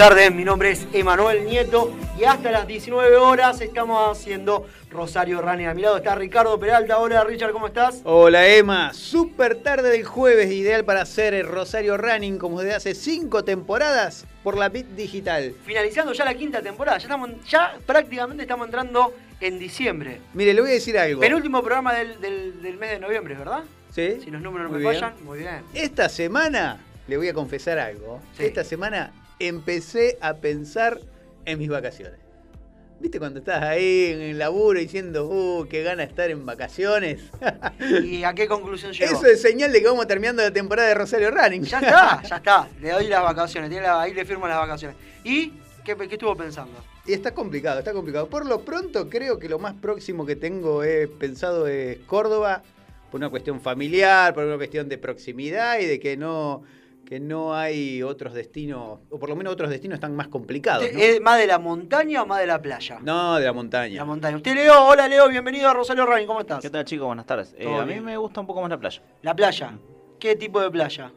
Buenas tardes, mi nombre es Emanuel Nieto y hasta las 19 horas estamos haciendo Rosario Running. A mi lado está Ricardo Peralta. Hola Richard, ¿cómo estás? Hola Emma, super tarde del jueves, ideal para hacer el Rosario Running como desde hace cinco temporadas por la Bit Digital. Finalizando ya la quinta temporada, ya, estamos, ya prácticamente estamos entrando en diciembre. Mire, le voy a decir algo. Penúltimo programa del, del- del mes de noviembre, ¿verdad? ¿Sí? Si los números no Muy me bien. fallan, muy bien. Esta semana, le voy a confesar algo. Sí. Esta semana empecé a pensar en mis vacaciones. ¿Viste cuando estás ahí en el laburo diciendo, uh, qué gana estar en vacaciones? ¿Y a qué conclusión llegó? Eso es señal de que vamos terminando la temporada de Rosario Running. Ya está, ya está. Le doy las vacaciones, tiene la- ahí le firmo las vacaciones. ¿Y qué, qué estuvo pensando? Y está complicado, está complicado. Por lo pronto creo que lo más próximo que tengo he pensado es Córdoba, por una cuestión familiar, por una cuestión de proximidad y de que no, que no hay otros destinos, o por lo menos otros destinos están más complicados. ¿Usted ¿no? ¿Es más de la montaña o más de la playa? No, de la montaña. La montaña. Usted Leo, hola Leo, bienvenido a Rosario Running, ¿cómo estás? ¿Qué tal chicos? Buenas tardes. Eh, a mí me gusta un poco más la playa. La playa. ¿Qué tipo de playa?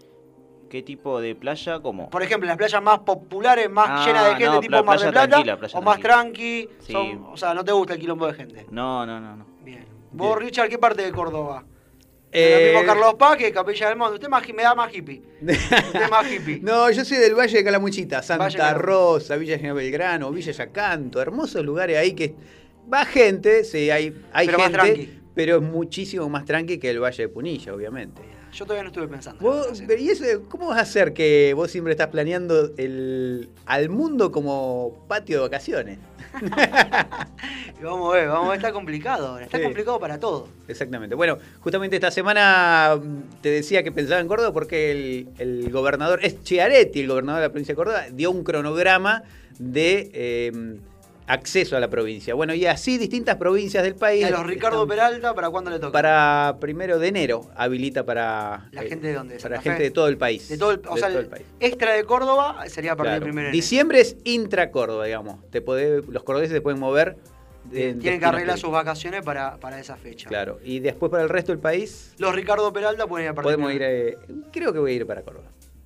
¿Qué tipo de playa? Como Por ejemplo, las playas más populares, más Ah, llenas de gente, no, tipo Mar del tranquila, o más tranqui, Sí. son- o sea, no te gusta el quilombo de gente. No, no, no, no. Bien. Vos, Bien. Richard, ¿qué parte de Córdoba? Eh, mismo Carlos Paz que Capilla del Monte. Usted más, me da más hippie. Usted más hippie. No, yo soy del Valle de Calamuchita, Santa. Rosa, Villa General Belgrano, Villa Yacanto, hermosos lugares ahí que va gente, sí, hay, hay Pero gente, tranqui. pero es muchísimo más tranqui que el Valle de Punilla, obviamente. Yo todavía no estuve pensando. Vos, pero ¿y eso, ¿Cómo vas a hacer que vos siempre estás planeando el, al mundo como patio de vacaciones? Vamos a ver, vamos a ver, está complicado ahora. Está Sí. complicado para todo. Exactamente. Bueno, justamente esta semana mm, te decía que pensaba en Córdoba porque el, el gobernador, es Chiaretti, el gobernador de la provincia de Córdoba, dio un cronograma de eh, acceso a la provincia. Bueno, y así distintas provincias del país. ¿Y a los Ricardo están- Peralta para cuándo le toca? Para primero de enero habilita para... ¿La eh, gente de dónde? Para ¿Santa gente de todo el país. De todo el, o de sea, todo el el país. extra de Córdoba sería a partir Claro. del primero de enero. Diciembre es intra Córdoba, digamos. Te podés- los cordobeses se pueden mover. de- Tienen que arreglar sus vacaciones para, para esa fecha. Claro. Y después para el resto del país Los Ricardo Peralta pueden ir a partir podemos ir. eh, creo que voy a ir para Córdoba.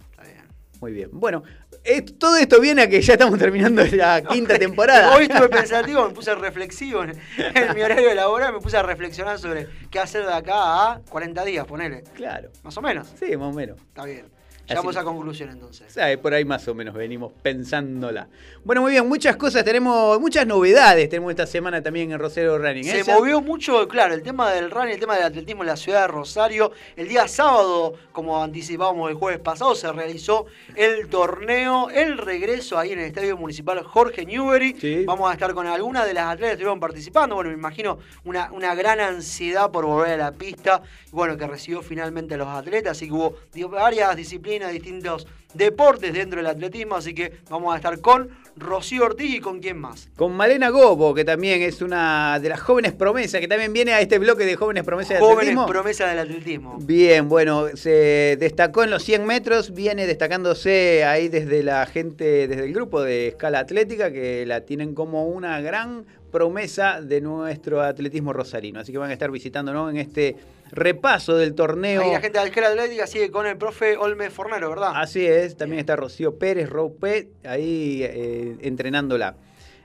Está bien. Muy bien. Bueno, eh, todo esto viene a que ya estamos terminando la quinta temporada. Hoy estuve pensativo, me puse reflexivo en, en mi horario de laboral, me puse a reflexionar sobre qué hacer de acá a 40 días, ponele. Claro. Más o menos. Sí, más o menos. Está bien. Llegamos a conclusión entonces. Por ahí más o menos venimos pensándola. Bueno, muy bien, muchas cosas, tenemos muchas novedades tenemos esta semana también en Rosero Running. ¿eh? Se movió mucho, claro, el tema del running, el tema del atletismo en la ciudad de Rosario. El día sábado, como anticipábamos el jueves pasado, se realizó el torneo, el regreso ahí en el Estadio Municipal Jorge Newbery. Sí. Vamos a estar con algunas de las atletas que estuvieron participando. Bueno, me imagino una, una gran ansiedad por volver a la pista. Bueno, que recibió finalmente a los atletas. Así que hubo varias disciplinas, distintos deportes dentro del atletismo. Así que vamos a estar con Rocío Ortiz y con quién más. Con Malena Gobo, que también es una de las jóvenes promesas, que también viene a este bloque de jóvenes promesas Jóvenes atletismo. promesas del atletismo. Bien, bueno, se destacó en los 100 metros, viene destacándose ahí desde la gente, desde el grupo de escala atlética, que la tienen como una gran promesa de nuestro atletismo rosarino. Así que van a estar visitándonos en este repaso del torneo. Ahí la gente de escuela atlética sigue con el profe Olme Fornero, ¿verdad? Así es, también está Rocío Pérez, Roupé, ahí eh, entrenándola.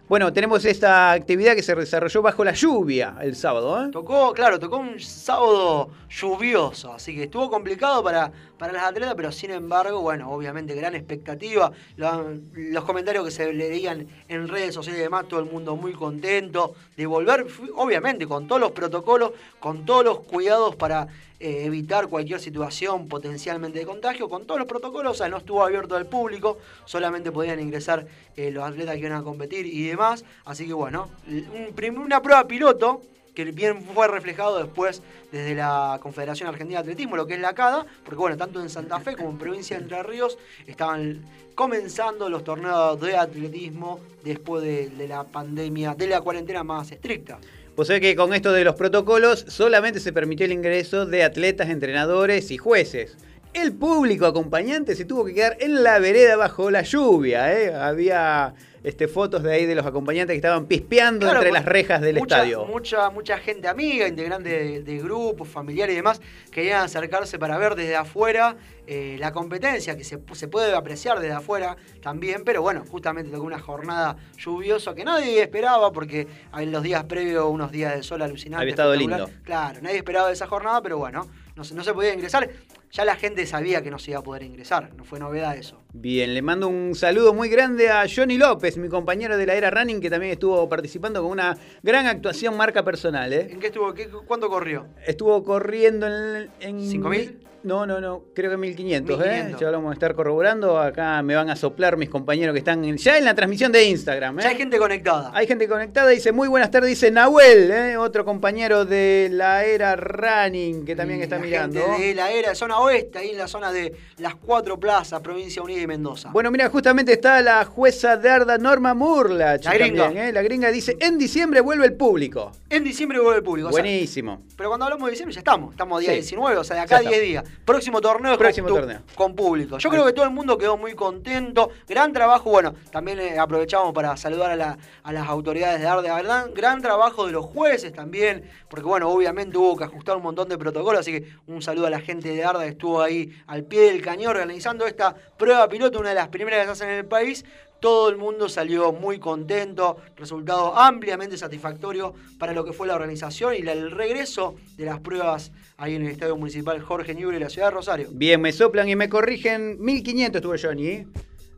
Bueno, tenemos esta actividad que se desarrolló bajo la lluvia el sábado. ¿eh? Tocó, claro, tocó un sábado lluvioso, así que estuvo complicado para, para las atletas, pero sin embargo, bueno, obviamente gran expectativa. Lo- los comentarios que se leían en redes sociales y demás, todo el mundo muy contento de volver, obviamente, con todos los protocolos, con todos los cuidados para eh, evitar cualquier situación potencialmente de contagio, con todos los protocolos, o sea, no estuvo abierto al público, solamente podían ingresar eh, los atletas que iban a competir y demás, así que bueno, un una prueba piloto que bien fue reflejado después desde la Confederación Argentina de Atletismo, lo que es la CADA, porque bueno, tanto en Santa Fe como en provincia de Entre Ríos estaban comenzando los torneos de atletismo después de, la pandemia, de la cuarentena más estricta. Vos sabés que con esto de los protocolos solamente se permitió el ingreso de atletas, entrenadores y jueces. El público acompañante se tuvo que quedar en la vereda bajo la lluvia. ¿eh? Había este, fotos de ahí de los acompañantes que estaban pispeando Claro, entre las rejas del mucha, estadio. Mucha, mucha gente amiga, integrante de, de grupos, familiares y demás, querían acercarse para ver desde afuera eh, la competencia, que se, se puede apreciar desde afuera también, pero bueno, justamente tocó una jornada lluviosa que nadie esperaba, porque en los días previos, unos días de sol alucinante. Había estado lindo. Claro, nadie esperaba esa jornada, pero bueno, no, se- no se podía ingresar. Ya la gente sabía que no se iba a poder ingresar, no fue novedad eso. Bien, le mando un saludo muy grande a Johnny López, mi compañero de la era running, que también estuvo participando con una gran actuación marca personal. ¿eh? ¿En qué estuvo? ¿Qué, ¿Cuánto corrió? Estuvo corriendo en... en ¿5.000? No, no, no, creo que 1500, ¿eh? 1500. Ya lo vamos a estar corroborando. Acá me van a soplar mis compañeros que están en- ya en la transmisión de Instagram. ¿eh? Ya hay gente conectada. Hay gente conectada, dice muy buenas tardes, dice Nahuel, ¿eh? otro compañero de la era running que también Y está la mirando. gente De la era, zona oeste, ahí en la zona de las cuatro plazas, provincia unida y Mendoza. Bueno, mira, justamente está la jueza de Arda, Norma Murlach. La gringa. también, ¿eh? La gringa dice, en diciembre vuelve el público. en diciembre vuelve el público. o sea, Buenísimo. pero cuando hablamos de diciembre ya estamos. Estamos día Sí. 19, o sea, de Ya acá a está. 10 días. Próximo torneo, Próximo con, torneo. con público. Yo creo que todo el mundo quedó muy contento. Gran trabajo. Bueno, también eh, aprovechamos para saludar a, la- a las autoridades de Arde. Gran, gran trabajo de los jueces también. Porque, bueno, obviamente hubo que ajustar un montón de protocolos. Así que un saludo a la gente de Arda que estuvo ahí al pie del cañón organizando esta prueba piloto, una de las primeras que se hacen en el país. Todo el mundo salió muy contento, resultado ampliamente satisfactorio para lo que fue la organización y el regreso de las pruebas ahí en el Estadio Municipal Jorge Newbery de la ciudad de Rosario. Bien, me soplan y me corrigen. 1500 estuvo Johnny. ¿eh?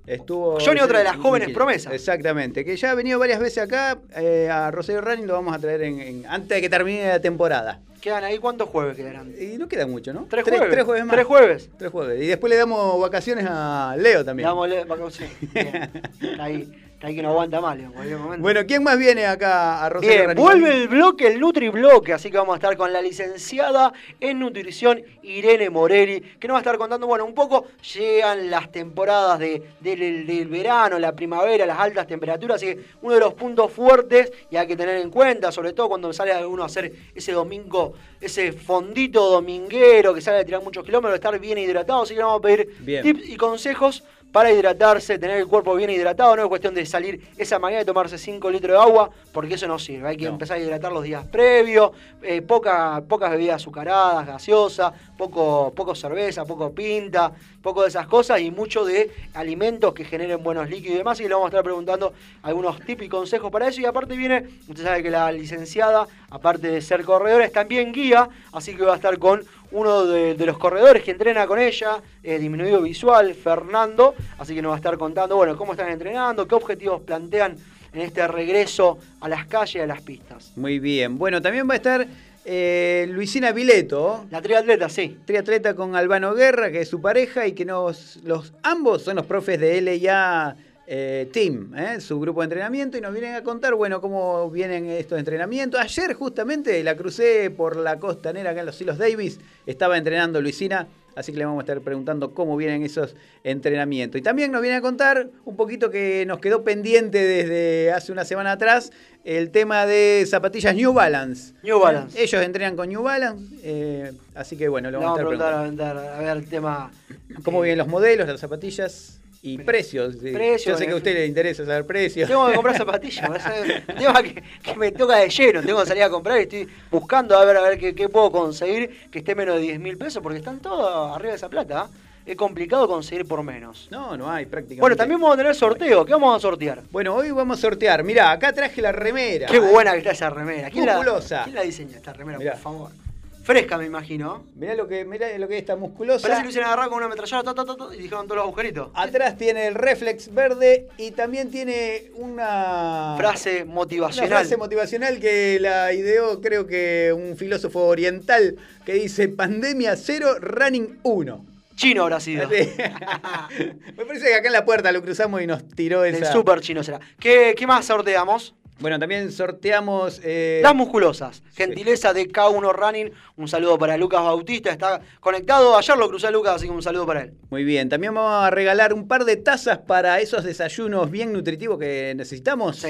Estuvo Johnny, otra de las jóvenes 1500. promesas. Exactamente, que ya ha venido varias veces acá. eh, a Rosario Running lo vamos a traer en- en- antes de que termine la temporada. Quedan ahí, ¿cuántos jueves quedarán? Y no queda mucho, ¿no? Tres jueves. Tres jueves más. Tres jueves. Tres jueves. Y después le damos vacaciones a Leo también. Dámosle vacaciones. Bien. Está ahí, ahí que no aguanta mal en cualquier momento. Bueno, ¿quién más viene acá a Rosario Bien, vuelve el bloque, el Nutri Bloque, así que vamos a estar con la licenciada en nutrición Irene Morelli, que nos va a estar contando, bueno, un poco llegan las temporadas de, del, del verano, la primavera, las altas temperaturas, así que uno de los puntos fuertes y hay que tener en cuenta, sobre todo cuando sale uno a hacer ese domingo, ese fondito dominguero que sale a tirar muchos kilómetros, estar bien hidratado, así que vamos a pedir Bien. tips y consejos para hidratarse, tener el cuerpo bien hidratado, no es cuestión de salir esa mañana y tomarse 5 litros de agua, porque eso no sirve. Hay que No. empezar a hidratar los días previos, eh, poca, pocas bebidas azucaradas, gaseosas, poco, poco cerveza, poco pinta, poco de esas cosas y mucho de alimentos que generen buenos líquidos y demás. Y le vamos a estar preguntando algunos tips y consejos para eso. Y aparte viene, usted sabe que la licenciada, aparte de ser corredora, es también guía, así que va a estar con uno de, de los corredores que entrena con ella, eh, disminuido visual, Fernando, así que nos va a estar contando, bueno, cómo están entrenando, qué objetivos plantean en este regreso a las calles y a las pistas. Muy bien. Bueno, también va a estar eh, Luisina Vileto, La triatleta, sí. triatleta con Albano Guerra, que es su pareja, y que nos, los, ambos son los profes de LA eh, Team, ¿eh? su grupo de entrenamiento, y nos vienen a contar, bueno, cómo vienen estos entrenamientos. Ayer justamente la crucé por la costanera acá en los Silos Davis, estaba entrenando Luisina, así que le vamos a estar preguntando cómo vienen esos entrenamientos. Y también nos viene a contar un poquito que nos quedó pendiente desde hace una semana atrás, el tema de zapatillas New Balance. New Balance. Ellos entrenan con New Balance, eh, así que bueno, lo vamos a estar preguntar preguntando. a, ver, a ver el tema. ¿Cómo vienen los modelos, las zapatillas y Pre- precios? Sí. precios, Yo sé que a en usted fin. le interesa saber precios. Tengo que comprar zapatillas, tema que, que me toca de lleno. Tengo que salir a comprar y estoy buscando a ver a ver qué, qué puedo conseguir que esté menos de 10 mil pesos, porque están todos arriba de esa plata. ¿eh? Es complicado conseguir por menos. No, no hay prácticamente. Bueno, también vamos a tener sorteo. ¿Qué vamos a sortear? Bueno, hoy vamos a sortear. Mirá, acá traje la remera. Qué buena que está esa remera. ¿Quién la. ¿Quién la diseña esta remera, Mirá. por favor? Fresca, me imagino. Mirá lo que, mirá lo que es esta musculosa. Parece que lo hicieron agarrar con una ametralladora ta, ta, y dijeron todos los agujeritos. Atrás tiene el reflex verde y también tiene una Frase Una motivacional. frase motivacional que la ideó creo que un filósofo oriental que dice pandemia cero, running uno. Chino habrá sido. Sí. Me parece que acá en la puerta lo cruzamos y nos tiró esa. super chino será. ¿Qué, qué más sorteamos? Bueno, también sorteamos. eh, Las musculosas. Gentileza de K1 Running. Un saludo para Lucas Bautista. Está conectado. Ayer lo crucé a Lucas, así que un saludo para él. Muy bien, también vamos a regalar un par de tazas para esos desayunos bien nutritivos que necesitamos. Sí.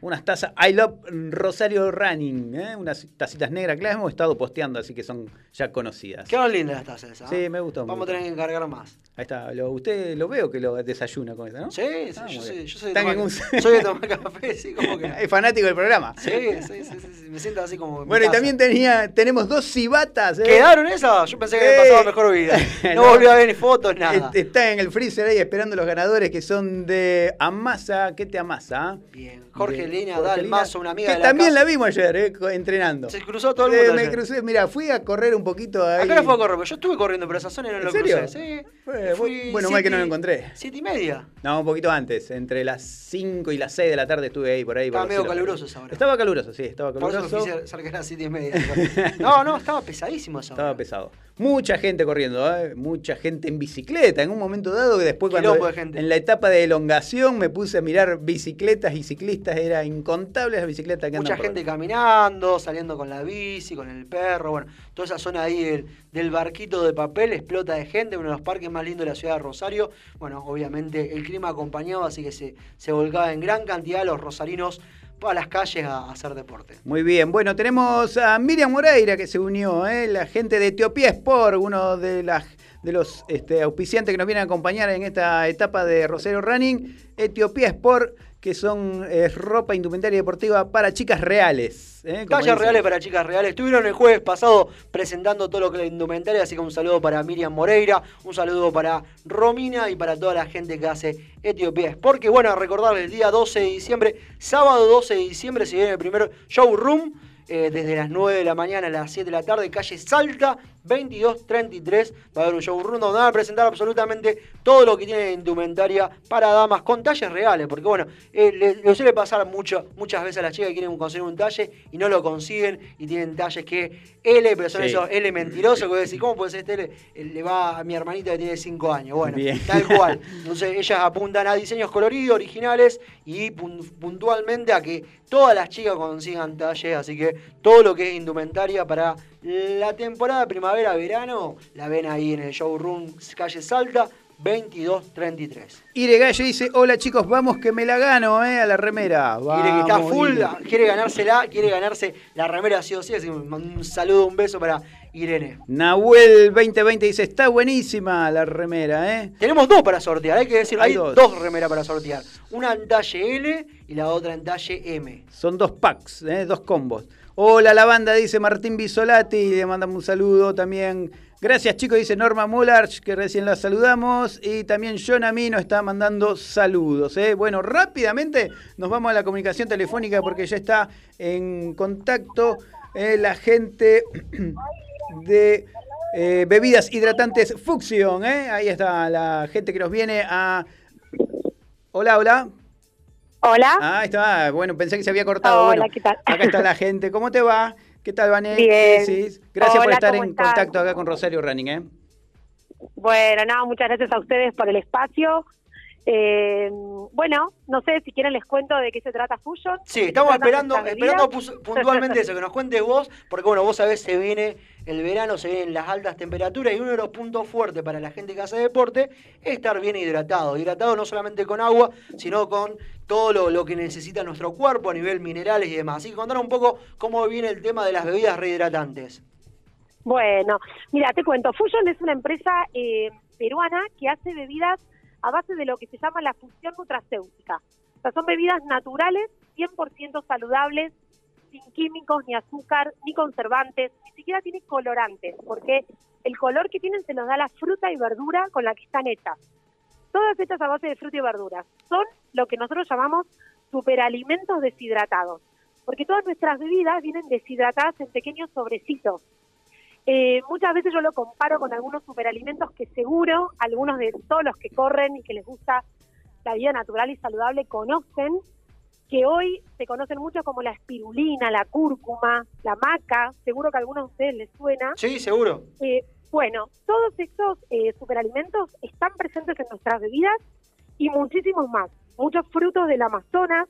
Unas tazas I Love Rosario Running, ¿eh? unas tacitas negras que las hemos estado posteando, así que son ya conocidas. Quedaron lindas las tazas esas. Sí, ¿eh? me gustó. Vamos a tener que encargar más. Ahí está, lo- usted lo veo que lo desayuna con eso, ¿no? Sí, sí, Ah, yo, bien. yo soy, de tomar, soy de tomar café, sí, como que. Es fanático del programa. Sí, sí, sí, sí, sí, me siento así como. en mi Bueno, y también tenía, tenemos dos cibatas. ¿eh? ¿Quedaron esas? Yo pensé que había Eh. pasado mejor vida. No, No. volví a ver ni fotos, nada. Está en el freezer ahí esperando los ganadores que son de Amasa. ¿Qué te amasa? Bien. Jorge De- Lina Jorge Dalmazo, una amiga que de la también casa. la vimos ayer, eh, entrenando. Se cruzó todo el Eh, mundo. me ayer. crucé, mira, fui a correr un poquito ahí. Acá no fue a correr, pero yo estuve corriendo por esa zona no ¿En lo serio? crucé. Sí. Fue- Fui bueno, mal que no lo encontré. Siete y media. No, un poquito antes, entre las 5 y las 6 de la tarde estuve ahí por ahí. Estaba medio caluroso esa hora. Estaba caluroso, sí, estaba Por eso me caluroso. cerca de las siete y media. No, no, estaba pesadísimo esa hora. Estaba pesado. Mucha gente corriendo, ¿eh? mucha gente en bicicleta. En un momento dado, que después cuando Quilombo de gente. en la etapa de elongación me puse a mirar bicicletas y ciclistas, era incontables las bicicletas que Mucha andan gente caminando, saliendo con la bici, con el perro, bueno, toda esa zona ahí del, barquito de papel explota de gente, uno de los parques más lindos de la ciudad de Rosario. Bueno, obviamente el clima acompañaba, así que se, se volcaba en gran cantidad los rosarinos a las calles a, a hacer deporte. Muy bien, bueno, tenemos a Miriam Moreira que se unió, ¿eh? la gente de Etiopía Sport, uno de, las, de los este, auspiciantes que nos vienen a acompañar en esta etapa de Rosario Running. Etiopía Sport, que son eh, ropa indumentaria deportiva para chicas reales. ¿eh? Tallas reales para chicas reales. Estuvieron el jueves pasado presentando todo lo que es la indumentaria, así que un saludo para Miriam Moreira, un saludo para Romina y para toda la gente que hace Etiopía Sport. Que bueno, recordarles el día 12 de diciembre, sábado 12 de diciembre, se viene el primer showroom. eh, desde las 9 de la mañana a las 7 de la tarde, calle Salta, 2233. Va a haber un showroom donde van a presentar absolutamente todo lo que tiene de indumentaria para damas con talles reales. Porque bueno, eh, le, le suele pasar mucho, muchas veces a las chicas que quieren conseguir un talle y no lo consiguen y tienen talles que L, pero son Sí. esos L mentirosos que voy a decir, ¿cómo puede ser este L? Eh, Le va a mi hermanita que tiene 5 años. Bueno, Bien. tal cual. Entonces ellas apuntan a diseños coloridos, originales y pun- puntualmente a que todas las chicas consigan talles. Así que todo lo que es indumentaria para la temporada primavera-verano la ven ahí en el showroom calle Salta 2233. Ire Galle dice, hola chicos, vamos que me la gano, ¿eh? A la remera. Que está full, Ire. quiere ganársela, quiere ganarse la remera sí o sí. Así un saludo, un beso para Irene. Nahuel 2020 dice, está buenísima la remera, ¿eh? Tenemos dos para sortear, hay que decir, Hay hay, dos. dos. remeras para sortear. Una en talle L y la otra en talle M. Son dos packs, ¿eh? dos combos. Hola la banda, dice Martín Bisolati, le mandamos un saludo también. Gracias chicos, dice Norma Mullarch, que recién la saludamos. Y también John Amino está mandando saludos. ¿eh? Bueno, rápidamente nos vamos a la comunicación telefónica porque ya está en contacto eh, la gente de eh, bebidas hidratantes Fuxion. ¿eh? Ahí está la gente que nos viene a... Hola, hola. Hola. Ah, está. Bueno, pensé que se había cortado. Hola, Bueno, ¿qué tal? Acá está la gente. ¿Cómo te va? ¿Qué tal, decís? Gracias por estar ¿cómo en estás? contacto acá con Rosario Running, ¿eh? Bueno, nada, muchas gracias a ustedes por el espacio. Eh, bueno, no sé si quieren les cuento de qué se trata Fusion. Sí, estamos ¿Qué tratan esperando, esperando puntualmente eso, que nos cuentes vos, porque bueno, vos sabés, se viene el verano, se vienen las altas temperaturas y uno de los puntos fuertes para la gente que hace deporte es estar bien hidratado. Hidratado no solamente con agua, sino con todo lo, lo que necesita nuestro cuerpo a nivel minerales y demás. Así que contanos un poco cómo viene el tema de las bebidas rehidratantes. Bueno, mira, te cuento. Fusion es una empresa eh, peruana que hace bebidas a base de lo que se llama la fusión nutracéutica. O sea, son bebidas naturales, 100% saludables, sin químicos, ni azúcar, ni conservantes, ni siquiera tienen colorantes, porque el color que tienen se los da la fruta y verdura con la que están hechas. Todas hechas a base de fruta y verduras. Son lo que nosotros llamamos superalimentos deshidratados, porque todas nuestras bebidas vienen deshidratadas en pequeños sobrecitos. Eh, muchas veces yo lo comparo con algunos superalimentos que seguro algunos de todos los que corren y que les gusta la vida natural y saludable conocen, que hoy se conocen mucho como la espirulina, la cúrcuma, la maca, seguro que a algunos de ustedes les suena. Sí, seguro. Eh, bueno, todos estos eh, superalimentos están presentes en nuestras bebidas y muchísimos más. Muchos frutos del Amazonas,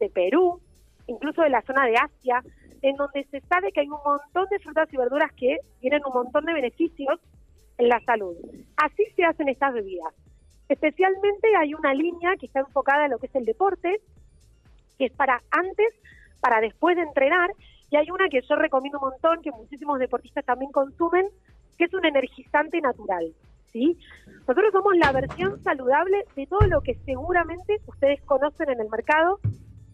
de Perú, incluso de la zona de Asia, en donde se sabe que hay un montón de frutas y verduras que tienen un montón de beneficios en la salud. Así se hacen estas bebidas. Especialmente hay una línea que está enfocada en lo que es el deporte, que es para antes, para después de entrenar, y hay una que yo recomiendo un montón, que muchísimos deportistas también consumen, que es un energizante natural. ¿sí? Nosotros somos la versión saludable de todo lo que seguramente ustedes conocen en el mercado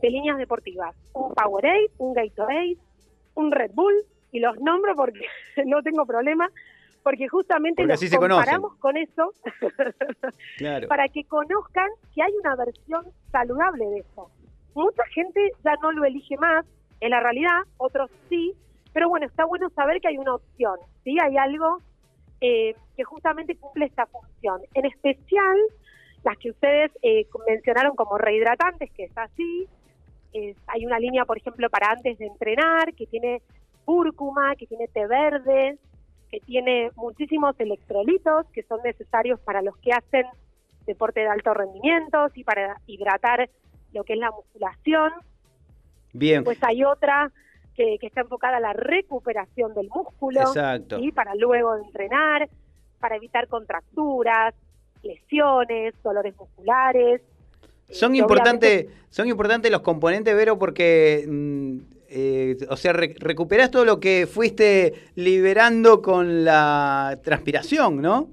de líneas deportivas. Un Powerade, un Gatorade, un Red Bull, y los nombro porque no tengo problema, porque justamente Porque los comparamos con eso Claro. para que conozcan que hay una versión saludable de eso. Mucha gente ya no lo elige más, en la realidad, otros sí, pero bueno, está bueno saber que hay una opción, ¿sí? Hay algo eh, que justamente cumple esta función. En especial, las que ustedes eh, mencionaron como rehidratantes, que es así. Es- hay una línea, por ejemplo, para antes de entrenar, que tiene cúrcuma, que tiene té verde, que tiene muchísimos electrolitos que son necesarios para los que hacen deporte de alto rendimiento y para hidratar lo que es la musculación. Bien, Pues hay otra que, que está enfocada a la recuperación del músculo. exacto. ¿sí? para luego de entrenar, para evitar contracturas, lesiones, dolores musculares. Son importantes, son importantes los componentes, Vero, porque, mm, eh, o sea, re- recuperás todo lo que fuiste liberando con la transpiración, ¿no?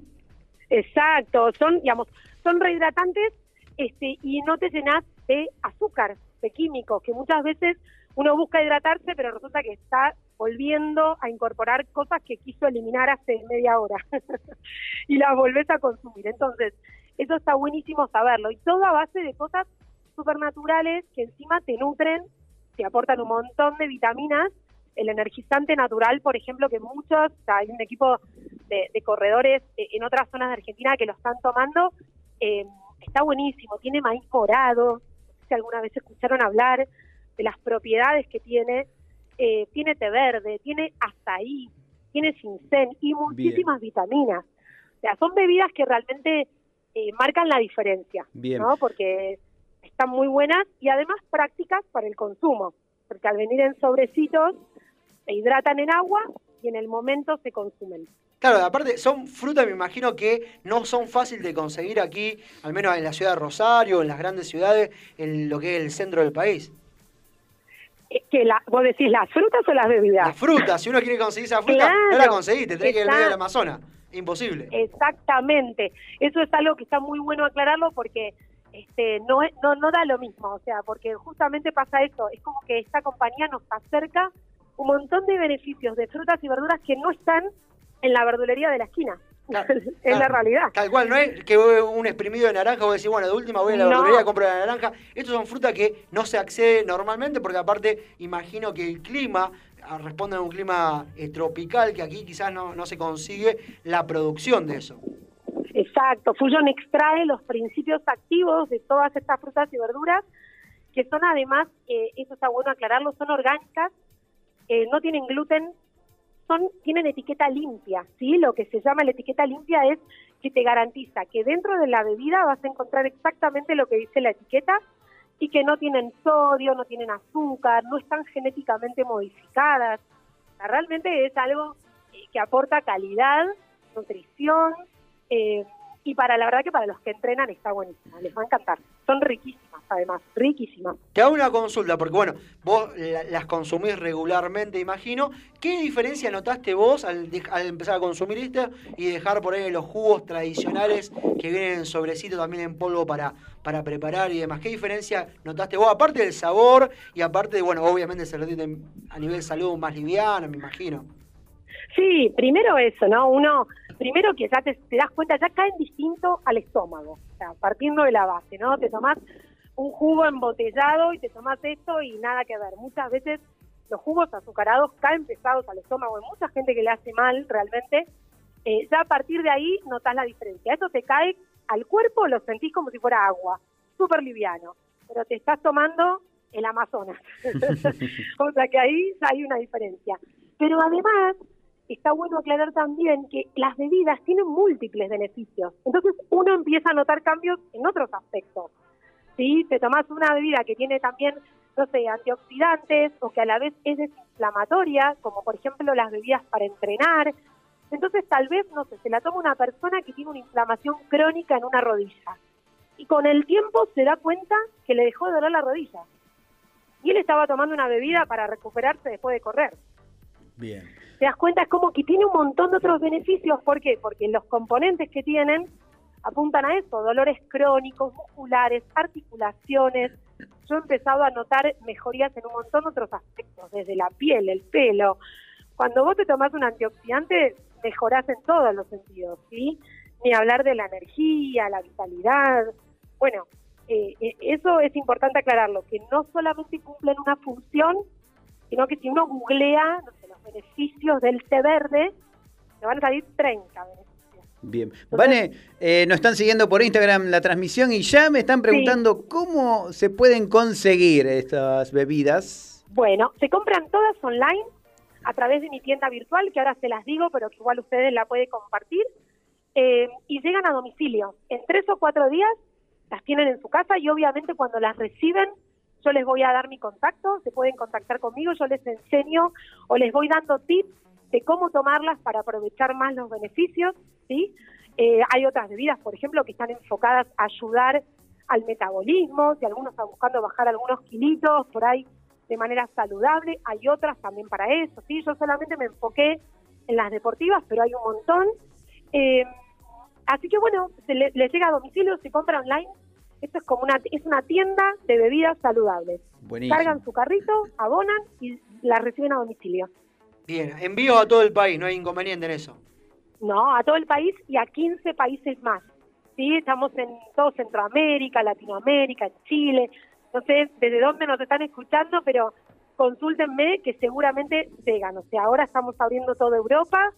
Exacto, son, digamos, son rehidratantes este, y no te llenas de azúcar, de químicos, que muchas veces uno busca hidratarse, pero resulta que está volviendo a incorporar cosas que quiso eliminar hace media hora y las volvés a consumir. Entonces, eso está buenísimo saberlo. Y todo a base de cosas supernaturales que encima te nutren, te aportan un montón de vitaminas. El energizante natural, por ejemplo, que muchos, o sea, hay un equipo de, de corredores eh, en otras zonas de Argentina que lo están tomando, eh, está buenísimo, tiene maíz morado, no sé si alguna vez escucharon hablar de las propiedades que tiene, eh, tiene té verde, tiene azaí, tiene ginseng y muchísimas vitaminas. O sea, son bebidas que realmente eh, marcan la diferencia, Bien. ¿no? Porque están muy buenas y además prácticas para el consumo, porque al venir en sobrecitos se hidratan en agua y en el momento se consumen. Claro, aparte son frutas, me imagino que no son fáciles de conseguir aquí, al menos en la ciudad de Rosario, en las grandes ciudades, en lo que es el centro del país. Eh, Que la, ¿Vos decís las frutas o las bebidas? Las frutas, si uno quiere conseguir esa fruta, no la Claro, conseguís, te tenés que ir al medio del Amazonas. Imposible. Exactamente. Eso es algo que está muy bueno aclararlo porque este no, es- no no da lo mismo, o sea, porque justamente pasa eso, es como que esta compañía nos acerca un montón de beneficios de frutas y verduras que no están en la verdulería de la esquina. Claro, es la realidad. Tal cual, no es que un exprimido de naranja, vos decís, bueno, de última voy a la No. verdulería, compro la naranja. Estos son frutas que no se accede normalmente porque aparte imagino que el clima ah, responde a un clima eh, tropical que aquí quizás no, no se consigue la producción de eso. Exacto, Fusion extrae los principios activos de todas estas frutas y verduras, que son además, eh, eso está bueno aclararlo, son orgánicas, eh, no tienen gluten, son tienen etiqueta limpia, ¿sí? Lo que se llama la etiqueta limpia es que te garantiza que dentro de la bebida vas a encontrar exactamente lo que dice la etiqueta y que no tienen sodio, no tienen azúcar, no están genéticamente modificadas. O sea, realmente es algo eh, que aporta calidad, nutrición, eh, y para la verdad que para los que entrenan está buenísima, les va a encantar. Son riquísimas, además, riquísimas. Te hago una consulta, porque bueno, vos la- las consumís regularmente, imagino. ¿Qué diferencia notaste vos al, empezar a consumir esto y dejar por ahí los jugos tradicionales que vienen en sobrecito también en polvo para, para preparar y demás? ¿Qué diferencia notaste vos? Aparte del sabor y aparte de, bueno, obviamente se retiene a nivel salud más liviano, me imagino. Sí, primero eso, ¿no? Uno, primero que ya te, te das cuenta, ya caen distinto al estómago, o sea, partiendo de la base, ¿no? Te tomás un jugo embotellado y te tomás esto y nada que ver. Muchas veces los jugos azucarados caen pesados al estómago, hay mucha gente que le hace mal realmente. Eh, ya a partir de ahí notas la diferencia. Eso te cae al cuerpo, lo sentís como si fuera agua, súper liviano, pero te estás tomando el Amazonas. o sea que ahí ya hay una diferencia. Pero además, está bueno aclarar también que las bebidas tienen múltiples beneficios. Entonces uno empieza a notar cambios en otros aspectos. Si te tomás una bebida que tiene también no sé, antioxidantes o que a la vez es desinflamatoria, como por ejemplo las bebidas para entrenar. Entonces tal vez, no sé, se la toma una persona que tiene una inflamación crónica en una rodilla y con el tiempo se da cuenta que le dejó de doler la rodilla. Y él estaba tomando una bebida para recuperarse después de correr. Bien. Te das cuenta, es como que tiene un montón de otros beneficios. ¿Por qué? Porque los componentes que tienen apuntan a eso, dolores crónicos, musculares, articulaciones. Yo he empezado a notar mejorías en un montón de otros aspectos, desde la piel, el pelo. Cuando vos te tomás un antioxidante, mejorás en todos los sentidos, ¿sí? Ni hablar de la energía, la vitalidad. Bueno, eh, eh, eso es importante aclararlo, que no solamente cumplen una función, sino que si uno googlea los beneficios del té verde, le van a salir 30 beneficios. Bien. Vane, eh, nos están siguiendo por Instagram la transmisión y ya me están preguntando cómo se pueden conseguir estas bebidas. Bueno, se compran todas online a través de mi tienda virtual, que ahora se las digo, pero que igual ustedes la pueden compartir, eh, y llegan a domicilio. En tres o cuatro días las tienen en su casa y obviamente cuando las reciben yo les voy a dar mi contacto, se pueden contactar conmigo, yo les enseño o les voy dando tips de cómo tomarlas para aprovechar más los beneficios, ¿sí? Eh, hay otras bebidas, por ejemplo, que están enfocadas a ayudar al metabolismo, si algunos están buscando bajar algunos kilitos por ahí de manera saludable, hay otras también para eso, ¿sí? Yo solamente me enfoqué en las deportivas, pero hay un montón. Eh, así que bueno, se le, llega a domicilio, se compra online. Esto es como una, es una tienda de bebidas saludables. Buenísimo. Cargan su carrito, abonan y la reciben a domicilio. Bien, envío a todo el país, no hay inconveniente en eso. No, a todo el país y a 15 países más. Sí, estamos en todo Centroamérica, Latinoamérica, Chile. No sé desde dónde nos están escuchando, pero consúltenme que seguramente llegan. O sea, ahora estamos abriendo toda Europa,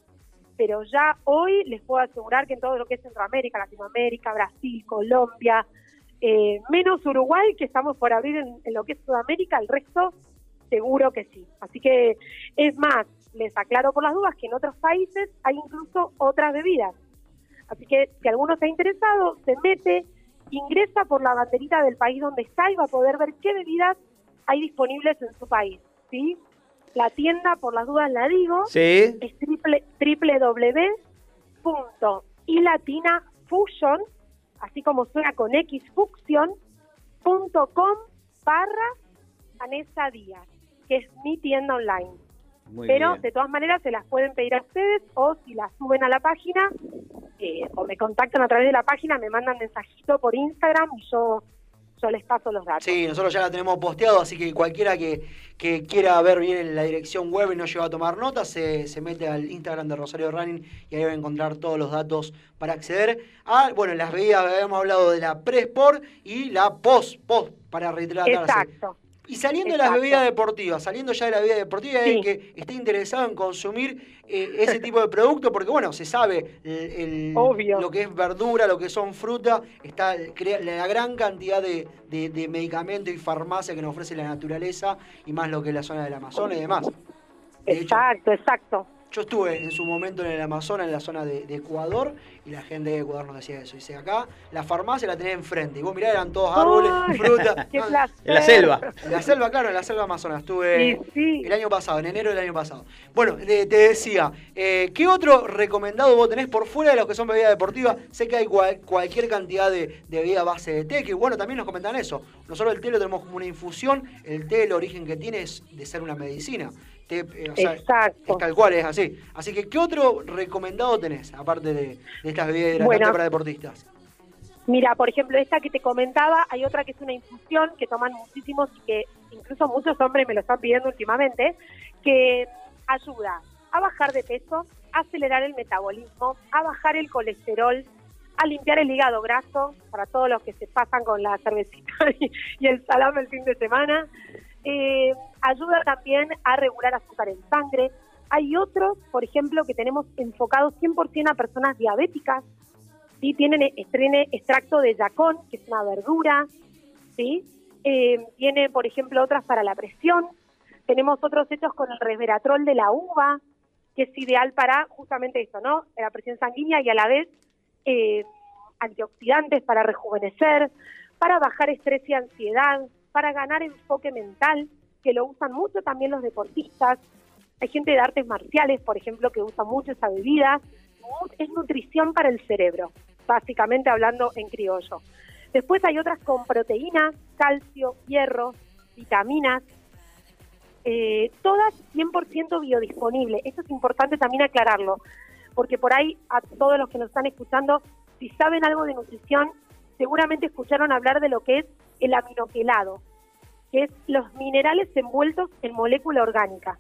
pero ya hoy les puedo asegurar que en todo lo que es Centroamérica, Latinoamérica, Brasil, Colombia, eh, menos Uruguay, que estamos por abrir en, en lo que es Sudamérica, el resto seguro que sí. Así que es más, les aclaro por las dudas que en otros países hay incluso otras bebidas. Así que si alguno está interesado, se mete, ingresa por la banderita del país donde está y va a poder ver qué bebidas hay disponibles en su país. ¿sí? La tienda, por las dudas la digo, Sí. es triple, www.ilatina.fusion, así como suena con X Fusion, punto com barra Vanessa Díaz, que es mi tienda online. Muy Pero bien. de todas maneras se las pueden pedir a ustedes o si las suben a la página eh, o me contactan a través de la página, me mandan mensajito por Instagram y yo, yo les paso los datos. Sí, nosotros ya la tenemos posteado, así que cualquiera que, que quiera ver bien la dirección web y no llegó a tomar notas, se, se mete al Instagram de Rosario Running y ahí va a encontrar todos los datos para acceder a, bueno, las bebidas, habíamos hablado de la pre-sport y la post-post para retratarse. Exacto. Y saliendo de las bebidas deportivas, saliendo ya de la bebida deportiva, Sí. el que esté interesado en consumir eh, ese tipo de producto, porque bueno, se sabe el, el- Obvio. lo que es verdura, lo que son fruta, está la gran cantidad de, de, de medicamentos y farmacia que nos ofrece la naturaleza y más lo que es la zona del Amazonas y demás. De hecho, Exacto, exacto. Yo estuve en su momento en el Amazonas, en la zona de, de Ecuador, y la gente de Ecuador nos decía eso. Dice, acá la farmacia la tenés enfrente, y vos mirá, eran todos árboles, Ay, fruta. Qué No, placer. En la selva. en la selva, claro, en la selva amazona. Estuve Sí, sí. el año pasado, en enero del año pasado. Bueno, te, te decía, eh, ¿qué otro recomendado vos tenés por fuera de los que son bebidas deportivas? Sé que hay cual- cualquier cantidad de, de bebida a base de té, que bueno, también nos comentan eso. Nosotros el té lo tenemos como una infusión, el té, el origen que tiene es de ser una medicina. Té, eh, o sea, Exacto. es tal cual, es así. Así que, ¿qué otro recomendado tenés, aparte de, de estas bebidas Bueno. para deportistas? Mira, por ejemplo, esta que te comentaba, hay otra que es una infusión que toman muchísimos y que incluso muchos hombres me lo están pidiendo últimamente, que ayuda a bajar de peso, a acelerar el metabolismo, a bajar el colesterol, a limpiar el hígado graso para todos los que se pasan con la cervecita y, y el salame el fin de semana. Eh, ayuda también a regular azúcar en sangre. Hay otros, por ejemplo, que tenemos enfocados 100% a personas diabéticas, ¿sí? Tienen, tiene extracto de yacón, que es una verdura, ¿sí? Eh, tiene, por ejemplo, otras para la presión. Tenemos otros hechos con el resveratrol de la uva, que es ideal para justamente eso, ¿no? La presión sanguínea y a la vez eh, antioxidantes para rejuvenecer, para bajar estrés y ansiedad, para ganar enfoque mental, que lo usan mucho también los deportistas. Hay gente de artes marciales, por ejemplo, que usa mucho esa bebida. Es nutrición para el cerebro, básicamente hablando en criollo. Después hay otras con proteínas, calcio, hierro, vitaminas, eh, todas 100% biodisponibles. Esto es importante también aclararlo, porque por ahí a todos los que nos están escuchando, si saben algo de nutrición, seguramente escucharon hablar de lo que es el aminoquelado, que es los minerales envueltos en molécula orgánica,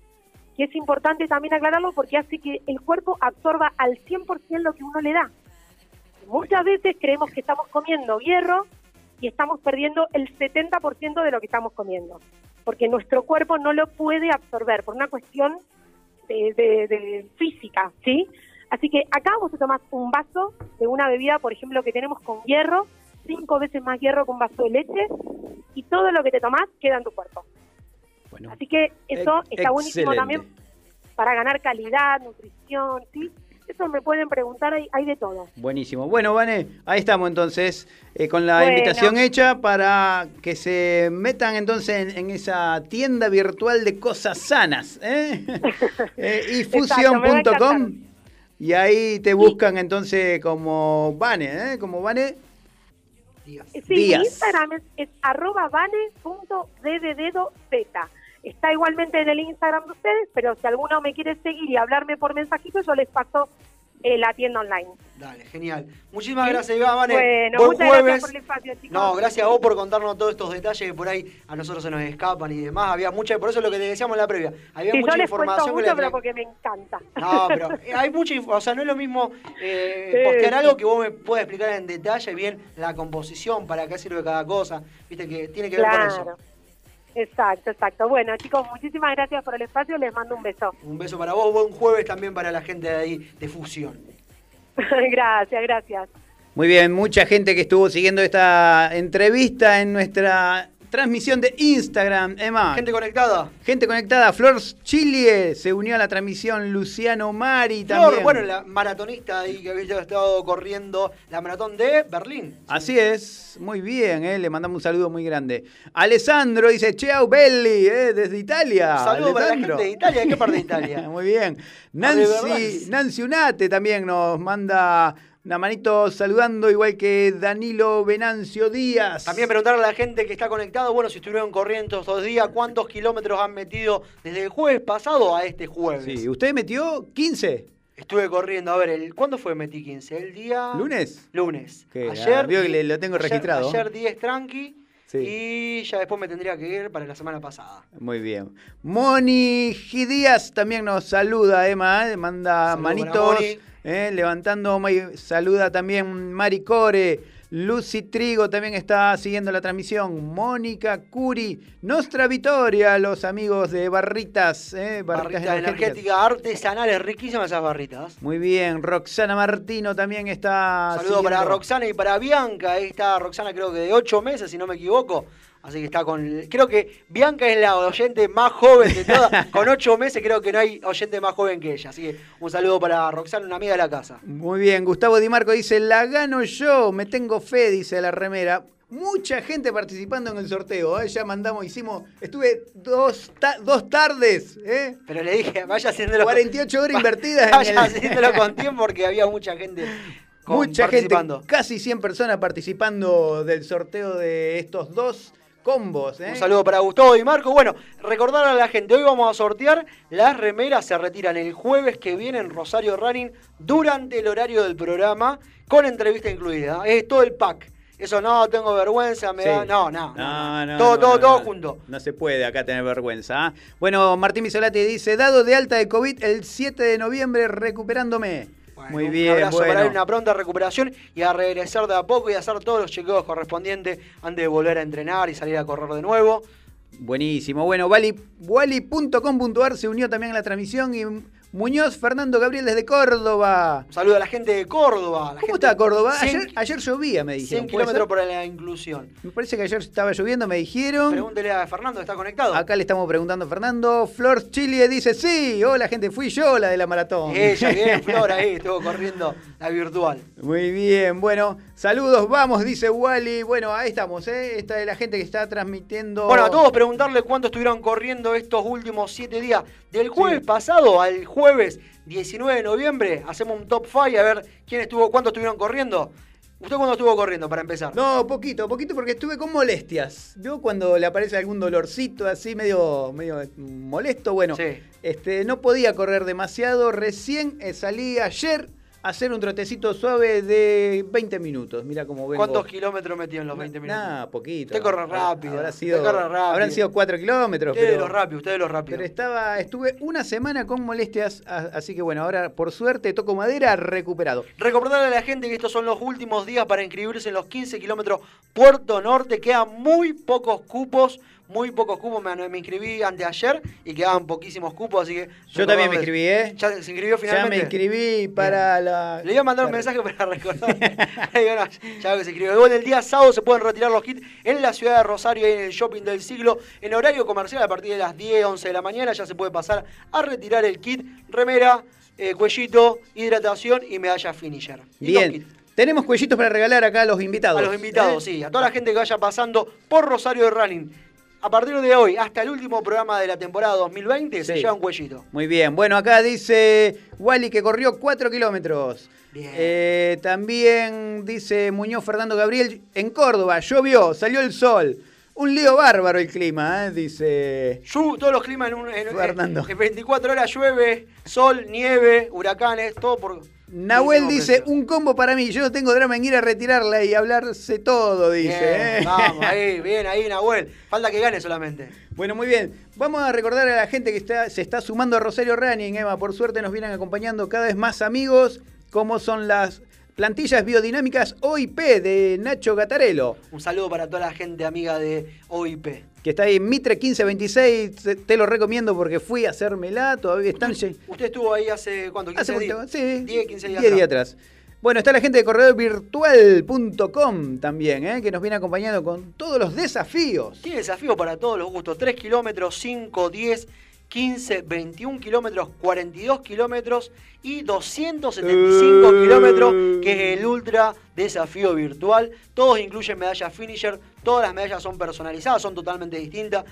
que es importante también aclararlo porque hace que el cuerpo absorba al 100% lo que uno le da. Muchas veces creemos que estamos comiendo hierro y estamos perdiendo el 70% de lo que estamos comiendo porque nuestro cuerpo no lo puede absorber por una cuestión de, física, ¿sí? Así que acá vos te tomás un vaso de una bebida, por ejemplo, que tenemos con hierro, cinco veces más hierro que un vaso de leche, y todo lo que te tomás queda en tu cuerpo. Así que eso está buenísimo también para ganar calidad, nutrición, ¿sí? Eso me pueden preguntar, hay, de todo. Buenísimo. Bueno, Vane, ahí estamos entonces, eh, con la invitación hecha para que se metan entonces en, esa tienda virtual de cosas sanas. ¿eh? eh ifusion.com y ahí te buscan entonces como Vane, ¿eh? Como Vane. Díaz. Sí, mi Instagram es, es arroba Está igualmente en el Instagram de ustedes, pero si alguno me quiere seguir y hablarme por mensajito, yo les paso eh, la tienda online. Dale, genial. Muchísimas gracias, Iván. Bueno, muchas gracias por el espacio, chicos. No, gracias a vos por contarnos todos estos detalles que por ahí a nosotros se nos escapan y demás. Había mucha, por eso es lo que te decíamos en la previa. Había mucha yo les información. Mucho, pero porque me encanta. No, pero hay mucha información. O sea, no es lo mismo eh, postear algo que vos me puedas explicar en detalle bien la composición, para qué sirve cada cosa. Viste que tiene que ver con eso. Exacto, exacto. Bueno, chicos, muchísimas gracias por el espacio. Les mando un beso. Un beso para vos. Buen jueves también para la gente de ahí de Fusión. gracias, gracias. Muy bien, mucha gente que estuvo siguiendo esta entrevista en nuestra transmisión de Instagram, Emma. Gente conectada. Gente conectada. Flor Chile se unió a la transmisión. Luciano Mari también. Flor, bueno, la maratonista ahí que había estado corriendo la maratón de Berlín. Así es, muy bien, eh, le mandamos un saludo muy grande. Alessandro dice, Ciao Belli, eh, desde Italia. Saludos para la gente de Italia. ¿De qué parte de Italia? muy bien. Nancy, Nancy Unate también nos manda una manito saludando, igual que Danilo Venancio Díaz. También preguntarle a la gente que está conectado, bueno, si estuvieron corriendo estos días, ¿cuántos kilómetros han metido desde el jueves pasado a este jueves? Sí, ¿usted metió 15? Estuve corriendo, a ver, el, ¿cuándo fue metí 15? ¿El día...? ¿Lunes? Lunes. Ayer... que lo tengo registrado. Ayer 10 tranqui. Y ya después me tendría que ir para la semana pasada. Muy bien. Moni Díaz también nos saluda, Emma, ¿eh? manda manitos. Eh, levantando, saluda también Mari Core. Lucy Trigo también está siguiendo la transmisión. Mónica Curi, Nostra Vitoria, los amigos de Barritas. Eh, barritas, energéticas artesanales, riquísimas esas barritas. Muy bien, Roxana Martino también está. Saludo para Roxana y para Bianca. Ahí está Roxana, creo que de ocho meses, si no me equivoco. Así que está con. Creo que Bianca es la oyente más joven de todas. con ocho meses creo que no hay oyente más joven que ella. Así que un saludo para Roxana, una amiga de la casa. Muy bien. Gustavo Di Marco dice: La gano yo, me tengo fe, dice la remera. Mucha gente participando en el sorteo. ¿eh? Ya mandamos, hicimos. Estuve dos, dos tardes. ¿eh? Pero le dije, vaya haciéndolo. 48 horas invertidas vaya en haciéndolo con tiempo porque había mucha gente. mucha gente, casi 100 personas participando del sorteo de estos dos combos. ¿eh? Un saludo para Gustavo y Marco. Bueno, recordar a la gente, hoy vamos a sortear las remeras, se retiran el jueves que viene en Rosario Running durante el horario del programa, con entrevista incluida. Es todo el pack. Eso no, tengo vergüenza, me da. No, no. no, todo, todo, todo junto. No se puede acá tener vergüenza. ¿ah? Bueno, Martín Misolati dice: dado de alta de COVID el 7 de noviembre, recuperándome. Muy bien, un abrazo para una pronta recuperación y a regresar de a poco y hacer todos los chequeos correspondientes antes de volver a entrenar y salir a correr de nuevo. Buenísimo. Bueno, Wally.com.ar se unió también a la transmisión y Muñoz Fernando Gabriel desde Córdoba. Un saludo a la gente de Córdoba. la ¿Cómo gente- está Córdoba? 100 Ayer, llovía, me 100 dijeron. ¿puede kilómetros ser? por la inclusión. Me parece que ayer estaba lloviendo, me dijeron. Pregúntele a Fernando, ¿está conectado? Acá le estamos preguntando a Fernando. Flor Chile dice, sí, hola gente, fui yo la de la maratón. Ella, bien, Flor, ahí estuvo corriendo la virtual. Muy bien, bueno, saludos, vamos, dice Wally. Bueno, ahí estamos, ¿eh? Esta es la gente que está transmitiendo. Bueno, a todos preguntarle cuánto estuvieron corriendo estos últimos siete días. Del jueves Sí. pasado al jueves 19 de noviembre, hacemos un top 5 a ver quién estuvo, cuánto estuvieron corriendo. ¿Usted cuándo estuvo corriendo para empezar? No, poquito, poquito porque estuve con molestias. Vio cuando le aparece algún dolorcito así medio, medio molesto. Bueno, Sí. este, no podía correr demasiado. Recién eh, salí ayer hacer un trotecito suave de 20 minutos. Mira cómo vengo. ¿Cuántos kilómetros metió en los 20 minutos? Nah, poquito. Usted corre rápido, Habrá sido, corre rápido. Habrán sido 4 kilómetros. Usted de pero- los rápidos, usted de los rápidos. Pero estaba, estuve una semana con molestias, así que bueno, ahora por suerte toco madera, recuperado. Recordarle a la gente que estos son los últimos días para inscribirse en los 15 kilómetros Puerto Norte. Quedan muy pocos cupos, muy pocos cupos. Me, me inscribí anteayer y quedaban poquísimos cupos, así que... Yo también me inscribí, ¿eh? ¿Ya se inscribió Ya finalmente? me inscribí para la... Le voy a mandar un mensaje para recordar. Ya que se escribió. Igual el día sábado se pueden retirar los kits en la ciudad de Rosario, ahí en el shopping del siglo. En horario comercial, a partir de las 10, 11 de la mañana, ya se puede pasar a retirar el kit, remera, eh, cuellito, hidratación y medalla finisher. Bien. Tenemos cuellitos para regalar acá a los invitados. A los invitados, ¿eh? sí, a toda la gente que vaya pasando por Rosario de Running. A partir de hoy, hasta el último programa de la temporada 2020, se lleva un cuellito. Muy bien. Bueno, acá dice Wally que corrió 4 kilómetros. Bien. Eh, también dice Muñoz Fernando Gabriel, en Córdoba, llovió, salió el sol. Un lío bárbaro el clima, ¿eh? dice... Llu- todos los climas en, un, en, Fernando. en 24 horas llueve, sol, nieve, huracanes, todo por. Nahuel dice, un combo para mí, yo no tengo drama en ir a retirarla y hablarse todo, dice. Bien, ¿eh? Vamos, ahí, bien, ahí, Nahuel. Falta que gane solamente. Bueno, muy bien. Vamos a recordar a la gente que está, se está sumando a Rosario Running, Emma. Por suerte nos vienen acompañando cada vez más amigos, como son las plantillas biodinámicas OIP de Nacho Gatarello, Un saludo para toda la gente amiga de OIP. que está ahí en Mitre 1526. Te, te lo recomiendo porque fui a hacérmela, todavía están... Usted estuvo ahí hace, ¿cuánto? 15 Hace días. mucho, sí, 10, 15 días. 10 días atrás. atrás. Bueno, está la gente de corredorvirtual.com también, ¿eh? que nos viene acompañando con todos los desafíos. Tiene desafío para todos los gustos. 3 kilómetros, 5, 10, 15, 21 kilómetros, 42 kilómetros y 275 Eh. kilómetros, que es el ultra desafío virtual. Todos incluyen medallas finisher, todas las medallas son personalizadas, son totalmente distintas.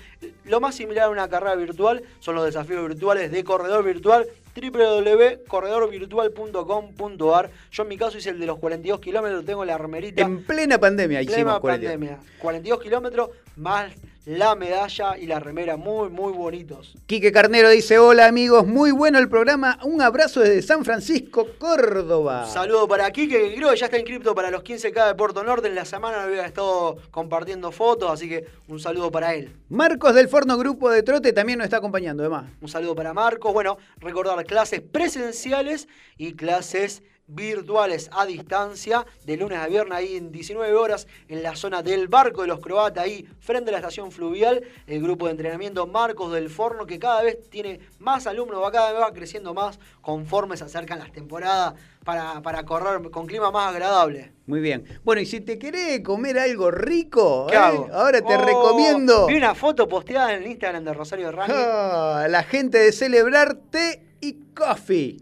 Lo más similar a una carrera virtual son los desafíos virtuales de corredor virtual www.corredorvirtual.com.ar Yo en mi caso hice el de los 42 kilómetros, tengo la remerita. En plena pandemia hicimos Plena 40. pandemia. 42 kilómetros más la medalla y la remera. Muy, muy bonitos. Quique Carnero dice, hola amigos, muy bueno el programa, un abrazo desde San Francisco, Córdoba. Un saludo para Kike, que creo que ya está inscripto para los 15K de Puerto Norte. En la semana había estado compartiendo fotos, así que un saludo para él. Marcos del Forno Grupo de Trote también nos está acompañando, además. Un saludo para Marcos. Bueno, recordar clases presenciales y clases virtuales a distancia de lunes a viernes ahí en 19 horas en la zona del barco de los croatas ahí frente a la estación fluvial el grupo de entrenamiento Marcos del Forno que cada vez tiene más alumnos va cada vez va creciendo más conforme se acercan las temporadas para, para correr con clima más agradable Muy bien. Bueno, y si te querés comer algo rico, ¿Qué ¿eh? ahora te Oh, recomiendo vi una foto posteada en el Instagram de Rosario Running ah, la gente de Celebrarte y Coffee.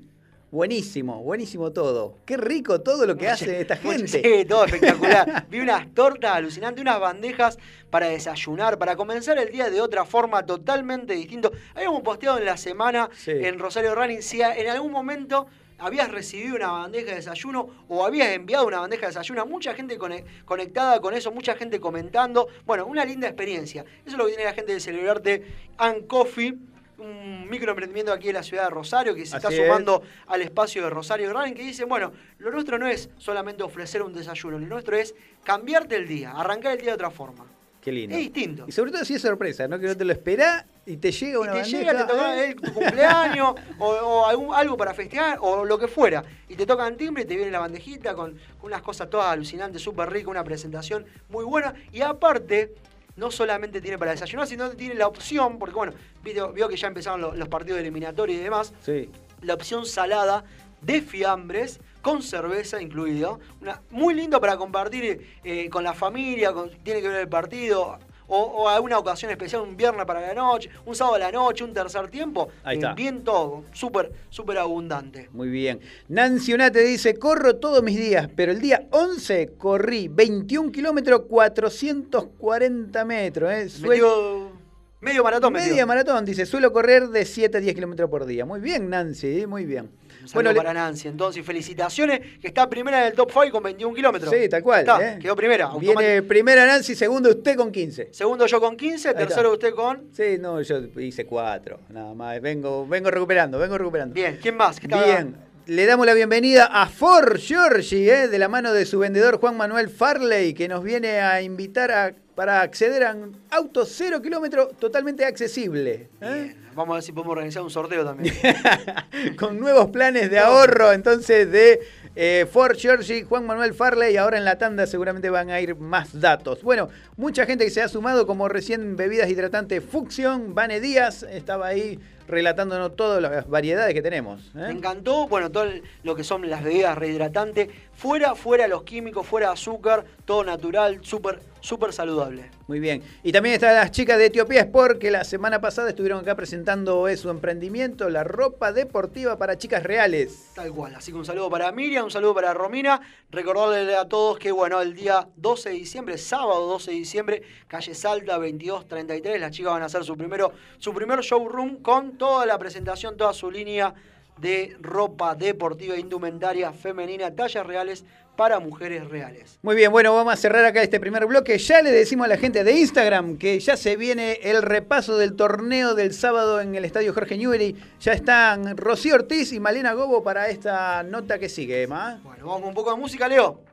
Buenísimo, buenísimo todo. Qué rico todo lo que hace esta gente. Sí, todo espectacular. Vi unas tortas alucinantes, unas bandejas para desayunar, para comenzar el día de otra forma totalmente distinto. Habíamos posteado en la semana Sí. en Rosario Running si en algún momento habías recibido una bandeja de desayuno o habías enviado una bandeja de desayuno. Mucha gente cone- conectada con eso, mucha gente comentando. Bueno, una linda experiencia. Eso es lo que tiene la gente de Celebrarte and Coffee. Un microemprendimiento aquí en la ciudad de Rosario que se está es. sumando al espacio de Rosario Running que dicen, bueno, lo nuestro no es solamente ofrecer un desayuno, lo nuestro es cambiarte el día, arrancar el día de otra forma. Qué lindo. Es distinto. Y sobre todo si es sorpresa, ¿no? Que no te lo esperás y te llega Y una te bandeja. llega, te toca ¿eh? el- tu cumpleaños o, o algún- algo para festejar o lo que fuera. Y te tocan timbre y te viene la bandejita con, con unas cosas todas alucinantes, súper ricas, una presentación muy buena. Y aparte, no solamente tiene para desayunar, sino que tiene la opción, porque bueno, vio, vio que ya empezaron los, los partidos eliminatorios y demás. Sí. la opción salada de fiambres con cerveza incluido. Una, muy lindo para compartir eh, con la familia, con- tiene que ver el partido. O, o alguna ocasión especial, un viernes para la noche, un sábado a la noche, un tercer tiempo. Ahí está. bien todo, súper, súper abundante. Muy bien. Nancy Unate dice, corro todos mis días, pero el día 11 corrí 21 kilómetros, 440 metros. ¿eh? Suel- Metió medio maratón. Media maratón, dice, suelo correr de 7 a 10 kilómetros por día. Muy bien, Nancy, muy bien. Le- para Nancy, entonces, felicitaciones, que está primera en el top 5 con 21 kilómetros. Sí, tal cual. Está, ¿eh? quedó primera. Viene primera Nancy, segundo usted con 15. Segundo yo con 15, está. tercero usted con... Sí, no, yo hice 4, nada más. Vengo, vengo recuperando, vengo recuperando. Bien, ¿quién más? ¿Qué está- Bien, le damos la bienvenida a For Georgie, ¿eh? de la mano de su vendedor Juan Manuel Farley, que nos viene a invitar a, para acceder a un auto cero kilómetro totalmente accesible. ¿eh? Bien, Vamos a ver si podemos organizar un sorteo también. Con nuevos planes de ahorro, entonces, de eh, Ford Georgie, Juan Manuel Farley. Ahora en la tanda seguramente van a ir más datos. Bueno, mucha gente que se ha sumado, como recién bebidas hidratantes Fucción, Vane Díaz, estaba ahí relatándonos todas las variedades que tenemos. ¿eh? Me encantó, bueno, todo lo que son las bebidas rehidratantes, fuera, fuera los químicos, fuera azúcar, todo natural, súper, súper saludable. Muy bien. Y también están las chicas de Etiopía Sport, que la semana pasada estuvieron acá presentando eh, su emprendimiento, la ropa deportiva para chicas reales. Tal cual. Así que un saludo para Miriam, un saludo para Romina. Recordarle a todos que, bueno, el día 12 de diciembre, sábado 12 de diciembre, calle Salta 2233, las chicas van a hacer su, primero, su primer showroom con toda la presentación, toda su línea de ropa deportiva, indumentaria femenina, tallas reales para mujeres reales. Muy bien, bueno, vamos a cerrar acá este primer bloque. Ya le decimos a la gente de Instagram que ya se viene el repaso del torneo del sábado en el Estadio Jorge Newbery. Ya están Rocío Ortiz y Malena Gobo para esta nota que sigue, Emma. Bueno, vamos con un poco de música, Leo.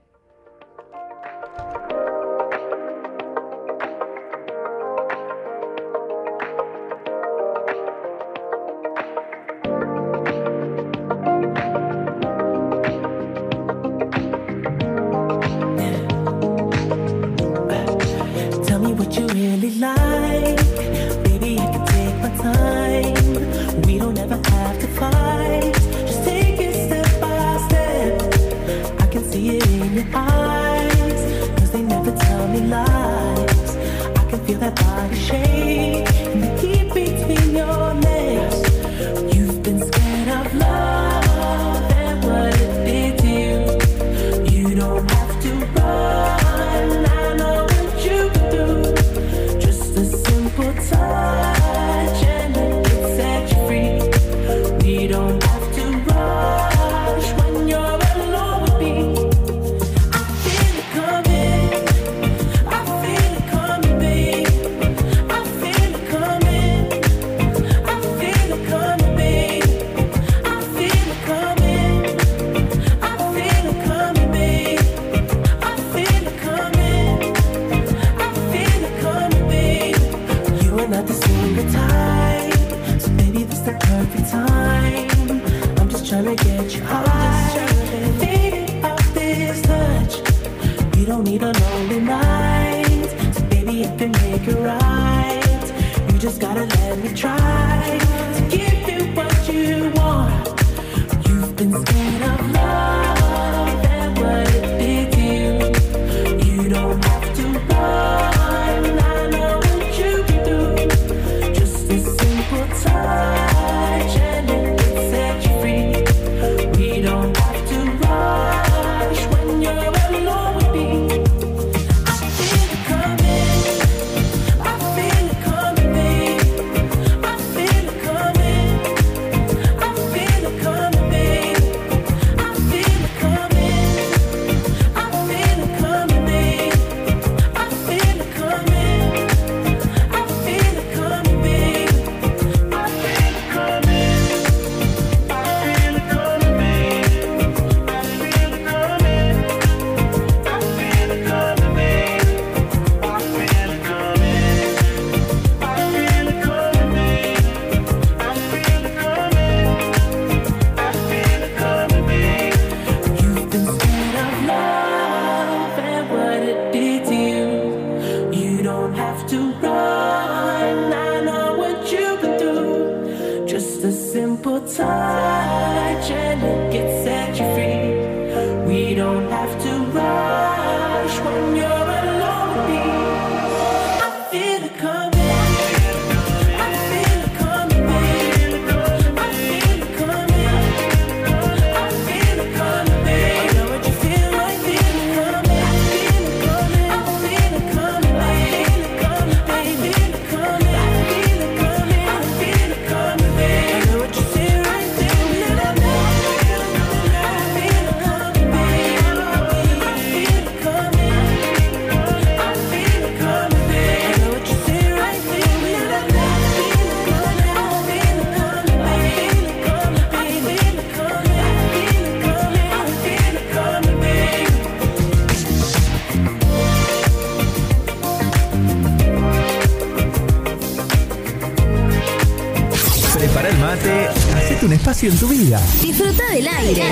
Espacio en tu vida. Disfruta del aire.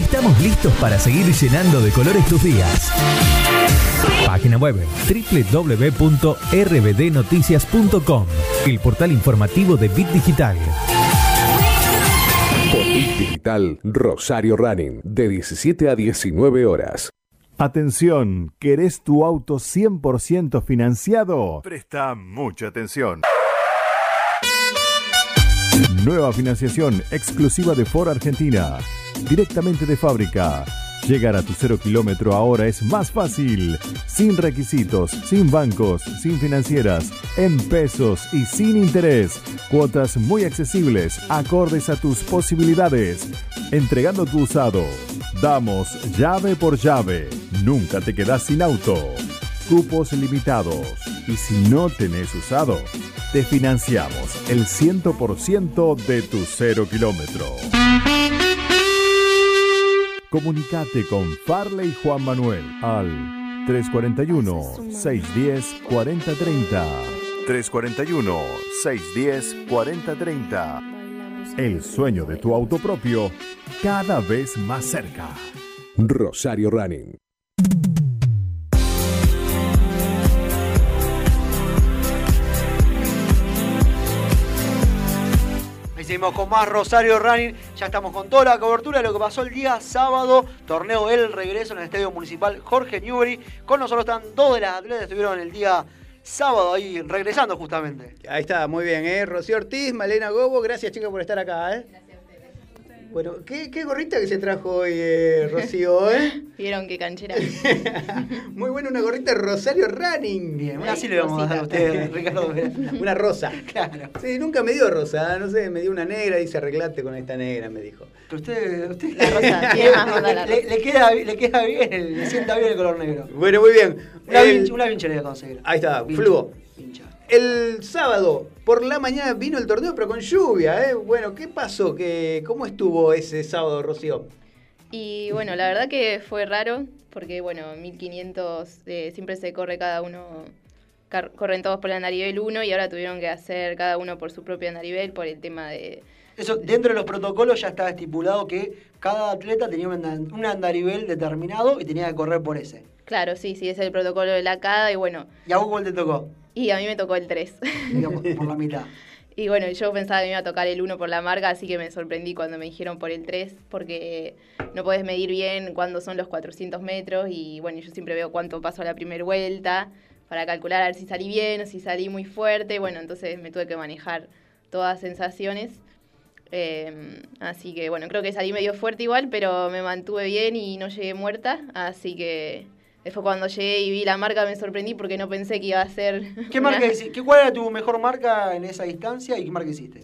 Estamos listos para seguir llenando de colores tus días. Página web www.rbdnoticias.com, el portal informativo de Bit Digital. Por Bit Digital, Rosario Running, de 17 a 19 horas. Atención, ¿querés tu auto 100% financiado? Presta mucha atención. Nueva financiación exclusiva de Ford Argentina. Directamente de fábrica. Llegar a tu cero kilómetro ahora es más fácil. Sin requisitos, sin bancos, sin financieras, en pesos y sin interés. Cuotas muy accesibles, acordes a tus posibilidades. Entregando tu usado. Damos llave por llave. Nunca te quedas sin auto. Cupos limitados. Y si no tenés usado, te financiamos el 100% de tu cero kilómetro. Comunicate con Farley Juan Manuel al 341-610-4030. 341-610-4030. El sueño de tu auto propio cada vez más cerca. Rosario Running. Ahí seguimos con más Rosario Running. Ya estamos con toda la cobertura de lo que pasó el día sábado. Torneo El Regreso en el Estadio Municipal Jorge Newbery. Con nosotros están dos de las atletas que estuvieron el día sábado ahí regresando justamente. Ahí está, muy bien, ¿eh? Rocío Ortiz, Malena Gobo, gracias chicos por estar acá, ¿eh? Bueno, ¿qué, qué gorrita que se trajo hoy, eh, Rocío, eh? Vieron qué canchera. Muy buena, una gorrita de Rosario Running. Bien, así le vamos a dar a usted, Ricardo. una rosa. Claro. Sí, nunca me dio rosa, no sé, me dio una negra, dice arreglate con esta negra, me dijo. Pero usted, usted La rosa, tiene más onda la le, rosa. le queda, le queda bien, el- le sienta bien el color negro. Bueno, muy bien. Una, El- vincha, una vincha le voy a conseguir. Ahí está, Vincha, fluo. vincha. El sábado por la mañana vino el torneo, pero con lluvia, ¿eh? Bueno, ¿qué pasó? ¿Qué, ¿Cómo estuvo ese sábado, Rocío? Y bueno, la verdad que fue raro, porque bueno, 1500 eh, siempre se corre cada uno, corren todos por el andarivel 1 y ahora tuvieron que hacer cada uno por su propio andarivel por el tema de... Eso, dentro de los protocolos ya estaba estipulado que cada atleta tenía un, andan- un andarivel determinado y tenía que correr por ese. Claro, sí, sí, es el protocolo de la CADA y bueno, ¿Y a vos cuál te tocó? Y a mí me tocó el 3. Digamos, por la mitad. Y bueno, yo pensaba que me iba a tocar el 1 por la marca, así que me sorprendí cuando me dijeron por el 3, porque no podés medir bien cuándo son los 400 metros y bueno, yo siempre veo cuánto paso a la primera vuelta para calcular a ver si salí bien o si salí muy fuerte. Bueno, entonces me tuve que manejar todas las sensaciones. Eh, así que bueno, creo que salí medio fuerte igual, pero me mantuve bien y no llegué muerta. Así que fue cuando llegué y vi la marca me sorprendí porque no pensé que iba a ser... ¿Qué una- marca qué, ¿Cuál era tu mejor marca en esa distancia y qué marca hiciste?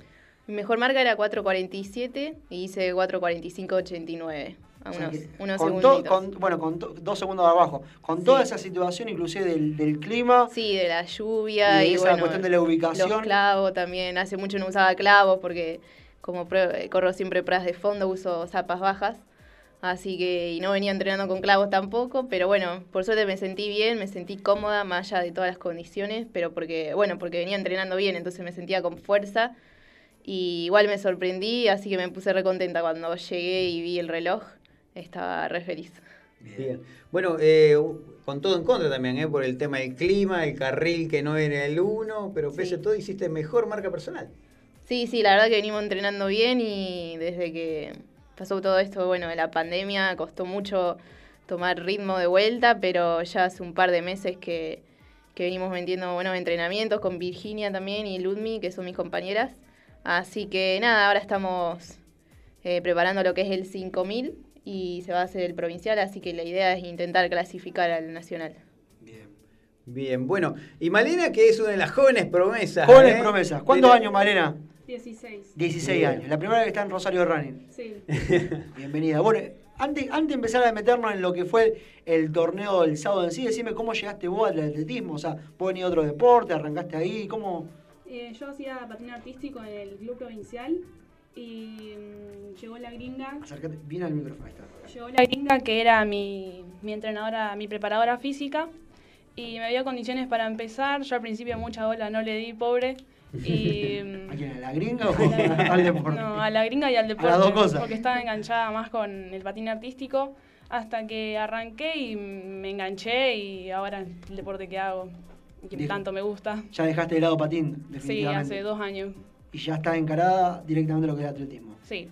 Mi mejor marca era 4.47 y hice 4.45.89. A O sea unos, unos con to- con- bueno, con to- dos segundos abajo. Con toda esa situación, inclusive del, del clima, Sí, de la lluvia Y y, esa bueno, cuestión de la ubicación. Los clavos también. Hace mucho no usaba clavos porque como corro siempre pruebas de fondo, uso zapas bajas. Así que, y no venía entrenando con clavos tampoco, pero bueno, por suerte me sentí bien, me sentí cómoda, más allá de todas las condiciones, pero porque, bueno, porque venía entrenando bien, entonces me sentía con fuerza. Y igual me sorprendí, así que me puse re contenta cuando llegué y vi el reloj. Estaba re feliz. Bien. Bueno, eh, con todo en contra también, ¿eh? Por el tema del clima, el carril que no era el uno, pero pese a todo hiciste mejor marca personal. Sí, sí, la verdad que venimos entrenando bien y desde que pasó todo esto, bueno, de la pandemia, costó mucho tomar ritmo de vuelta, pero ya hace un par de meses que, que venimos metiendo buenos entrenamientos con Virginia también y Ludmi, que son mis compañeras. Así que nada, ahora estamos eh, preparando lo que es el 5000 y se va a hacer el provincial, así que la idea es intentar clasificar al nacional. Bien, bueno. Y Malena, que es una de las jóvenes promesas. jóvenes ¿eh? promesas. ¿Cuántos años, Malena? 16. 16 Bien. años. La primera vez que está en Rosario Running. Sí. Bienvenida. Bueno, antes, antes de empezar a meternos en lo que fue el torneo del sábado en sí, decime cómo llegaste vos al atletismo. O sea, vos venís de otro deporte, arrancaste ahí, ¿cómo? Eh, yo hacía patín artístico en el club provincial y mm, llegó la gringa. Acércate bien al micrófono. Ahí está. Llegó la gringa que era mi, mi entrenadora, mi preparadora física y me dio condiciones para empezar. Yo al principio mucha bola no le di, pobre. Y, ¿A quién? ¿A la gringa o a la- al deporte? No, a la gringa y al deporte. dos cosas. Porque estaba enganchada más con el patín artístico hasta que arranqué y me enganché y ahora el deporte que hago, que tanto me gusta. Ya dejaste de lado patín, Sí, definitivamente. hace dos años. Y ya está encarada directamente lo que es atletismo. Sí,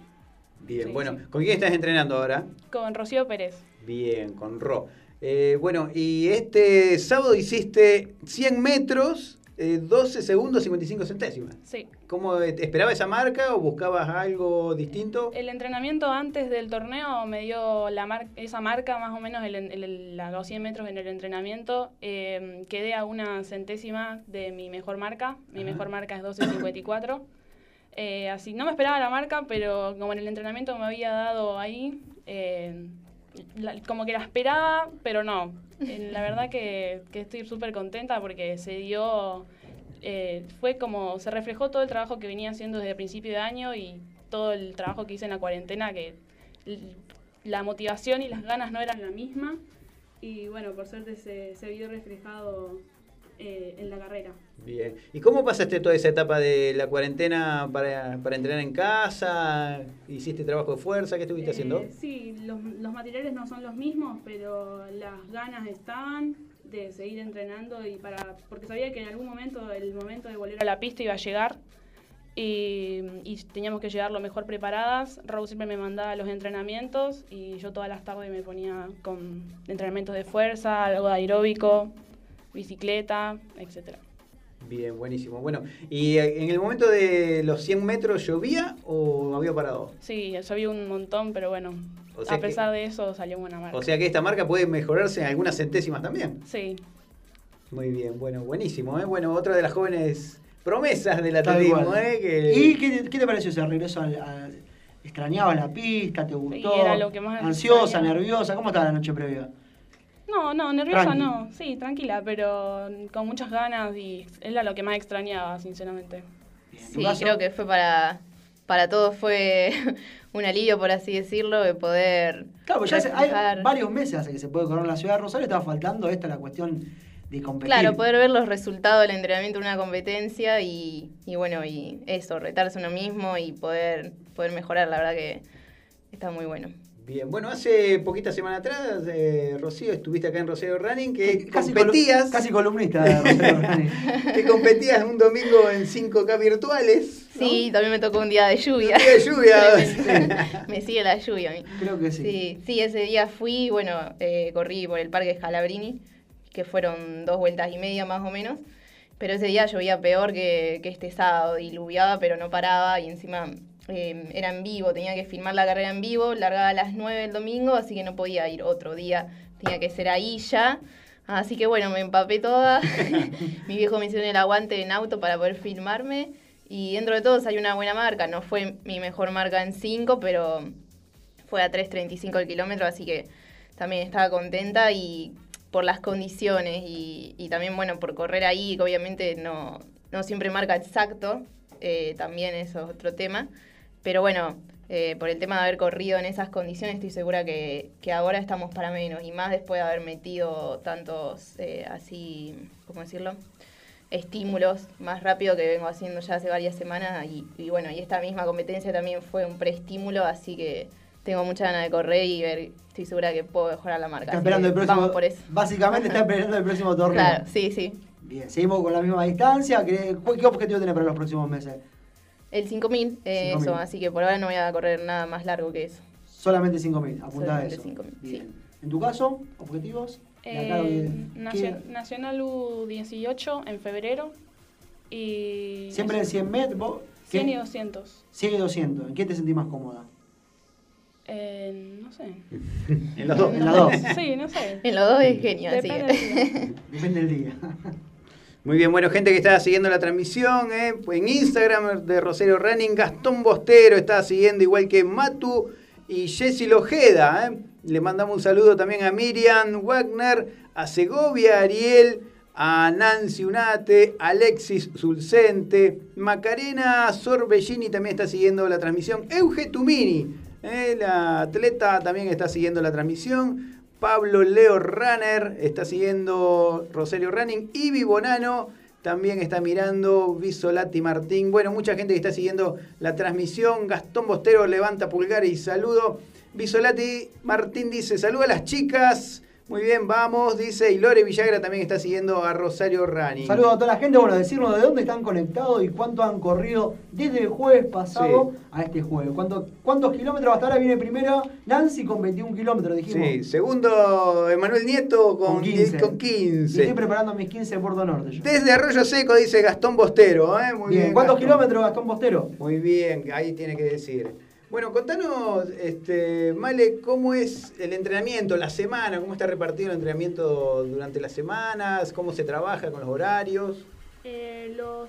Bien, Sí, bueno, sí. ¿con quién estás entrenando ahora? con Rocío Pérez. Bien, con Ro. Eh, bueno, y este sábado hiciste 100 metros, eh, 12 segundos 55 centésimas. Sí. ¿Cómo eh, esperaba esa marca o buscabas algo distinto? El entrenamiento antes del torneo me dio la mar- esa marca más o menos el, el- el- la- los 100 metros en el entrenamiento. Eh, quedé a una centésima de mi mejor marca. Mi Ajá. mejor marca es 12.54. Eh, así, no me esperaba la marca, pero como en el entrenamiento me había dado ahí, eh, la- como que la esperaba, pero no. Eh, la verdad que, que estoy súper contenta porque se dio, eh, fue como, se reflejó todo el trabajo que venía haciendo desde el principio de año y todo el trabajo que hice en la cuarentena, que la motivación y las ganas no eran la misma. Y bueno, por suerte se, se vio reflejado eh, en la carrera. Bien. ¿Y cómo pasaste toda esa etapa de la cuarentena para, entrenar en casa? ¿Hiciste trabajo de fuerza? ¿Qué estuviste Eh, haciendo? Sí, los, materiales no son los mismos, pero las ganas estaban de seguir entrenando y para porque sabía que en algún momento el momento de volver a la pista iba a llegar y, y teníamos que llegar lo mejor preparadas. Raúl siempre me mandaba los entrenamientos y yo todas las tardes me ponía con entrenamientos de fuerza, algo de aeróbico, bicicleta, etcétera. Bien, buenísimo. Bueno, ¿y eh, en el momento de los 100 metros llovía o había parado? Sí, sabía un montón, pero bueno, O sea a que- pesar de eso salió buena marca. O sea que esta marca puede mejorarse en algunas centésimas también. sí. Muy bien, bueno, buenísimo. ¿eh? Bueno, otra de las jóvenes promesas del atletismo. ¿eh? Que- ¿Y qué, te- qué te pareció ese regreso al, al- ¿Extrañabas la pista? ¿Te gustó? era lo que más ¿Ansiosa, extrañaba. nerviosa? ¿Cómo estaba la noche previa? No, no, nerviosa Tranqui. no. Sí, tranquila, pero con muchas ganas y era lo que más extrañaba, sinceramente. ¿en Sí, creo que fue para, para todos fue un alivio, por así decirlo, de poder Claro, pues ya hace- hay varios meses hace que se puede correr en la ciudad de Rosario, estaba faltando esta la cuestión de competir. Claro, poder ver los resultados del entrenamiento de una competencia y, y bueno, y eso, retarse uno mismo y poder, poder mejorar, la verdad que está muy bueno. Bien, bueno, hace poquita semana atrás, eh, Rocío, estuviste acá en Rosario Running, que Casi competías, colu- casi columnista de Rosario Rani. que competías un domingo en 5K virtuales. ¿no? Sí, también me tocó un día de lluvia. Un día de lluvia. Me sigue la lluvia a mí. Creo que sí. Sí, sí, ese día fui, bueno, eh, corrí por el Parque Scalabrini, que fueron dos vueltas y media más o menos, pero ese día llovía peor que, que este sábado, diluviaba pero no paraba y encima eh, era en vivo, tenía que filmar la carrera en vivo, largaba a las 9 el domingo, así que no podía ir otro día, tenía que ser ahí ya. Así que bueno, me empapé toda. Mi viejo me hizo el aguante en auto para poder filmarme. Y dentro de todo salió una buena marca. No fue mi mejor marca en 5, pero fue a 3.35 el kilómetro, así que también estaba contenta y por las condiciones y, y también, bueno, por correr ahí, que obviamente no, no siempre marca exacto, eh, también eso es otro tema. Pero bueno, eh, por el tema de haber corrido en esas condiciones, estoy segura que, que ahora estamos para menos y más después de haber metido tantos, eh, así, ¿cómo decirlo? estímulos más rápido que vengo haciendo ya hace varias semanas y, y bueno, y esta misma competencia también fue un preestímulo, así que tengo mucha ganas de correr y ver, estoy segura que puedo mejorar la marca. Está esperando el próximo. Vamos por eso. Básicamente está esperando el próximo torneo. Claro, sí, sí. Bien, seguimos con la misma distancia. ¿Qué, qué objetivo tenés para los próximos meses? El 5000, eh, 5.000. eso, así que por ahora no voy a correr nada más largo que eso. Solamente 5.000, apuntá a Solamente eso. 5.000, Bien. ¿En tu caso, objetivos? Eh, Nacio-. Nacional U18 en febrero y... Siempre en 100 metros. ¿vos? ¿Qué? 100 y 200. 100 y 200. ¿En qué te sentís más cómoda? Eh, no sé. En los dos. En las dos. Sí, no sé. En los dos es genio, así Depende que... del día. Depende del día. Muy bien, bueno, gente que está siguiendo la transmisión, ¿eh? en Instagram de Rosario Running, Gastón Bostero está siguiendo igual que Matu y Jessy Lojeda. ¿eh? Le mandamos un saludo también a Miriam Wagner, a Segovia Ariel, a Nancy Unate, Alexis Sulcente, Macarena Sorbellini también está siguiendo la transmisión, Euge Tumini, ¿eh? la atleta también está siguiendo la transmisión. Pablo Leo Runner está siguiendo Rosario Running. Ibi Bonano También está mirando Visolati Martín. Bueno, mucha gente que está siguiendo la transmisión. Gastón Bostero levanta pulgar y saludo. Visolati Martín dice, saluda a las chicas. Muy bien, vamos, dice. Y Lore Villagra también está siguiendo a Rosario Rani. Saludos a toda la gente, bueno, decirnos de dónde están conectados y cuánto han corrido desde el jueves pasado a este jueves. ¿Cuánto- ¿Cuántos kilómetros hasta ahora viene primero Nancy con 21 kilómetros, dijimos? Sí, segundo Emanuel Nieto con, Con 15. con Y 15. estoy preparando mis 15 en Puerto Norte. yo. Desde Arroyo Seco, dice Gastón Bostero. ¿eh? Muy Bien, bien, ¿cuántos Gastón. kilómetros Gastón Bostero? Muy bien, ahí tiene que decir. Bueno, contanos, este, Male, cómo es el entrenamiento, la semana, cómo está repartido el entrenamiento durante las semanas, cómo se trabaja con los horarios. Eh, los,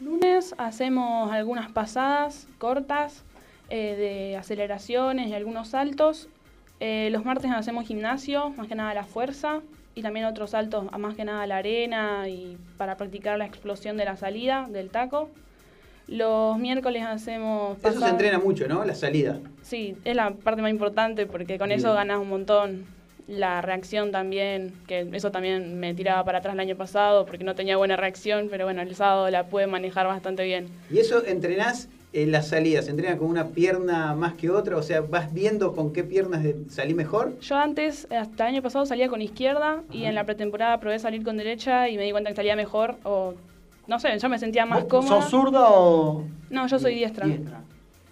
lunes hacemos algunas pasadas cortas eh, de aceleraciones y algunos saltos. Eh, los martes hacemos gimnasio, más que nada la fuerza, y también otros saltos, más que nada la arena y para practicar la explosión de la salida del taco. Los miércoles hacemos... Eso se entrena mucho, ¿no? La salida. Sí, es la parte más importante porque con eso ganas un montón. La reacción también, que eso también me tiraba para atrás el año pasado porque no tenía buena reacción, pero bueno, el sábado la pude manejar bastante bien. Y eso entrenás en las salidas, ¿se entrena con una pierna más que otra? O sea, ¿vas viendo con qué piernas salí mejor? Yo antes, hasta el año pasado, salía con izquierda y en la pretemporada probé salir con derecha y me di cuenta que salía mejor o no sé, yo me sentía más ¿Vos cómoda. ¿Sos zurda o...? No, yo soy diestra. Diestra.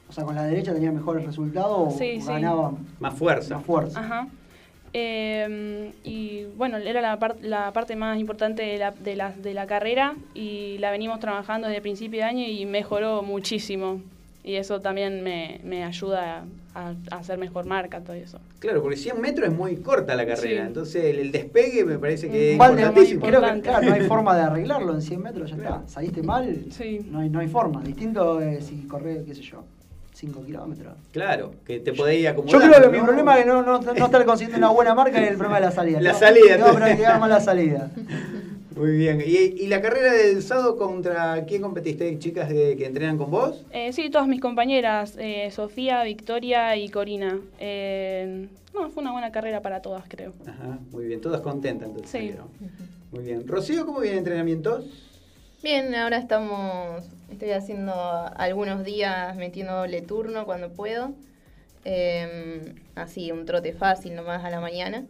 O sea, con la derecha tenía mejores resultados o sí. ganaba Más fuerza. más fuerza. Ajá. Eh, y bueno, era la, par- la parte más importante de la, de, la, de la carrera y la venimos trabajando desde el principio de año y mejoró muchísimo. Y eso también me, me ayuda a, a hacer mejor marca, todo eso. Claro, porque 100 metros es muy corta la carrera, Sí. entonces el, el despegue me parece que es importantísimo. creo que Importante. claro, no hay forma de arreglarlo en 100 metros, ya está. Saliste mal, Sí. no hay, no hay forma. Distinto es si corres, qué sé yo, 5 kilómetros. Claro, que te podéis Yo acomodar. creo que mi problema es que no, no, no estar consiguiendo una buena marca es el problema de la salida. La No, salida, No, tú. practicar más la salida. Muy bien. ¿Y, y la carrera del sábado contra quién competiste? ¿Chicas de- que entrenan con vos? Eh, sí, todas mis compañeras, eh, Sofía, Victoria y Corina. Eh, no, fue una buena carrera para todas, creo. Ajá, muy bien. Todas contentas entonces. Sí. salieron. Muy bien. Rocío, ¿cómo viene el entrenamiento? Bien, ahora estamos, estoy haciendo algunos días metiendo doble turno cuando puedo. Eh, así, un trote fácil nomás a la mañana.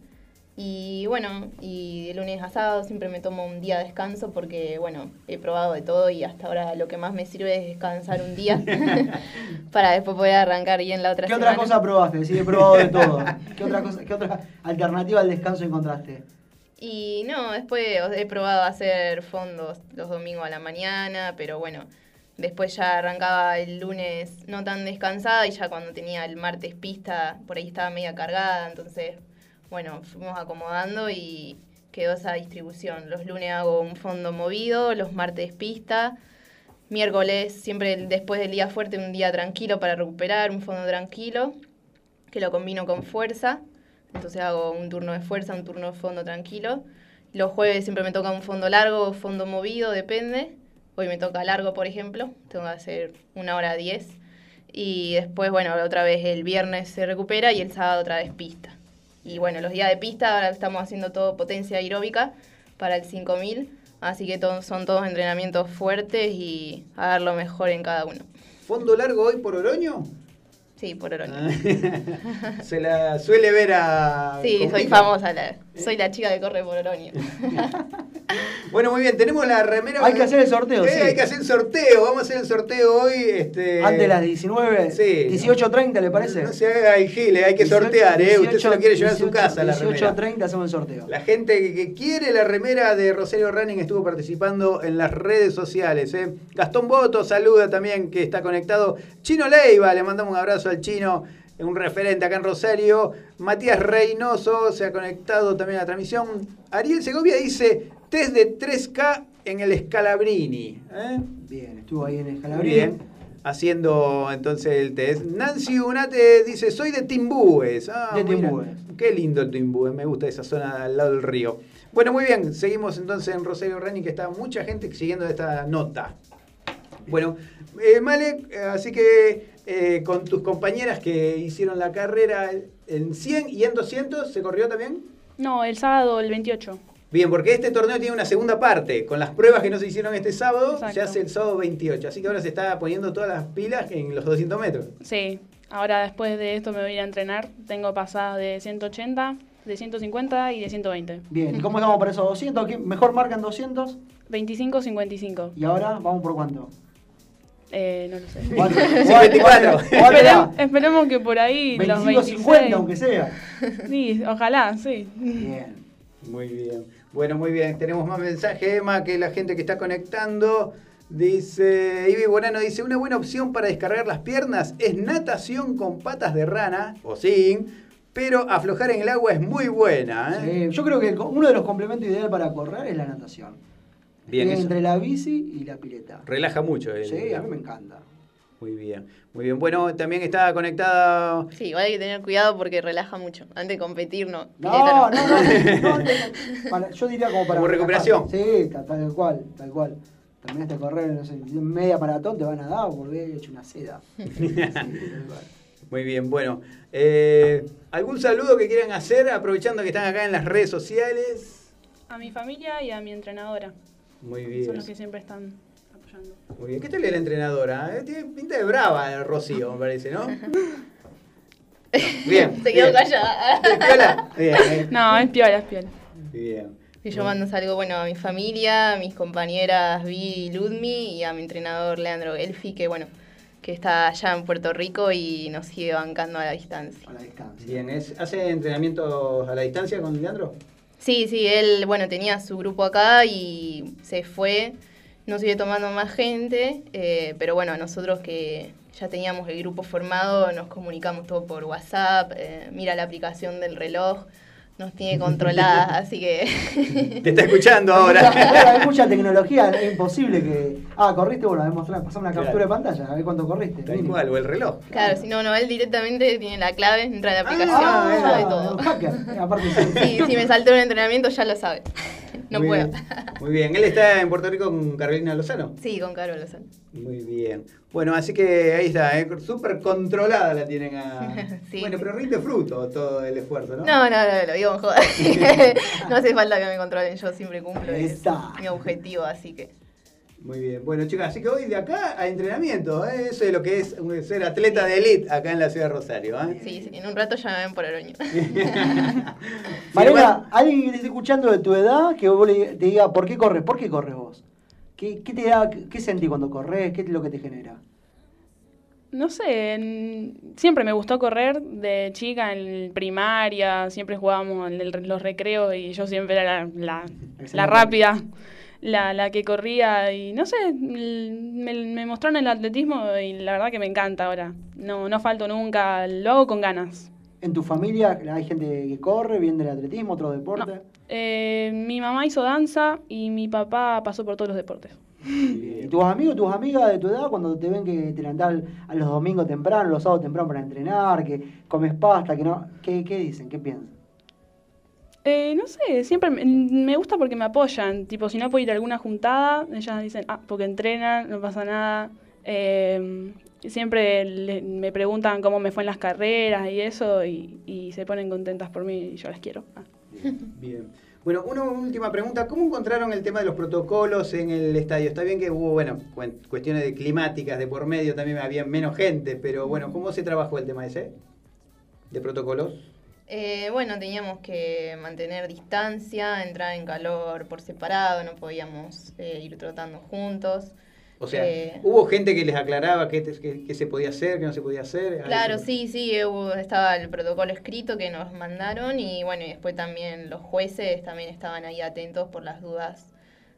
Y bueno, y de lunes a sábado siempre me tomo un día de descanso porque, bueno, he probado de todo y hasta ahora lo que más me sirve es descansar un día para después poder arrancar bien la otra ¿Qué otra semana. cosa probaste? Sí, he probado de todo. ¿Qué otra, cosa, ¿Qué otra alternativa al descanso encontraste? Y no, después he probado hacer fondos los domingos a la mañana, pero bueno, después ya arrancaba el lunes no tan descansada y ya cuando tenía el martes pista, por ahí estaba media cargada, entonces, bueno, fuimos acomodando y quedó esa distribución. Los lunes hago un fondo movido, los martes pista, miércoles siempre después del día fuerte un día tranquilo para recuperar, un fondo tranquilo, que lo combino con fuerza. Entonces hago un turno de fuerza, un turno de fondo tranquilo. Los jueves siempre me toca un fondo largo fondo movido, depende. Hoy me toca largo, por ejemplo. Tengo que hacer una hora diez. Y después, bueno, otra vez el viernes se recupera y el sábado otra vez pista. Y bueno, los días de pista ahora estamos haciendo todo potencia aeróbica para el 5000. Así que son todos entrenamientos fuertes y a dar lo mejor en cada uno. ¿Fondo largo hoy por Oroño? Sí, por Oroño. Ah. Se la suele ver a. Sí, soy famosa. la- soy la chica que corre por Oroño. Bueno, muy bien, tenemos la remera. Hay que hacer el sorteo, Eh, sí. Hay que hacer el sorteo, vamos a hacer el sorteo hoy. Este... Antes de las 19, Sí. 18.30, ¿le parece? No se haga el gile, hay que sortear, ¿eh? Usted se lo quiere llevar a su 18, casa, la remera. 18.30 hacemos el sorteo. La gente que- que quiere la remera de Rosario Running estuvo participando en las redes sociales. ¿eh? Gastón Boto saluda también que está conectado. Chino Leiva, le mandamos un abrazo al chino, un referente acá en Rosario. Matías Reynoso se ha conectado también a la transmisión. Ariel Segovia dice test de 3K en el Scalabrini. ¿eh? Bien, estuvo ahí en Escalabrini. Bien. Haciendo entonces el test. Nancy Unate dice, soy de Timbúes. Ah, De. Timbúes. Qué lindo el Timbúes, me gusta esa zona al lado del río. Bueno, muy bien, seguimos entonces en Rosario Running, que está mucha gente siguiendo esta nota. Bueno, eh, Malek, eh, así que eh, con tus compañeras que hicieron la carrera en 100 y en 200, ¿se corrió también? No, el sábado, el 28. Bien, porque este torneo tiene una segunda parte. Con las pruebas que no se hicieron este sábado, Exacto. se hace el sábado 28. Así que ahora se está poniendo todas las pilas en los 200 metros. Sí, ahora después de esto me voy a ir a entrenar. Tengo pasadas de 180, de 150 y de 120. Bien, ¿y cómo estamos para esos 200? ¿Qué- ¿Mejor marcan 200? 25, 55. ¿Y ahora vamos por cuánto? Eh, no lo sé. ¿Cuánto? 54. Esperem- esperemos que por ahí los 25, 26. 50, aunque sea. Sí, ojalá, sí. Bien. Muy bien. Bueno, muy bien. Tenemos más mensajes, Emma, que la gente que está conectando. Dice, Ivy Bonano dice, una buena opción para descargar las piernas es natación con patas de rana, o sin, pero aflojar en el agua es muy buena. ¿eh? Sí, yo creo que uno de los complementos ideales para correr es la natación. Bien, eso Entre la bici y la pileta. relaja mucho. el- Sí, a mí me encanta. Muy bien, muy bien. Bueno, también está conectada... Sí, igual hay que tener cuidado porque relaja mucho. Antes de competir, no. No, pileta no, no. no, no, para- yo diría como para. Como recuperación. Sí, ta- tal, cual, tal cual. Terminaste de correr, no sé, media maratón, te van a dar, volvés hecho una seda. Sí, tal cual. Muy bien, bueno. eh, ¿Algún saludo que quieran hacer aprovechando que están acá en las redes sociales? A mi familia y a mi entrenadora. Muy Son bien. los que siempre están apoyando. Muy bien. ¿Qué tal es la entrenadora? Eh, Tiene pinta de brava el Rocío, me parece, ¿no? Bien. Se quedó bien. callada. Piola. Bien, bien. No, es piola, es piola. Bien. Y yo mando algo bueno a mi familia, a mis compañeras Vi y Ludmi y a mi entrenador Leandro Elfi, que bueno, que está allá en Puerto Rico y nos sigue bancando a la distancia. A la distancia. Bien, ¿es- ¿hace entrenamientos a la distancia con Leandro? Sí, sí, él, bueno, tenía su grupo acá y se fue, no sigue tomando más gente, eh, pero bueno, nosotros que ya teníamos el grupo formado, nos comunicamos todo por WhatsApp, eh, mira la aplicación del reloj, nos tiene controladas, así que... Te está escuchando ahora. Hay mucha tecnología, es imposible que. Ah, corriste, bueno, demostrar, pasame una Claro. captura de pantalla, a ver cuánto corriste. Tal mínimo. cual, o el reloj. Claro, si no, no, él directamente tiene la clave, entra en la aplicación, Ah, sabe era todo. un hacker. Aparte, sí. Sí, si me saltó un entrenamiento ya lo sabe. No Muy puedo. bien. Muy bien. ¿Él está en Puerto Rico con Carolina Lozano? Sí, con Caro Lozano. Muy bien. Bueno, así que ahí está, ¿eh? súper controlada la tienen a... Sí. Bueno, pero rinde fruto todo el esfuerzo, ¿no? No, no, no, lo digo en joda. no hace falta que me controlen, yo siempre cumplo. Está. mi objetivo, así que. Muy bien. Bueno, chicas, así que hoy de acá a entrenamiento, ¿eh? eso es lo que es ser atleta de elite acá en la ciudad de Rosario. ¿eh? Sí, sí, en un rato ya me ven por Oroño. Mariana, alguien que esté escuchando de tu edad que vos le- te diga, ¿por qué corres? ¿Por qué corres vos? ¿Qué, qué te da, qué, sentís cuando corres? ¿Qué es lo que te genera? No sé, en- siempre me gustó correr de chica en primaria, siempre jugábamos en los recreos y yo siempre era la, la- Excelente. la rápida, la, la que corría y no sé, me, me mostraron el atletismo y la verdad que me encanta ahora. No, no falto nunca, lo hago con ganas. ¿En tu familia hay gente que corre, viene del atletismo, otro deporte? Eh, mi mamá hizo danza y mi papá pasó por todos los deportes. ¿Y tus amigos, tus amigas de tu edad, cuando te ven que te levantás a los domingos temprano, los sábados temprano para entrenar, que comes pasta, que no, ¿qué, qué dicen? ¿Qué piensan? Eh, no sé, siempre me, me gusta porque me apoyan. Tipo, si no puedo ir a alguna juntada, ellas dicen, ah, porque entrenan, no pasa nada. Eh, siempre le- me preguntan cómo me fue en las carreras y eso, y, y se ponen contentas por mí y yo las quiero. Ah. Bien. Bueno, una última pregunta. ¿Cómo encontraron el tema de los protocolos en el estadio? Está bien que hubo, bueno, cuestiones de climáticas de por medio, también había menos gente, pero bueno, ¿cómo se trabajó el tema ese? ¿De protocolos? Eh, bueno, teníamos que mantener distancia, entrar en calor por separado, no podíamos eh, ir trotando juntos. O sea, Eh, ¿hubo gente que les aclaraba qué, qué se podía hacer, qué no se podía hacer? Claro, Eso. sí, sí, hubo- estaba el protocolo escrito que nos mandaron y bueno, y después también los jueces también estaban ahí atentos por las dudas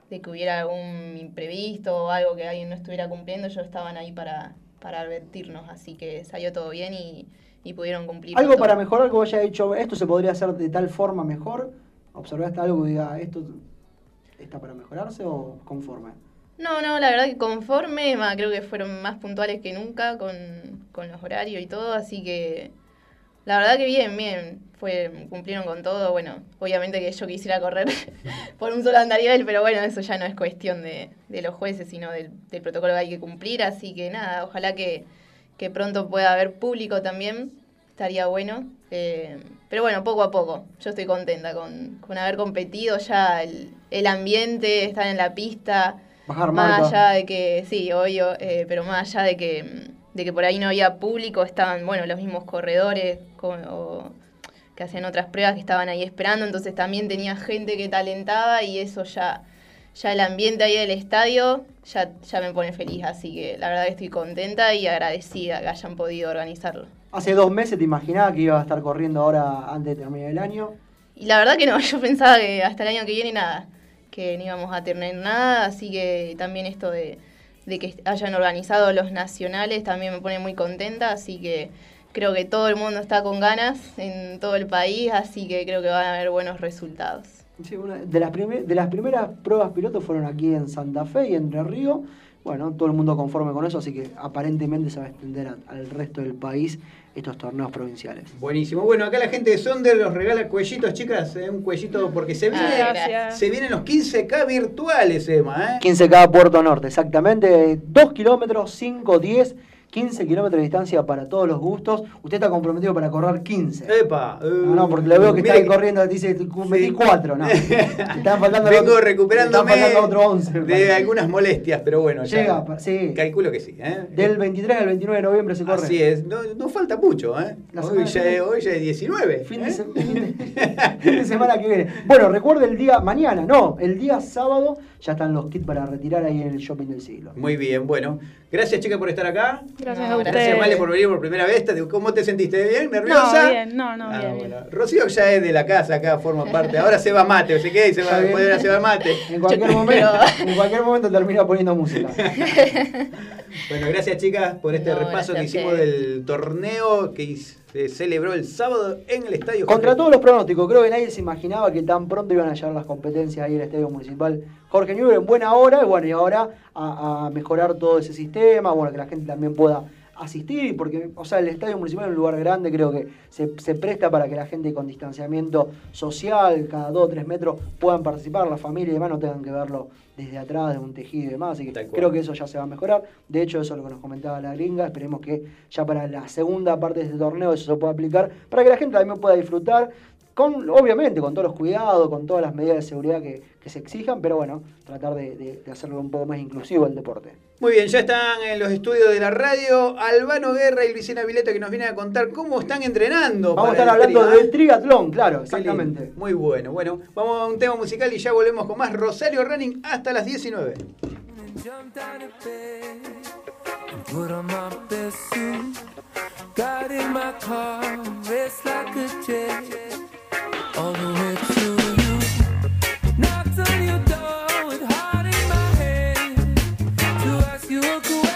de que hubiera algún imprevisto o algo que alguien no estuviera cumpliendo, ellos estaban ahí para, para advertirnos, así que salió todo bien y, y pudieron cumplir. Algo todo. para mejorar que vos hayas dicho, esto se podría hacer de tal forma mejor. ¿Observaste algo que diga, esto está para mejorarse o conforme? No, no, la verdad que conforme, creo que fueron más puntuales que nunca con, con los horarios y todo, así que la verdad que bien, bien, fue, cumplieron con todo, bueno, obviamente que yo quisiera correr por un solo andarivel, pero bueno, eso ya no es cuestión de, de los jueces, sino del, del protocolo que hay que cumplir, así que nada, ojalá que, que pronto pueda haber público también, estaría bueno, Eh, pero bueno, poco a poco. Yo estoy contenta con, con haber competido ya el, el ambiente, estar en la pista. Bajar más allá de que, sí, obvio, eh, pero más allá de que, de que por ahí no había público, estaban, bueno, los mismos corredores con- o- que hacían otras pruebas que estaban ahí esperando, entonces también tenía gente que talentaba y eso ya, ya el ambiente ahí del estadio ya, ya me pone feliz, así que la verdad que estoy contenta y agradecida que hayan podido organizarlo. Hace dos meses te imaginaba que ibas a estar corriendo ahora antes de terminar el año. Y la verdad que no, yo pensaba que hasta el año que viene nada, que no íbamos a tener nada, así que también esto de, de que hayan organizado los nacionales también me pone muy contenta, así que creo que todo el mundo está con ganas en todo el país, así que creo que van a haber buenos resultados. Sí, una de, las primeras pruebas pilotos fueron aquí en Santa Fe y Entre Río. Bueno, todo el mundo conforme con eso, así que aparentemente se va a extender al resto del país estos torneos provinciales. Buenísimo. Bueno, acá la gente de Sonder los regala cuellitos, chicas. eh, un cuellito porque se, viene, Gracias. se vienen los 15K virtuales, Emma. ¿eh? 15 cada Puerto Norte, exactamente. 2 kilómetros, 5, 10, 15 kilómetros de distancia para todos los gustos. Usted está comprometido para correr 15. Epa. No, no, porque le veo que está ahí corriendo, dice 24, no. Te están faltando Vengo te recuperándome están faltando otro 11. me de algunas molestias, pero bueno, ya Llega, pa- sí. calculo que sí. ¿eh? Del 23 al 29 de noviembre se corre. Así es, no, no falta mucho, ¿eh? Hoy semana ya, viene. hoy ya es 19. Fin de, ¿eh? se- fin de- fin de semana que viene. Bueno, recuerde el día mañana, no, el día sábado ya están los kits para retirar ahí en el shopping del siglo. Muy bien, bueno. Gracias, chicas, por estar acá. Gracias No, a ustedes. Gracias, Male, por venir por primera vez. ¿Cómo te sentiste? ¿Bien? ¿Nerviosa? No, bien, no, no, Ah, bien. Rocío ya es de la casa, acá forma parte. Ahora se va mate, se queda y se va, puede ir a se va mate. En cualquier momento, en cualquier momento termina poniendo música. Bueno, gracias chicas por este No, repaso que a hicimos del torneo que se celebró el sábado en el estadio. Contra todos los pronósticos, creo que nadie se imaginaba que tan pronto iban a llegar las competencias ahí en el Estadio Municipal Jorge Newbery en buena hora, y bueno, y ahora a mejorar todo ese sistema, bueno, que la gente también pueda asistir, porque, o sea, el Estadio Municipal es un lugar grande, creo que se, se presta para que la gente con distanciamiento social, cada dos o tres metros, puedan participar, la familia y demás no tengan que verlo desde atrás, de un tejido y demás, así que Tal cual. creo que eso ya se va a mejorar. De hecho, eso es lo que nos comentaba la gringa, esperemos que ya para la segunda parte de este torneo eso se pueda aplicar, para que la gente también pueda disfrutar, con, obviamente con todos los cuidados, con todas las medidas de seguridad que, que se exijan, pero bueno, tratar de, de- de hacerlo un poco más inclusivo el deporte. Muy bien, ya están en los estudios de la radio Albano Guerra y Luisina Vileta que nos vienen a contar cómo están entrenando. Vamos a estar hablando tri, del triatlón, claro, exactamente. Muy bueno. Bueno, vamos a un tema musical y ya volvemos con más Rosario Running hasta las 19. Jumped out of bed and put on my best suit. Got in my car, raced like a jet, all the way to you're cool.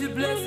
to bless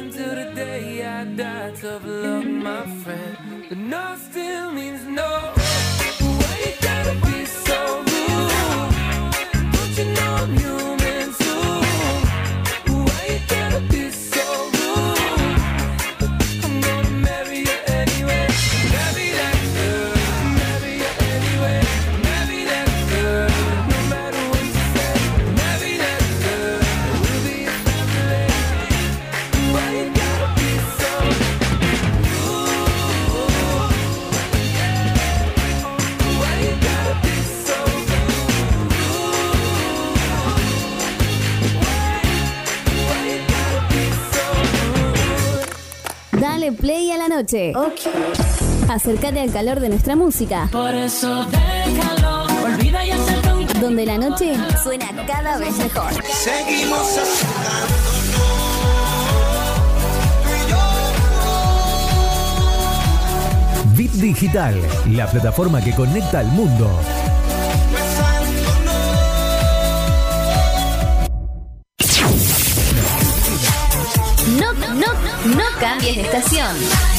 Acércate al calor de nuestra música. Por eso déjalo, olvida y un Donde la noche suena cada vez mejor. Seguimos Bit Digital, la plataforma que conecta al mundo. No, no, no cambies de estación.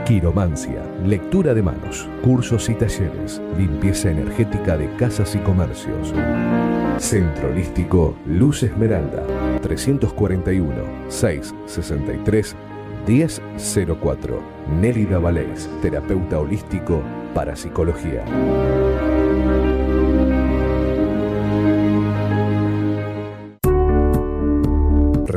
Quiromancia, Lectura de Manos, Cursos y Talleres, Limpieza Energética de Casas y Comercios. Centro Holístico Luz Esmeralda, 341 663 1004. Nélida Valés, terapeuta holístico para psicología.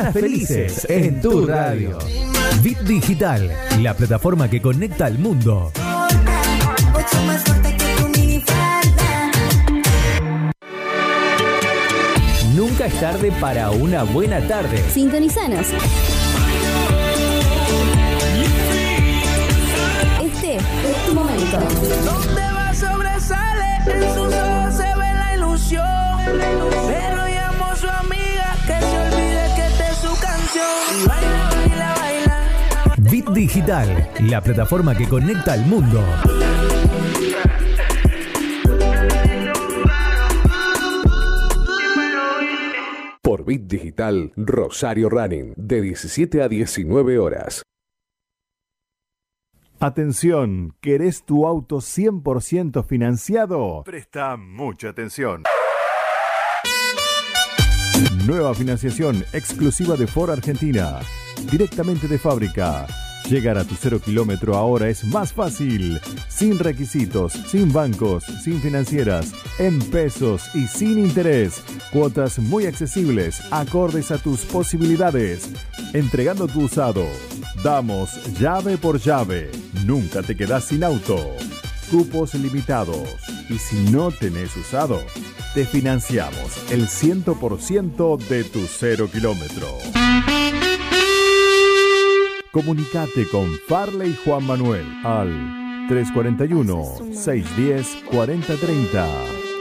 Mañanas felices en tu radio. Bit Digital, la plataforma que conecta al mundo. Nunca es tarde para una buena tarde. Sintonizanos. Este es tu momento. Digital, la plataforma que conecta al mundo. Por Bit Digital, Rosario Running, de 17 a 19 horas. Atención, ¿querés tu auto 100% financiado? Presta mucha atención. Nueva financiación exclusiva de Ford Argentina. Directamente de fábrica. Llegar a tu cero kilómetro ahora es más fácil. Sin requisitos, sin bancos, sin financieras, en pesos y sin interés. Cuotas muy accesibles, acordes a tus posibilidades. Entregando tu usado. Damos llave por llave. Nunca te quedas sin auto. Cupos limitados. Y si no tenés usado, te financiamos el 100% de tu cero kilómetro. Comunicate con Farley Juan Manuel al 341-610-4030.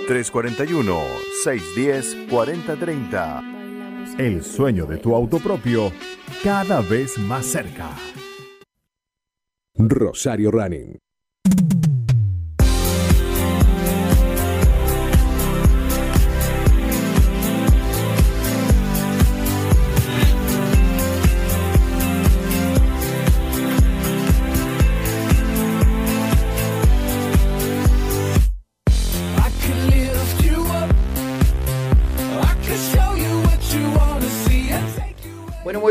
341-610-4030. El sueño de tu auto propio cada vez más cerca. Rosario Running.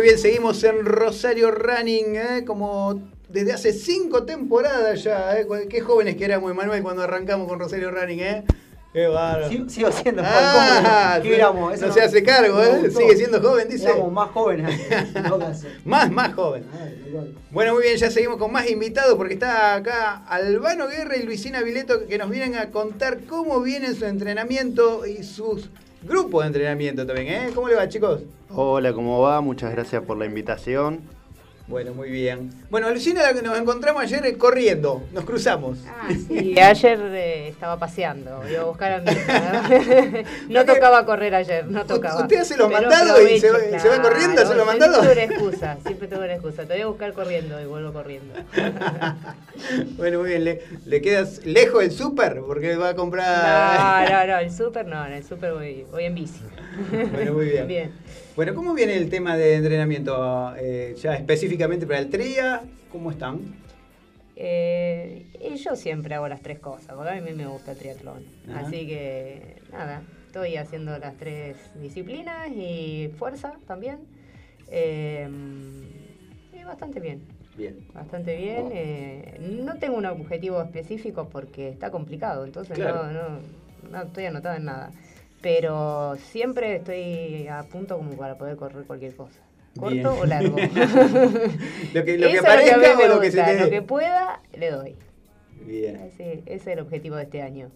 Bien, seguimos en Rosario Running, ¿eh? como desde hace cinco temporadas ya. ¿eh? Qué jóvenes que éramos, Manuel, cuando arrancamos con Rosario Running, ¿eh? Qué bárbaro. Sigo siendo joven. Ah, ¿cómo? ¿Qué éramos? Eso no se hace cargo, ¿eh? Sigue siendo joven, dice. Éramos más jóvenes. Más, más joven. Bueno, muy bien, ya seguimos con más invitados porque está acá Albano Guerra y Luisina Vileto que nos vienen a contar cómo viene su entrenamiento y sus grupos de entrenamiento también, ¿eh? ¿Cómo le va, chicos? Hola, ¿cómo va? Muchas gracias por la invitación. Bueno, muy bien. Bueno, que nos encontramos ayer eh, corriendo, nos cruzamos. Y ayer eh, estaba paseando, iba a buscar a mi hija. No, tocaba correr ayer, no tocaba. usted hace los Pero mandados y se va- se va corriendo a hacer los siempre mandados. tuve una excusa, siempre tuve una excusa. Te voy a buscar corriendo y vuelvo corriendo. Bueno, muy bien, le, le quedas lejos el súper porque va a No, comprar... no, no, el súper no, en el súper voy, voy en bici. Bueno, muy bien. Bien. Bueno, ¿cómo viene el tema de entrenamiento? Eh, ya específicamente para el tría, ¿cómo están? Eh, y yo siempre hago las tres cosas, porque a mí me gusta el triatlón. Ajá. Así que, nada, estoy haciendo las tres disciplinas y fuerza también. Eh, y bastante bien. Bien. Bastante bien. eh, no tengo un objetivo específico porque está complicado, entonces Claro. no, no, no estoy anotada en nada. Pero siempre estoy a punto como para poder correr cualquier cosa. Corto Bien. o largo. Lo que, lo que aparezca me o lo que se te lo que pueda, le doy. Bien. Ese, ese es el objetivo de este año.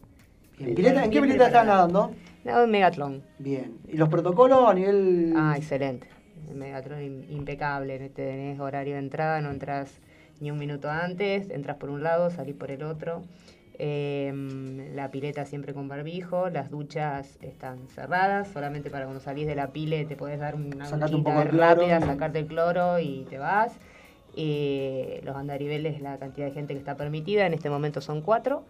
Bien. ¿Pileta- ¿En qué pileta estás nadando? Nado en Megatlón. Bien. ¿Y los protocolos a nivel...? Ah, excelente. El Megatlón im- impecable. Tenés horario de entrada, no entras ni un minuto antes, entras por un lado, salís por el otro. Em, la pileta siempre con barbijo, las duchas están cerradas, solamente para cuando salís de la pile te podés dar una duchita el cloro. rápida, sacarte el cloro y te vas. Eh, los andariveles, la cantidad de gente que está permitida, en este momento son cuatro.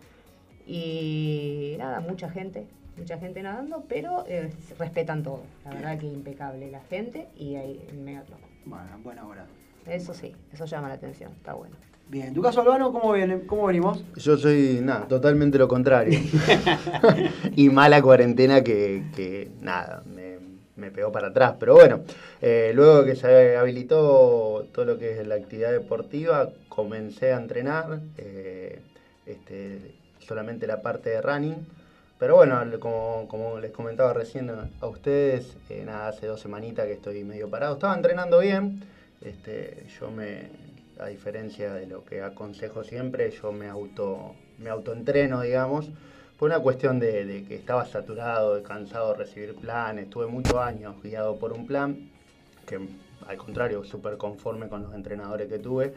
Y nada, mucha gente, mucha gente nadando, pero eh, respetan todo. La verdad que impecable la gente y ahí en Megatlón. Bueno, buena hora. Eso sí, eso llama la atención, está bueno. Bien. ¿En tu caso, Albano, cómo, viene, cómo venimos? Yo soy, nada, totalmente lo contrario. y mala cuarentena que, que, nada, me, me pegó para atrás. Pero bueno, eh, luego que se habilitó todo lo que es la actividad deportiva, comencé a entrenar, eh, este, solamente la parte de running. Pero bueno, como, como les comentaba recién a, a ustedes, eh, nada, hace dos semanitas que estoy medio parado. Estaba entrenando bien. Este, yo me, a diferencia de lo que aconsejo siempre, yo me auto, me autoentreno, digamos, por una cuestión de, que estaba saturado, cansado de recibir planes. Tuve muchos años guiado por un plan, que al contrario, súper conforme con los entrenadores que tuve.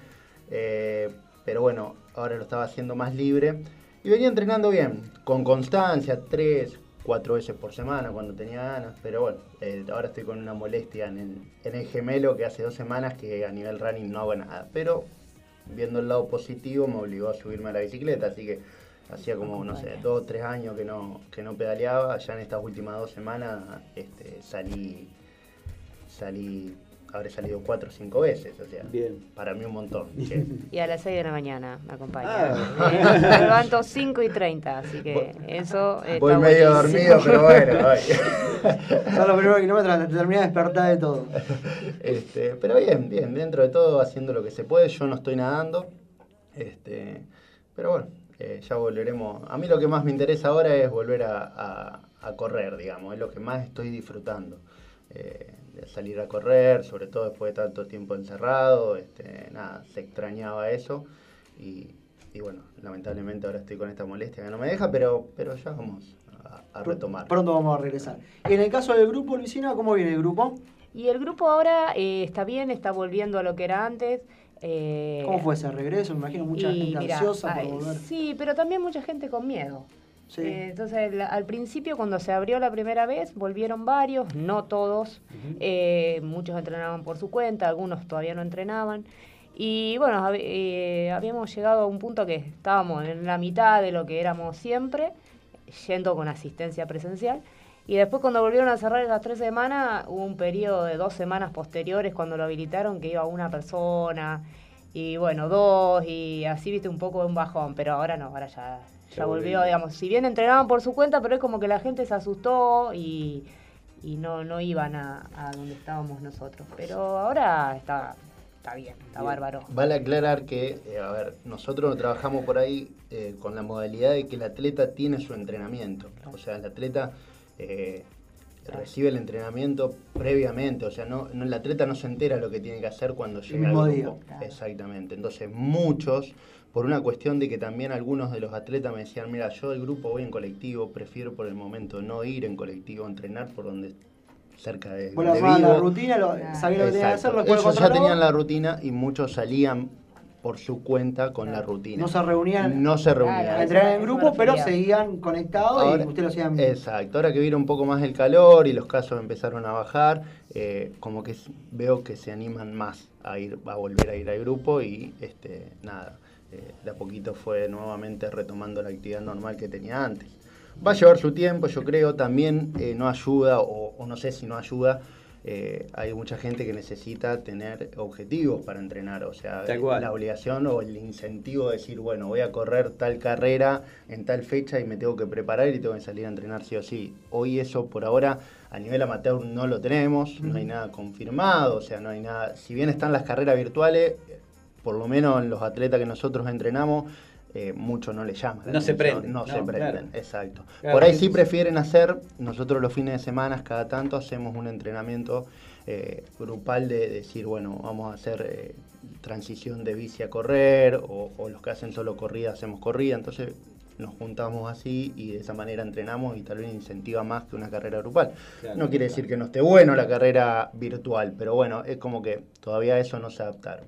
Eh, pero bueno, ahora lo estaba haciendo más libre. Y venía entrenando bien, con constancia, tres, cuatro veces por semana cuando tenía ganas. Pero bueno, eh, ahora estoy con una molestia en el, en el gemelo que hace dos semanas que a nivel running no hago nada. Pero viendo el lado positivo me obligó a subirme a la bicicleta. Así que hacía como, no sé, dos o tres años que no, que no pedaleaba. Ya en estas últimas dos semanas este, salí, salí, habré salido cuatro o cinco veces. O sea, para mí un montón. che. Y a las 6 de la mañana me acompaña. Ah. Eh, Me levanto 5 y 30, así que eso está Voy medio buenísimo. dormido, pero bueno. ay. Son los primeros kilómetros, te terminás de despertar de todo. Este, pero bien, bien, dentro de todo haciendo lo que se puede. Yo no estoy nadando. Este, pero bueno, eh, ya volveremos. A mí lo que más me interesa ahora es volver a, a- a correr, digamos. Es lo que más estoy disfrutando. eh, salir a correr, sobre todo después de tanto tiempo encerrado, este, nada, se extrañaba eso y, y bueno, lamentablemente ahora estoy con esta molestia que no me deja, pero, pero ya vamos a, a retomar. Pronto vamos a regresar. Y en el caso del grupo, Luisina, ¿cómo viene el grupo? Y el grupo ahora eh, está bien, está volviendo a lo que era antes. eh, ¿Cómo fue ese regreso? Me imagino mucha y gente mira, ansiosa por ay, volver. Sí, pero también mucha gente con miedo. Sí. Eh, entonces, la- al principio, cuando se abrió la primera vez, volvieron varios, no todos. Eh, muchos entrenaban por su cuenta, algunos todavía no entrenaban. Y bueno, hab- eh, habíamos llegado a un punto que estábamos en la mitad de lo que éramos siempre, yendo con asistencia presencial. Y después cuando volvieron a cerrar esas tres semanas, hubo un periodo de dos semanas posteriores cuando lo habilitaron que iba una persona y bueno, dos y así viste un poco de un bajón, pero ahora no, ahora ya, ya volvió. digamos, si bien entrenaban por su cuenta, pero es como que la gente se asustó y, y no, no iban a, a donde estábamos nosotros. Pero ahora está, está bien, está bárbaro. Vale aclarar que, eh, a ver, nosotros trabajamos por ahí eh, con la modalidad de que el atleta tiene su entrenamiento. O sea, el atleta eh, recibe el entrenamiento previamente. O sea, no, no- el atleta no se entera lo que tiene que hacer cuando llega al grupo. Exactamente. Entonces, muchos, por una cuestión de que también algunos de los atletas me decían, mira, yo del grupo voy en colectivo, prefiero por el momento no ir en colectivo, entrenar por donde cerca de, le armabas la rutina, lo- sabías lo que tenías que hacer, Exacto. lo después Ellos ya tenían la rutina y muchos salían por su cuenta con la rutina. No se reunían. No se reunían. a entrenar en grupo, pero seguían conectados Ahora- y ustedes lo hacían. Exacto, ahora que vino un poco más el calor y los casos empezaron a bajar, eh, como que veo que se animan más a ir, a volver a ir al grupo y este, nada, eh, de a poquito fue nuevamente retomando la actividad normal que tenía antes. Va a llevar su tiempo, yo creo, también eh, no ayuda, o, o no sé si no ayuda, eh, hay mucha gente que necesita tener objetivos para entrenar, o sea, la obligación o el incentivo de decir, bueno, voy a correr tal carrera en tal fecha y me tengo que preparar y tengo que salir a entrenar sí o sí. Hoy eso por ahora a nivel amateur no lo tenemos, no hay nada confirmado, o sea, no hay nada, si bien están las carreras virtuales, por lo menos en los atletas que nosotros entrenamos, eh, mucho no le llama. la No se prenden, No, no, se prenden, claro. exacto. Claro, por ahí sí prefieren hacer, nosotros los fines de semana, cada tanto hacemos un entrenamiento eh, grupal de decir, bueno, vamos a hacer eh, transición de bici a correr, o, o los que hacen solo corrida, hacemos corrida, entonces nos juntamos así y de esa manera entrenamos y tal vez incentiva más que una carrera grupal. Claro. no quiere decir que no esté bueno la carrera virtual, pero bueno, es como que todavía a eso no se adaptaron.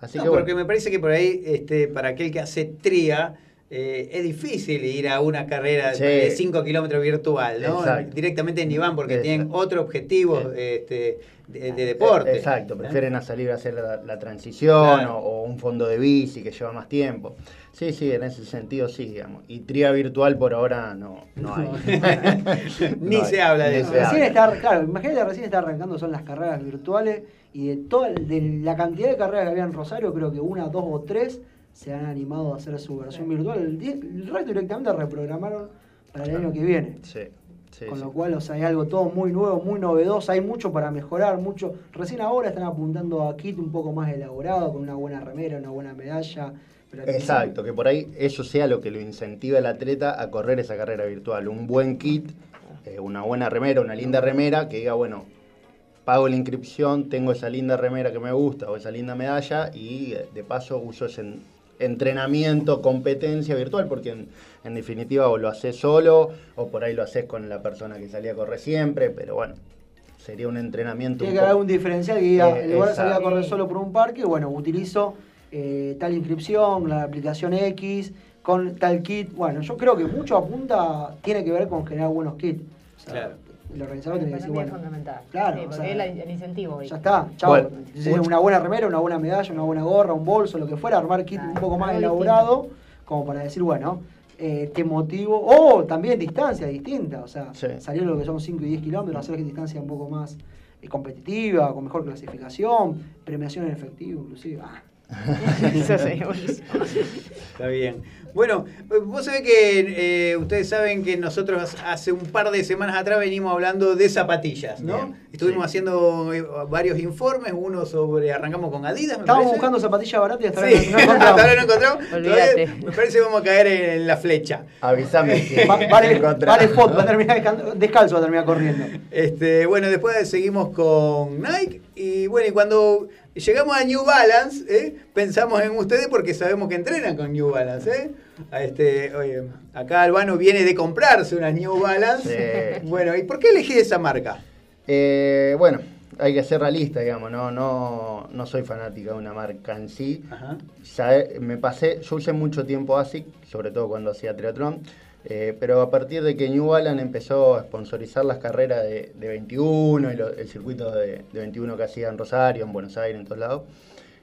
Así No, que bueno. porque me parece que por ahí, este, para aquel que hace tría, eh, es difícil ir a una carrera Sí. de 5 kilómetros virtual, ¿no? Exacto. Directamente en Iván, porque Exacto. tienen otro objetivo este, de, de deporte. Eh, Exacto, prefieren a salir a hacer la, la transición Claro. o, o un fondo de bici que lleva más tiempo. Sí, sí, en ese sentido sí, digamos. Y tría virtual por ahora no, no hay. Ni No se hay, habla de eso. Recién está, claro, imagínate, recién está arrancando son las carreras virtuales y de toda de la cantidad de carreras que había en Rosario, creo que una, dos o tres se han animado a hacer su versión virtual. El, resto directamente reprogramaron para el año que viene. Sí, sí, Con sí. lo cual, o sea, hay algo todo muy nuevo, muy novedoso, hay mucho para mejorar, mucho. Recién ahora están apuntando a kit un poco más elaborado, con una buena remera, una buena medalla. Exacto, que por ahí eso sea lo que lo incentiva al atleta a correr esa carrera virtual. Un buen kit, eh, una buena remera, una linda remera que diga, bueno, pago la inscripción, tengo esa linda remera que me gusta o esa linda medalla y eh, de paso uso ese en- entrenamiento, competencia virtual, porque en, en definitiva o lo haces solo o por ahí lo haces con la persona que salía a correr siempre, pero bueno, sería un entrenamiento. Tiene un que haber un diferencial que diga, Eh, en lugar de salir a correr solo por un parque, bueno, utilizo eh, tal inscripción, la aplicación X, con tal kit. Bueno, yo creo que mucho apunta, tiene que ver con generar buenos kits. O sea, Claro. El organizador tiene que decir, bueno, fundamental. claro, Sí, o sea, el incentivo. hoy. ya está, chao. Bueno, mucho- una buena remera, una buena medalla, una buena gorra, un bolso, lo que fuera, armar kit un poco más elaborado, como para decir, bueno, eh, te motivo, o también distancia distinta, o sea, Sí. salir lo que son 5 y 10 kilómetros, hacer distancia un poco más eh, competitiva, con mejor clasificación, premiación en efectivo, inclusive. Ah, Eso sería buenísimo. Está bien. Bueno, vos sabés que eh, ustedes saben que nosotros hace un par de semanas atrás venimos hablando de zapatillas, ¿no? Bien, Estuvimos haciendo eh, varios informes, uno sobre, arrancamos con Adidas, me Estábamos parece. buscando zapatillas baratas y hasta Sí, ahora no hasta encontramos. ahora no encontramos. Olvídate. Todavía Me parece que vamos a caer en la flecha. Avísame Va- vale, vale Spot, va a terminar descal- descalzo, va a terminar corriendo. Este, bueno, después seguimos con Nike y bueno, y cuando llegamos a New Balance, ¿eh? pensamos en ustedes porque sabemos que entrenan con New Balance, ¿eh? A Este, oye, acá Albano viene de comprarse una New Balance. Sí. Bueno, ¿y por qué elegí esa marca? Eh, bueno, hay que ser realista, digamos, no, no, no soy fanática de una marca en sí. Ajá. Ya, eh, me pasé, yo usé mucho tiempo ASIC, sobre todo cuando hacía triatlón, eh, pero a partir de que New Balance empezó a sponsorizar las carreras de, de 21 y lo- el circuito de, de 21 que hacía en Rosario, en Buenos Aires, en todos lados,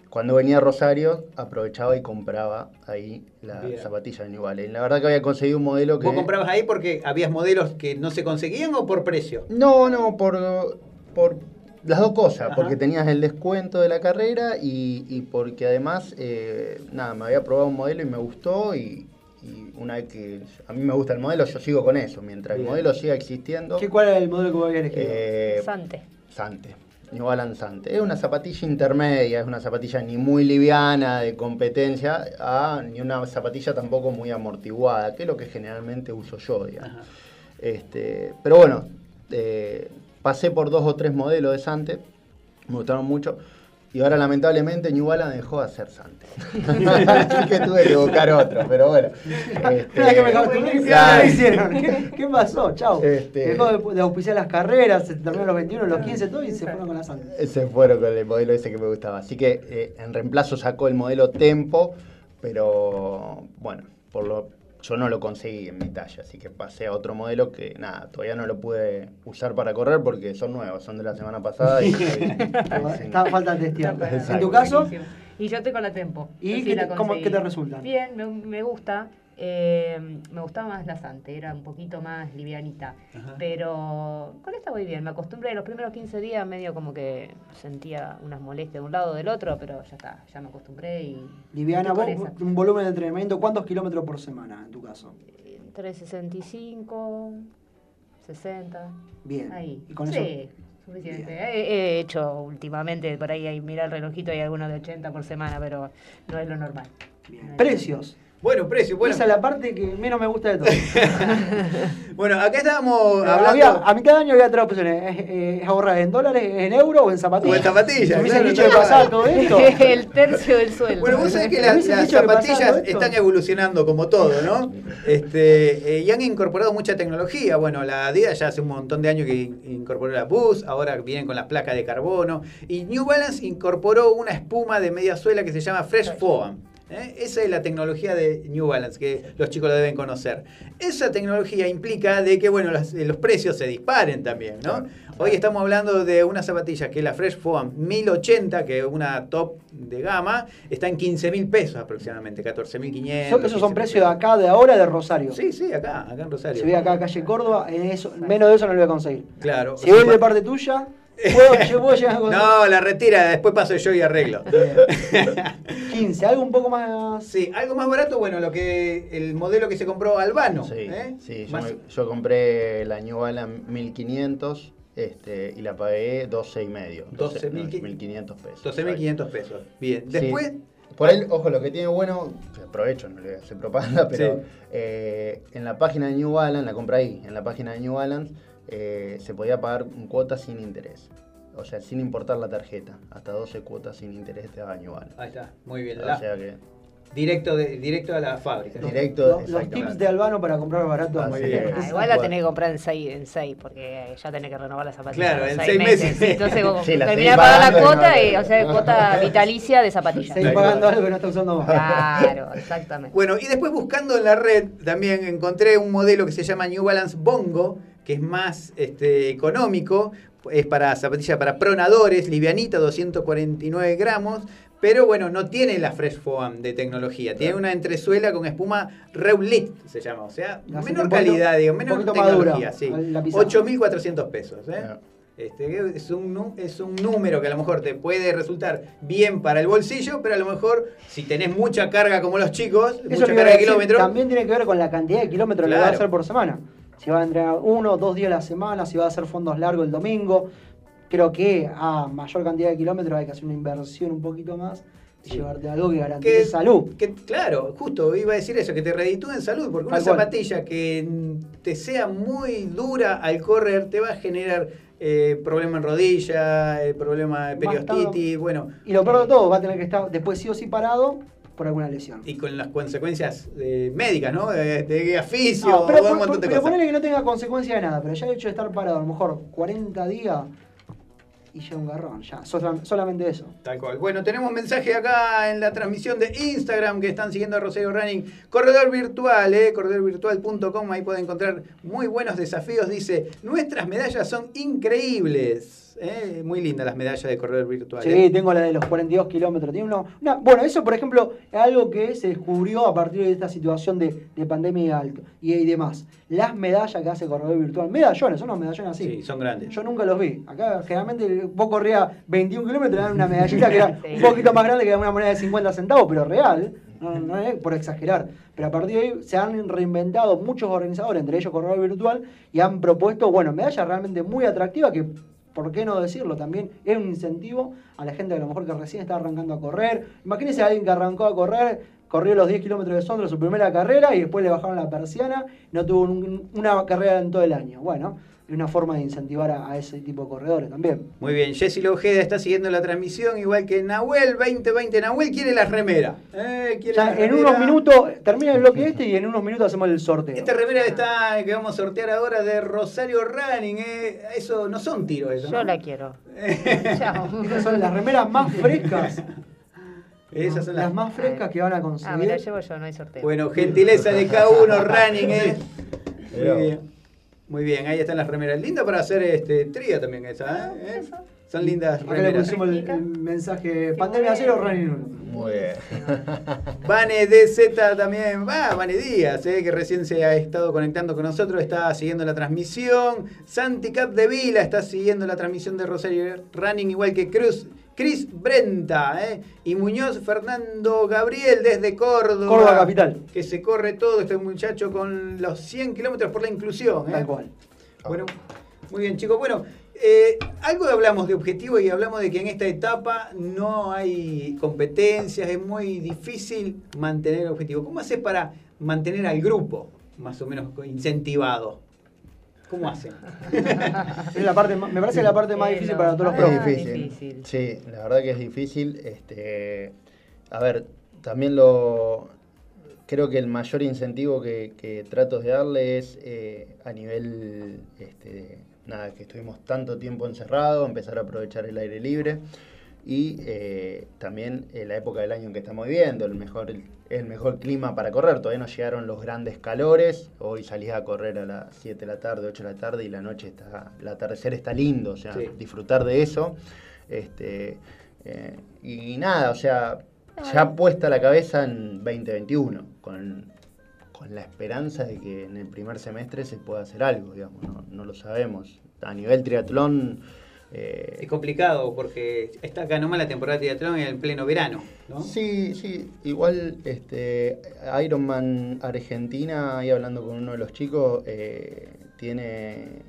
cuando venía a Rosario aprovechaba y compraba ahí la Bien. zapatilla de New Balance. La verdad que había conseguido un modelo que... ¿Vos comprabas ahí porque habías modelos que no se conseguían o por precio? No, no, por, por las dos cosas, Ajá. porque tenías el descuento de la carrera y, y porque además, eh, nada, me había probado un modelo y me gustó y, y una vez que a mí me gusta el modelo, yo sigo con eso. Mientras Bien. el modelo siga existiendo, ¿Qué, ¿Cuál era el modelo que vos habías elegido? eh, Sante. Sante. New Balance Sante. Es una zapatilla intermedia, es una zapatilla ni muy liviana de competencia, a, ni una zapatilla tampoco muy amortiguada, que es lo que generalmente uso yo, digamos. Este, pero bueno, eh, pasé por dos o tres modelos de Sante, me gustaron mucho. Y ahora lamentablemente New Balance dejó de hacer Sante. Así que tuve que buscar otro, pero bueno. Este, que me claro. ¿Qué hicieron? ¿Qué, qué pasó? Chau. Este- Dejó de, auspiciar las carreras, se terminaron los 21, los 15, todo y se fueron con la sangre. Se fueron con el modelo ese que me gustaba. Así que eh, en reemplazo sacó el modelo Tempo, pero bueno, por lo, yo no lo conseguí en mi talla, así que pasé a otro modelo que nada, todavía no lo pude usar para correr porque son nuevos, son de la semana pasada y Está falta de testear. En tu caso. Y yo estoy con la Tempo. ¿Y sí qué la te- cómo- conseguí. qué te resultan? Bien, me, me gusta. Eh, me gustaba más la Sante, era un poquito más livianita. Ajá. Pero con esta voy bien, me acostumbré. Los primeros 15 días medio como que sentía unas molestias de un lado o del otro, pero ya está, ya me acostumbré y... Liviana, vos, un volumen de entrenamiento, ¿cuántos kilómetros por semana en tu caso? Entre 65, 60, Bien. ahí. ¿Y con sí, eso? suficiente. He, he hecho últimamente, por ahí, hay- mira el relojito, hay algunos de 80 por semana, pero no es lo normal. Bien. Precios. Bueno, precio, bueno. Esa es la parte que menos me gusta de todo. Bueno, acá estábamos hablando... había- a mitad de año había tres opciones. ¿Es, eh, ahorrar en dólares, en euros o en zapatillas? O en zapatillas, me claro, dicho que claro. pasaba todo esto. el tercio del sueldo. Bueno, vos sabés que ¿Me las, zapatillas están evolucionando como todo, ¿no? Este, eh, y han incorporado mucha tecnología. Bueno, la Adidas ya hace un montón de años que in- incorporó la Boost, ahora vienen con las placas de carbono. Y New Balance incorporó una espuma de media suela que se llama Fresh Foam. ¿Eh? Esa es la tecnología de New Balance, que los chicos deben conocer. Esa tecnología implica de que bueno, las- eh, los precios se disparen también, ¿no? Hoy estamos hablando de una zapatilla que es la Fresh Foam 1080, que es una top de gama, está en 15 mil pesos aproximadamente, 14 mil 500. Esos son precios de acá, de ahora, de Rosario. Sí, sí, acá, acá en Rosario. Si voy acá a calle Córdoba, en eso, menos de eso no lo voy a conseguir. Claro. Si voy de parte tuya, puedo, No, la retira, después paso yo y arreglo. 15, algo un poco más. Sí, algo más barato, bueno, lo que el modelo que se compró Albano. Sí, ¿eh? sí, yo, me- yo compré la New Balance 1500 este, y la pagué 12 y medio. 12.000 1500 pesos. 12.500 pesos. Bien, Sí. después... Por ahí, ojo, lo que tiene bueno, aprovecho, no le voy a hacer propaganda, pero Sí. eh, en la página de New Balance, la compré ahí, en la página de New Balance eh, se podía pagar cuotas sin interés. O sea, sin importar la tarjeta. Hasta 12 cuotas sin interés New Balance. Ahí está, muy bien. O la- sea que directo, de, directo a la fábrica. directo, Los, los tips de Albano para comprar barato. Así muy bien. Ah, igual la tenés que comprar en 6, en seis, porque ya tenés que renovar la zapatilla. Claro, en en seis seis meses. Sí, Entonces, como Sí, terminás de pagar la cuota, no- y, o sea, cuota vitalicia de zapatillas. Seguís pagando algo que no está usando más. Claro, exactamente. Bueno, y después buscando en la red también encontré un modelo que se llama New Balance Bongo, que es más este, económico, es para zapatilla para pronadores, livianita, 249 gramos, pero bueno, no tiene la Fresh Foam de tecnología, tiene una entresuela con espuma Reulit, se llama, o sea, menor calidad, digo, más tecnología, sí. al- la pisada. 8.400 pesos, ¿eh? Este, es, un, es un número que a lo mejor te puede resultar bien para el bolsillo, pero a lo mejor si tenés mucha carga como los chicos, Eso mucha carga de kilómetros, También tiene que ver con la cantidad de kilómetros que va a hacer por semana. Si va a entrenar uno o dos días a la semana, si va a hacer fondos largos el domingo. Creo que a mayor cantidad de kilómetros hay que hacer una inversión un poquito más y llevarte algo que garantice que, salud. que, claro, justo iba a decir eso, que te reditúe en salud, porque una zapatilla que te sea muy dura al correr te va a generar eh, problema en rodilla, eh, problema de periostitis, bueno, Y lo peor de todo, va a tener que estar después sí o sí parado por alguna lesión. y con las consecuencias eh, médicas, ¿no? De, de aficio, No, pero, un por- montón de pero cosas. ponele que no tenga consecuencia de nada, pero ya el hecho de estar parado a lo mejor 40 días y ya un garrón, ya, sola- solamente eso. Tal cual. Bueno, tenemos mensaje acá en la transmisión de Instagram que están siguiendo a Rosario Running. Corredor virtual, eh, corredorvirtual.com, ahí pueden encontrar muy buenos desafíos. Dice, nuestras medallas son increíbles. Eh, Muy lindas las medallas de corredor virtual. Sí, eh. tengo la de los 42 kilómetros. Tiene uno, una- bueno, eso por ejemplo es algo que se descubrió a partir de esta situación de, de pandemia y, alto, y, y demás. Las medallas que hace Corredor Virtual, medallones, son unos medallones así. Sí, son grandes. Yo nunca los vi. Acá generalmente vos corrías 21 kilómetros y te dan una medallita que era un poquito más grande que una moneda de 50 centavos, pero real. No, no es por exagerar. Pero a partir de ahí se han reinventado muchos organizadores, entre ellos Corredor Virtual, y han propuesto, bueno, medallas realmente muy atractivas que, ¿por qué no decirlo? También es un incentivo a la gente que a lo mejor que recién está arrancando a correr. Imagínense a alguien que arrancó a correr, corrió los 10 kilómetros de Sondro su primera carrera y después le bajaron la persiana, no tuvo un- una carrera en todo el año. Bueno, una forma de incentivar a, a ese tipo de corredores también. Muy bien, Jessy Lojeda está siguiendo la transmisión, igual que Nahuel 2020. Nahuel quiere las remeras. Eh, quiere Ya en unos minutos, termina el bloque este y en unos minutos hacemos el sorteo. Esta remera está, que vamos a sortear ahora de Rosario Running, eh, eso no son tiros, eso. Yo ¿no? la quiero. Esas son las remeras más frescas. Esas son las las más frescas que van a Ah, me la conseguir. llevo yo, no hay sorteo. Bueno, gentileza de K1 Running, eh. Muy bien. Muy bien, ahí están las remeras. Linda para hacer este tría también esa, ¿eh? Son lindas Acá le pusimos el, el mensaje pandemia cero, running uno. Muy bien. Vane DZ también, va, Vane Díaz, eh, que recién se ha estado conectando con nosotros, está siguiendo la transmisión. Santi Cap de Vila está siguiendo la transmisión de Rosario Running, igual que Cruz. Chris Brenta eh, y Muñoz Fernando Gabriel desde Córdoba. Córdoba capital. Que se corre todo este muchacho con los 100 kilómetros por la inclusión. eh. Tal cual. Bueno, muy bien, chicos. Bueno, eh, algo hablamos de objetivo y hablamos de que en esta etapa no hay competencias, es muy difícil mantener el objetivo. ¿Cómo haces para mantener al grupo más o menos incentivado? ¿Cómo hacen? Es la parte, más- me parece que es la parte más difícil para todos los profes. Es difícil. difícil. Sí, la verdad que es difícil. Este, a ver, también lo creo que el mayor incentivo que, que trato de darle es eh, a nivel, este, nada, que estuvimos tanto tiempo encerrados, empezar a aprovechar el aire libre y eh, también eh, la época del año en que estamos viviendo, el mejor, el mejor clima para correr. Todavía no llegaron los grandes calores. Hoy salís a correr a las 7 de la tarde, 8 de la tarde y la noche está, el atardecer está lindo, o sea, Sí. disfrutar de eso. Este, eh, y nada, o sea, ya puesta la cabeza en 2021, con, con la esperanza de que en el primer semestre se pueda hacer algo, digamos, no, no lo sabemos. A nivel triatlón, eh, Es complicado porque está acá nomás la temporada de triatlón en el pleno verano, ¿no? Sí, sí, igual este Ironman Argentina, ahí hablando con uno de los chicos, eh, tiene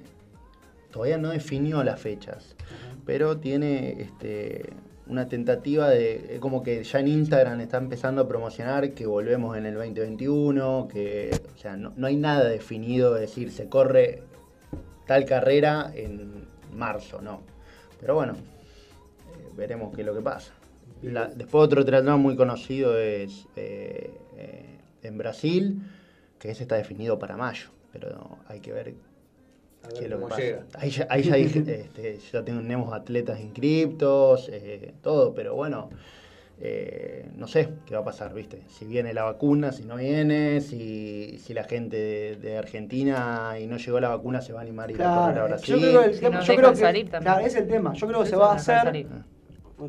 todavía no definió las fechas, pero tiene este una tentativa de como que ya en Instagram está empezando a promocionar que volvemos en el 2021, que o sea, no, no hay nada definido de decir se corre tal carrera en marzo, no. Pero bueno, eh, veremos qué es lo que pasa. La- después otro triatlón muy conocido es eh, eh, en Brasil, que ese está definido para mayo, pero hay que ver qué es lo que pasa. llega. Ahí ya, ahí ya dije, este, ya tenemos atletas inscriptos, todo, pero bueno, eh, no sé qué va a pasar, ¿viste? Si viene la vacuna, si no viene, si, si la gente de, de Argentina y no llegó la vacuna se va a animar a ir a correr a Claro, Brasil. yo creo que el Si tema, yo creo que, claro, es el tema. Yo creo que se va a hacer salir.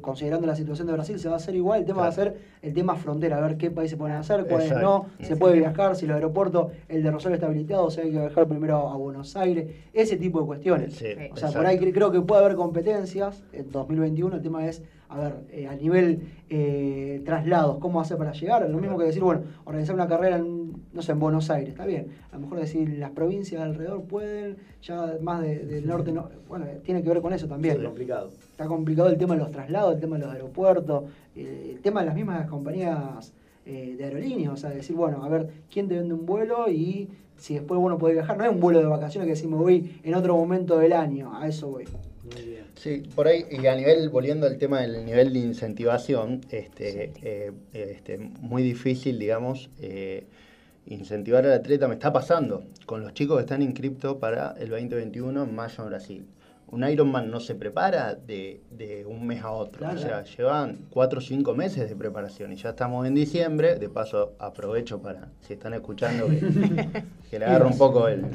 considerando la situación de Brasil, se va a hacer igual. El tema va a ser el tema frontera, a ver qué países pueden hacer, cuáles Exacto. no. Se puede viajar, si el aeropuerto, el de Rosario está habilitado, si hay que viajar primero a Buenos Aires, ese tipo de cuestiones. Sí, O sea, exacto. por ahí cre- creo que puede haber competencias en 2021. El tema es, a ver, eh, a nivel eh, traslados, ¿cómo hacer para llegar? Lo mismo que decir, bueno, organizar una carrera en, no sé, en Buenos Aires, está bien. A lo mejor decir, las provincias de alrededor pueden, ya más de- del norte, no. Bueno, tiene que ver con eso también. Complicado. Está complicado el tema de los traslados, el tema de los aeropuertos, el tema de las mismas compañías eh, de aerolíneas. O sea, decir, bueno, a ver, ¿quién te vende un vuelo y si después uno puede viajar? No es un vuelo de vacaciones que decimos voy en otro momento del año, a eso voy. Sí, por ahí, y a nivel, volviendo al tema del nivel de incentivación, este, eh, este, muy difícil, digamos, eh, incentivar al atleta. Me está pasando con los chicos que están inscriptos para el 2021 en mayo en Brasil. Un Ironman no se prepara de, de un mes a otro. Claro. O sea, llevan cuatro o cinco meses de preparación y ya estamos en diciembre. De paso, aprovecho para, si están escuchando, que, que le agarre un poco el,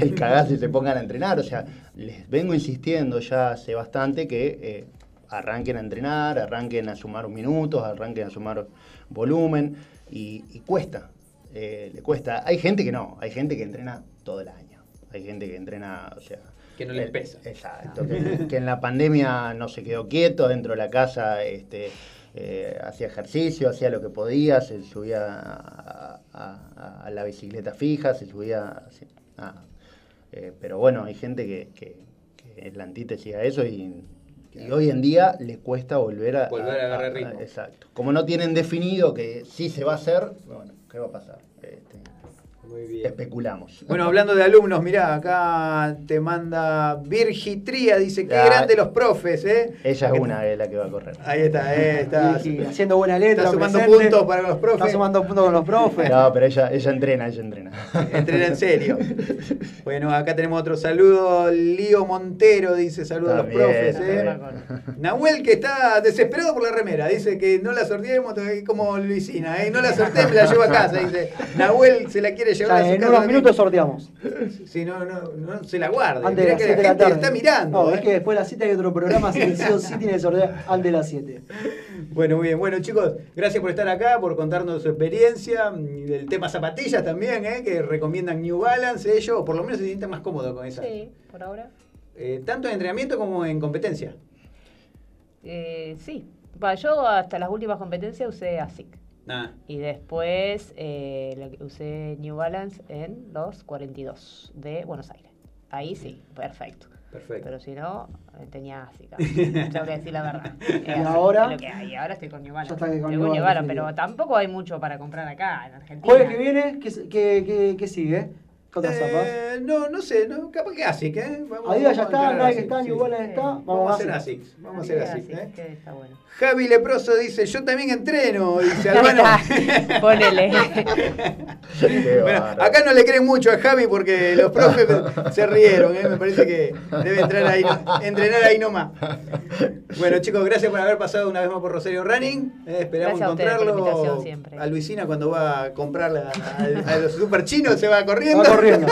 el cagazo y se pongan a entrenar. O sea, les vengo insistiendo ya hace bastante que eh, arranquen a entrenar, arranquen a sumar minutos, arranquen a sumar volumen y, y cuesta, eh, le cuesta. Hay gente que no, hay gente que entrena todo el año, hay gente que entrena, o sea... Que no les eh, pesa. Exacto, que, que en la pandemia no se quedó quieto dentro de la casa, este, eh, hacía ejercicio, hacía lo que podía, se subía a, a- a la bicicleta fija, se subía... nada. Eh, pero bueno, hay gente que, que- que es la antítesis a eso y, y hoy en día le cuesta volver a... Volver a agarrar ritmo. exacto. Como no tienen definido que sí se va a hacer, bueno, ¿qué va a pasar? Este, Muy bien. especulamos. Bueno, hablando de alumnos, mirá, acá te manda Virgitría, dice, qué Ya. grande los profes, ¿eh? Ella es una de la que va a correr. Ahí está, eh, está. Haciendo buena letra. Está sumando presente. puntos para los profes. Está sumando puntos con los profes. No, pero ella, ella entrena, ella entrena. Entrena en serio. Bueno, acá tenemos otro saludo. Lío Montero dice saludos a los profes. ¿eh? Nahuel que está desesperado por la remera. Dice que no la sorteemos como Luisina. ¿eh? No la sorteé, me la llevo a casa. Dice, Nahuel se la quiere llevar Ya, a su en unos también. minutos sorteamos. Si no, no, no se la guarda. Antes de las que 7 la de la tarde. está mirando. No, ¿eh? es que después de las 7 hay otro programa, así que sí o sí tiene que sortear antes de las 7. Bueno, muy bien. Bueno, chicos, gracias por estar acá, por contarnos su experiencia. mm, El tema zapatillas también, ¿eh? que recomiendan New Balance. Ellos, o por lo menos se sienten más cómodos con esa. Sí, por ahora. Eh, tanto en entrenamiento como en competencia. Eh, sí. Yo hasta las últimas competencias usé ASIC. Ah, Y después eh, lo que usé New Balance en los 42 de Buenos Aires. Ahí sí, perfecto. perfecto. Pero si no, eh, tenía ASIC. Tengo que decir la verdad. ¿Y así, ahora? es lo que hay. Y ahora estoy con New Balance. Con Estoy New pero tampoco hay mucho para comprar acá en Argentina. Jueves que viene, ¿qué, qué, qué, qué sigue? ¿Qué otras zapas? Eh, no, no sé, no, capaz que ASIC, ¿eh? Vamos, Adidas ya a está, Nike está. New Balance está. Vamos, Vamos a a hacer. ASIC. Vamos a hacer ASIC. ¿eh? que está bueno. Javi Leproso dice, yo también entreno, dice Albano. Ponele. Bueno, acá no le creen mucho a Javi porque los profes se rieron, ¿eh? me parece que debe entrar ahí, entrenar ahí nomás. Bueno chicos, gracias por haber pasado una vez más por Rosario Running. eh, esperamos Gracias a ustedes por la encontrarlo. siempre. A Luisina cuando va a comprar la- a, a los super chinos se va corriendo. Va corriendo.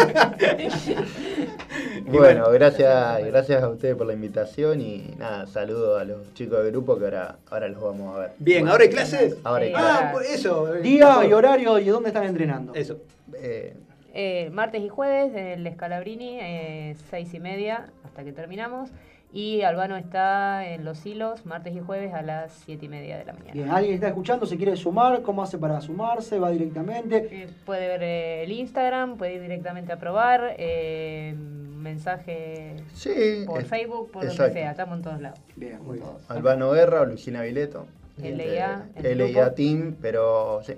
Y Bueno, gracias, gracias a ustedes por la invitación y nada, saludo a los chicos del grupo que ahora, ahora los vamos a ver. Bien, ¿ahora hay clases? Ahora hay clases. Ah, pues eso. eh, Día y horario y dónde están entrenando. Eso. Eh, Eh, martes y jueves en el Scalabrini, eh, seis y media hasta que terminamos. Y Albano está en Los Hilos, martes y jueves a las siete y media de la mañana. Bien, alguien está escuchando, se quiere sumar, ¿cómo hace para sumarse? ¿Va directamente? Eh, puede ver eh, el Instagram, puede ir directamente a probar, eh, mensaje sí, por es- Facebook, por exacto. donde sea, estamos en todos lados. Bien, Muy bien. Albano Guerra o Lucina Vileto. LIA, Este, el LIA. Team, pero sí,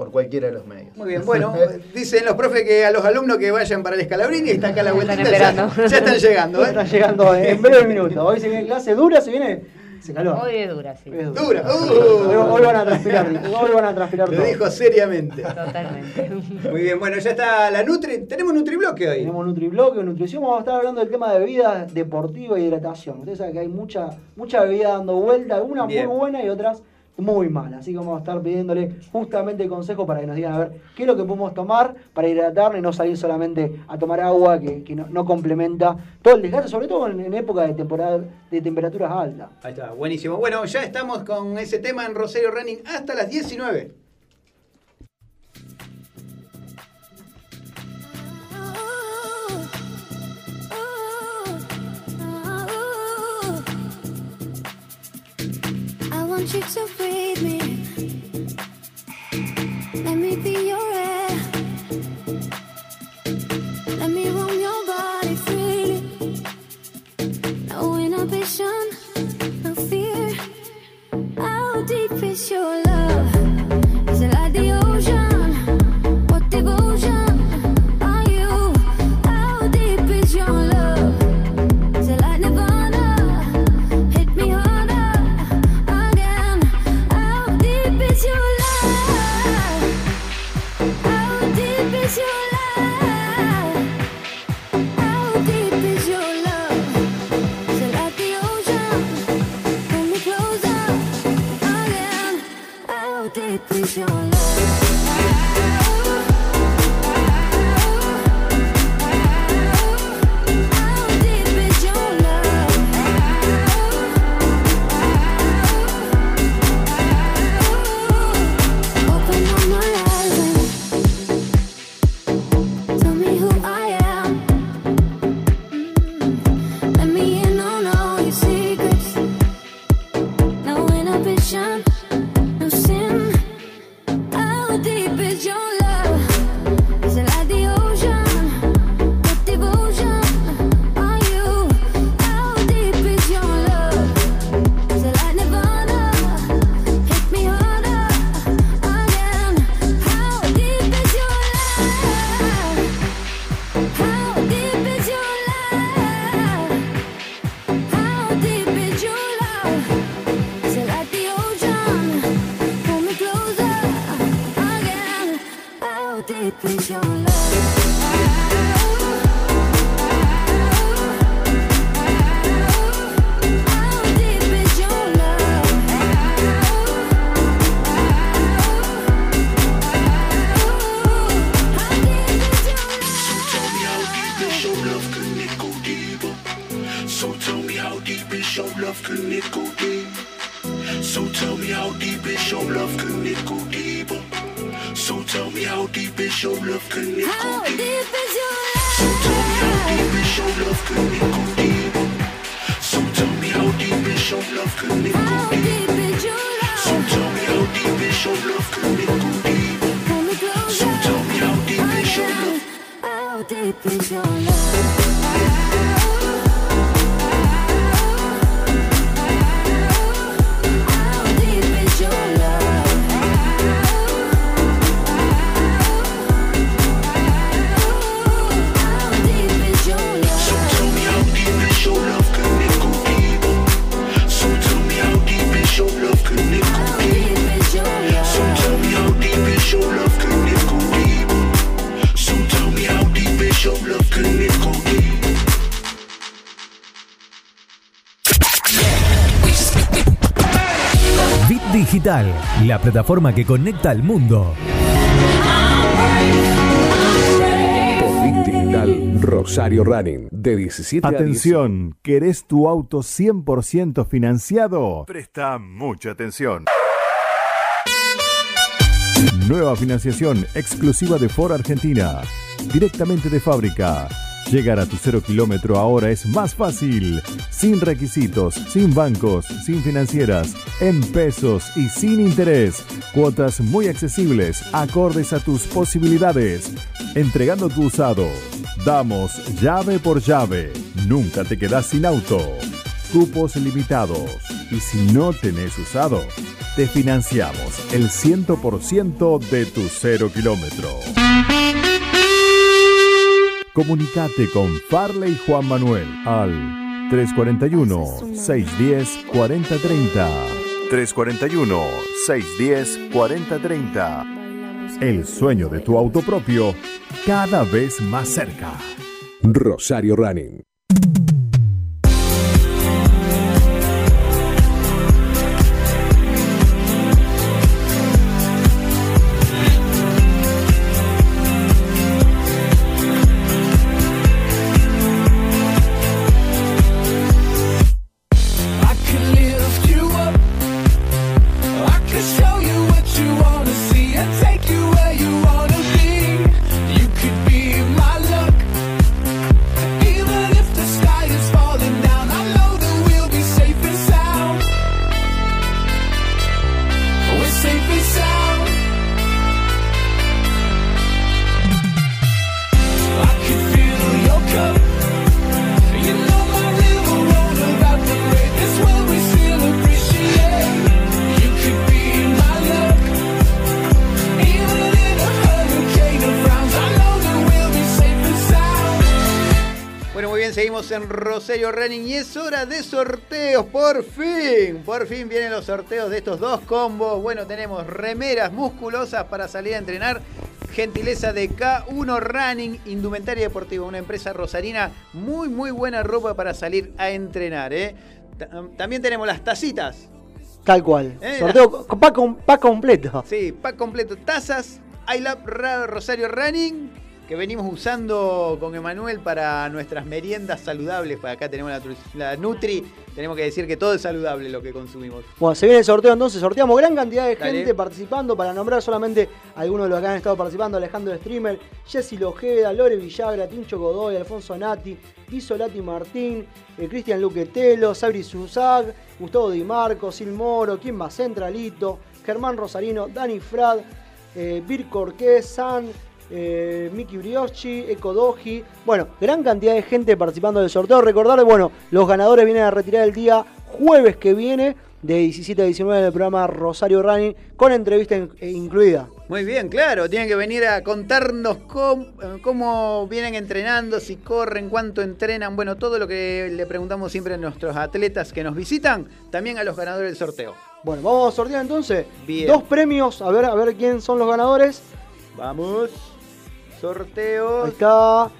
por cualquiera de los medios. Muy bien, bueno, dicen los profes que a los alumnos que vayan para el Escalabrini está acá la vuelta. Están esperando. Ya, ya están llegando, ¿eh? Están llegando en breve minuto. Hoy se viene clase dura, se viene. Se caló. Hoy es dura, sí. Es Dura. Hoy, Uh, hoy van a transpirar, hoy van a transpirar lo todo. dijo seriamente. Totalmente. Muy bien, bueno, ya está la Nutri. Tenemos Nutribloque hoy. Tenemos Nutribloque, nutrición, vamos a estar hablando del tema de bebidas deportivas y hidratación. Ustedes saben que hay mucha, mucha bebida dando vuelta, algunas muy buenas y otras muy mal. Así que vamos a estar pidiéndole justamente consejo para que nos digan a ver qué es lo que podemos tomar para hidratarnos y no salir solamente a tomar agua que, que no, complementa todo el desgaste, sobre todo en, en época de temporada de temperaturas altas. Ahí está, buenísimo. Bueno, ya estamos con ese tema en Rosario Running hasta las 19. Want you to breathe me. Let me be your air. Let me roam your body freely. No inhibition, Digital, la plataforma que conecta al mundo. Digital Rosario Running de 17 a 10. Atención, ¿querés tu auto 100% financiado? Presta mucha atención. Nueva financiación exclusiva de Ford Argentina. Directamente de fábrica. Llegar a tu cero kilómetro ahora es más fácil. Sin requisitos, sin bancos, sin financieras, en pesos y sin interés. Cuotas muy accesibles, acordes a tus posibilidades. Entregando tu usado. Damos llave por llave. Nunca te quedas sin auto. Cupos limitados. Y si no tenés usado, te financiamos el 100% de tu cero kilómetro. Comunicate con Farley Juan Manuel al 341-610-4030. 341-610-4030. El sueño de tu auto propio cada vez más cerca. Rosario Running. Rosario Running y es hora de sorteos, por fin. Por fin vienen los sorteos de estos dos combos. Bueno, tenemos remeras musculosas para salir a entrenar. Gentileza de K1 Running, indumentaria deportiva, una empresa rosarina. Muy, muy buena ropa para salir a entrenar. ¿eh? Ta- También tenemos las tacitas. Tal cual. Eh, Sorteo pack, pack completo. Sí, pack completo. Tazas, I Love Rosario Running, que venimos usando con Emanuel para nuestras meriendas saludables. Para acá tenemos la, Nutri. Tenemos que decir que todo es saludable lo que consumimos. Bueno, se viene el sorteo entonces, sorteamos gran cantidad de Dale. gente participando, para nombrar solamente algunos de los que han estado participando, Alejandro Streamer, Jessy Lojeda, Lore Villagra, Tincho Godoy, Alfonso Nati, Viso Lati Martín, eh, Cristian Luquetelo, Sabri Susag, Gustavo Di Marco, Sil Moro, Kim más Centralito, Germán Rosarino, Dani Frad, eh, Virko Orquez, San, eh, Miki Briochi, Eco Doji. Bueno, gran cantidad de gente participando del sorteo. Recordarles, bueno, los ganadores vienen a retirar el día jueves que viene, de 17 a 19 del programa Rosario Running, con entrevista eh, incluida. Muy bien, claro. Tienen que venir a contarnos cómo, eh, cómo vienen entrenando, si corren, cuánto entrenan. Bueno, todo lo que le preguntamos siempre a nuestros atletas que nos visitan. También a los ganadores del sorteo. Bueno, vamos a sortear entonces Bien. dos premios, a ver, a ver quién son los ganadores. Vamos. Sorteos. Ahí está.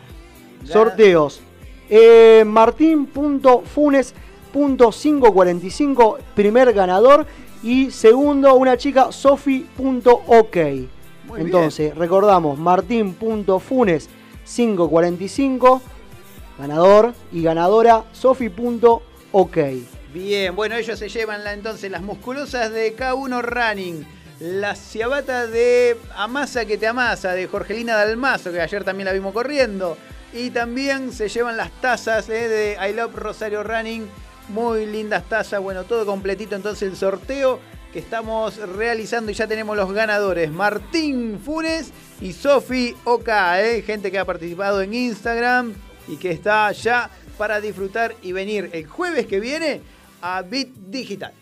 Ya. Sorteos. Eh, Martín.funes.545, primer ganador. Y segundo, una chica, Sofi.ok. Muy Entonces, recordamos, Martín.funes545, ganador. Y ganadora, Sofi.ok. Bien, bueno, ellos se llevan la, entonces las musculosas de K1 Running, la ciabata de Amasa que te amasa, de Jorgelina Dalmazo, que ayer también la vimos corriendo, y también se llevan las tazas eh, de I Love Rosario Running, muy lindas tazas, bueno, todo completito entonces el sorteo que estamos realizando y ya tenemos los ganadores, Martín Funes y Sofi Oka, eh, gente que ha participado en Instagram y que está ya para disfrutar y venir el jueves que viene a Bit Digital.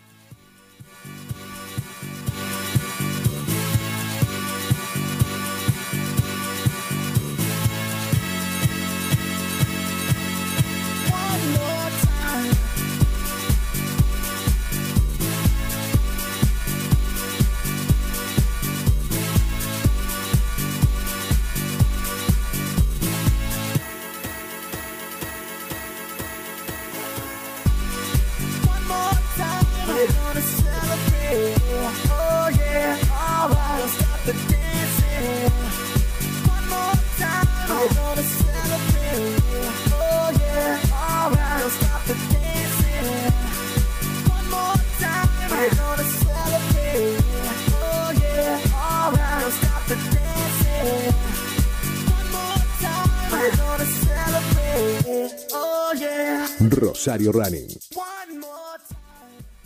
Rosario Running.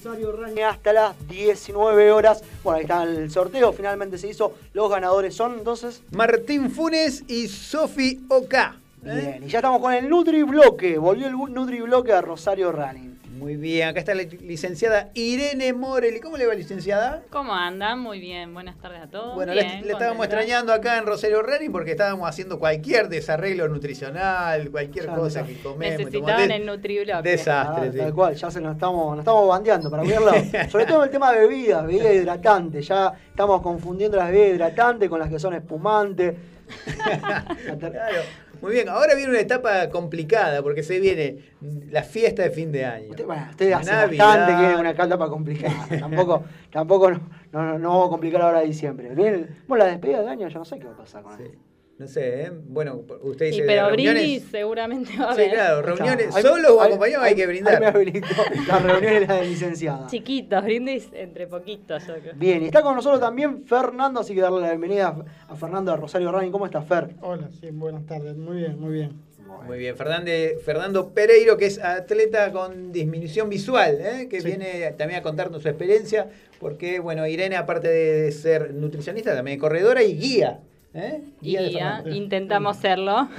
Rosario Running hasta las 19 horas. Bueno, ahí está el sorteo, finalmente se hizo. Los ganadores son entonces. Martín Funes y Sofi Oka. Bien, y ya estamos con el Nutri Bloque. Volvió el Nutri Bloque a Rosario Running. Muy bien, acá está la licenciada Irene Morelli. ¿Cómo le va, licenciada? ¿Cómo andan? Muy bien, buenas tardes a todos. Bueno, Bien, le, le estábamos extrañando acá en Rosario Running porque estábamos haciendo cualquier desarreglo nutricional, cualquier Ya, cosa ya. que comemos. Necesitaban el Nutriblock. Desastre, Ah, sí. Tal cual, ya se nos estamos, nos estamos bandeando para cualquier lado. Sobre todo el tema de bebidas, bebidas hidratantes. Ya estamos confundiendo las bebidas hidratantes con las que son espumantes. Claro. Muy bien, ahora viene una etapa complicada porque se viene la fiesta de fin de año. Usted, bueno, usted hace Navidad. bastante que es una etapa complicada. tampoco tampoco no, no, no vamos a complicar ahora diciembre. Viene- bueno, la despedida de año yo no sé qué va a pasar con eso. No sé, ¿eh? Bueno, usted dice de pero reuniones. brindis seguramente va a Sí, haber. claro, reuniones Ahí- solos o acompañados hay que brindar. me habilitó la reunión es la de licenciada. Chiquitos, brindis entre poquitos, yo creo. Bien, y está con nosotros también Fernando, así que darle la bienvenida a Fernando de Rosario Running. ¿Cómo estás, Fer? Hola, sí, buenas tardes. Muy bien, muy bien. Muy bien, Fernande- Fernando Pereiro, que es atleta con disminución visual, ¿eh? que viene también a contarnos su experiencia, porque, bueno, Irene, aparte de ser nutricionista, también es corredora y guía. ¿Eh? Y de guía, Fernando. intentamos serlo.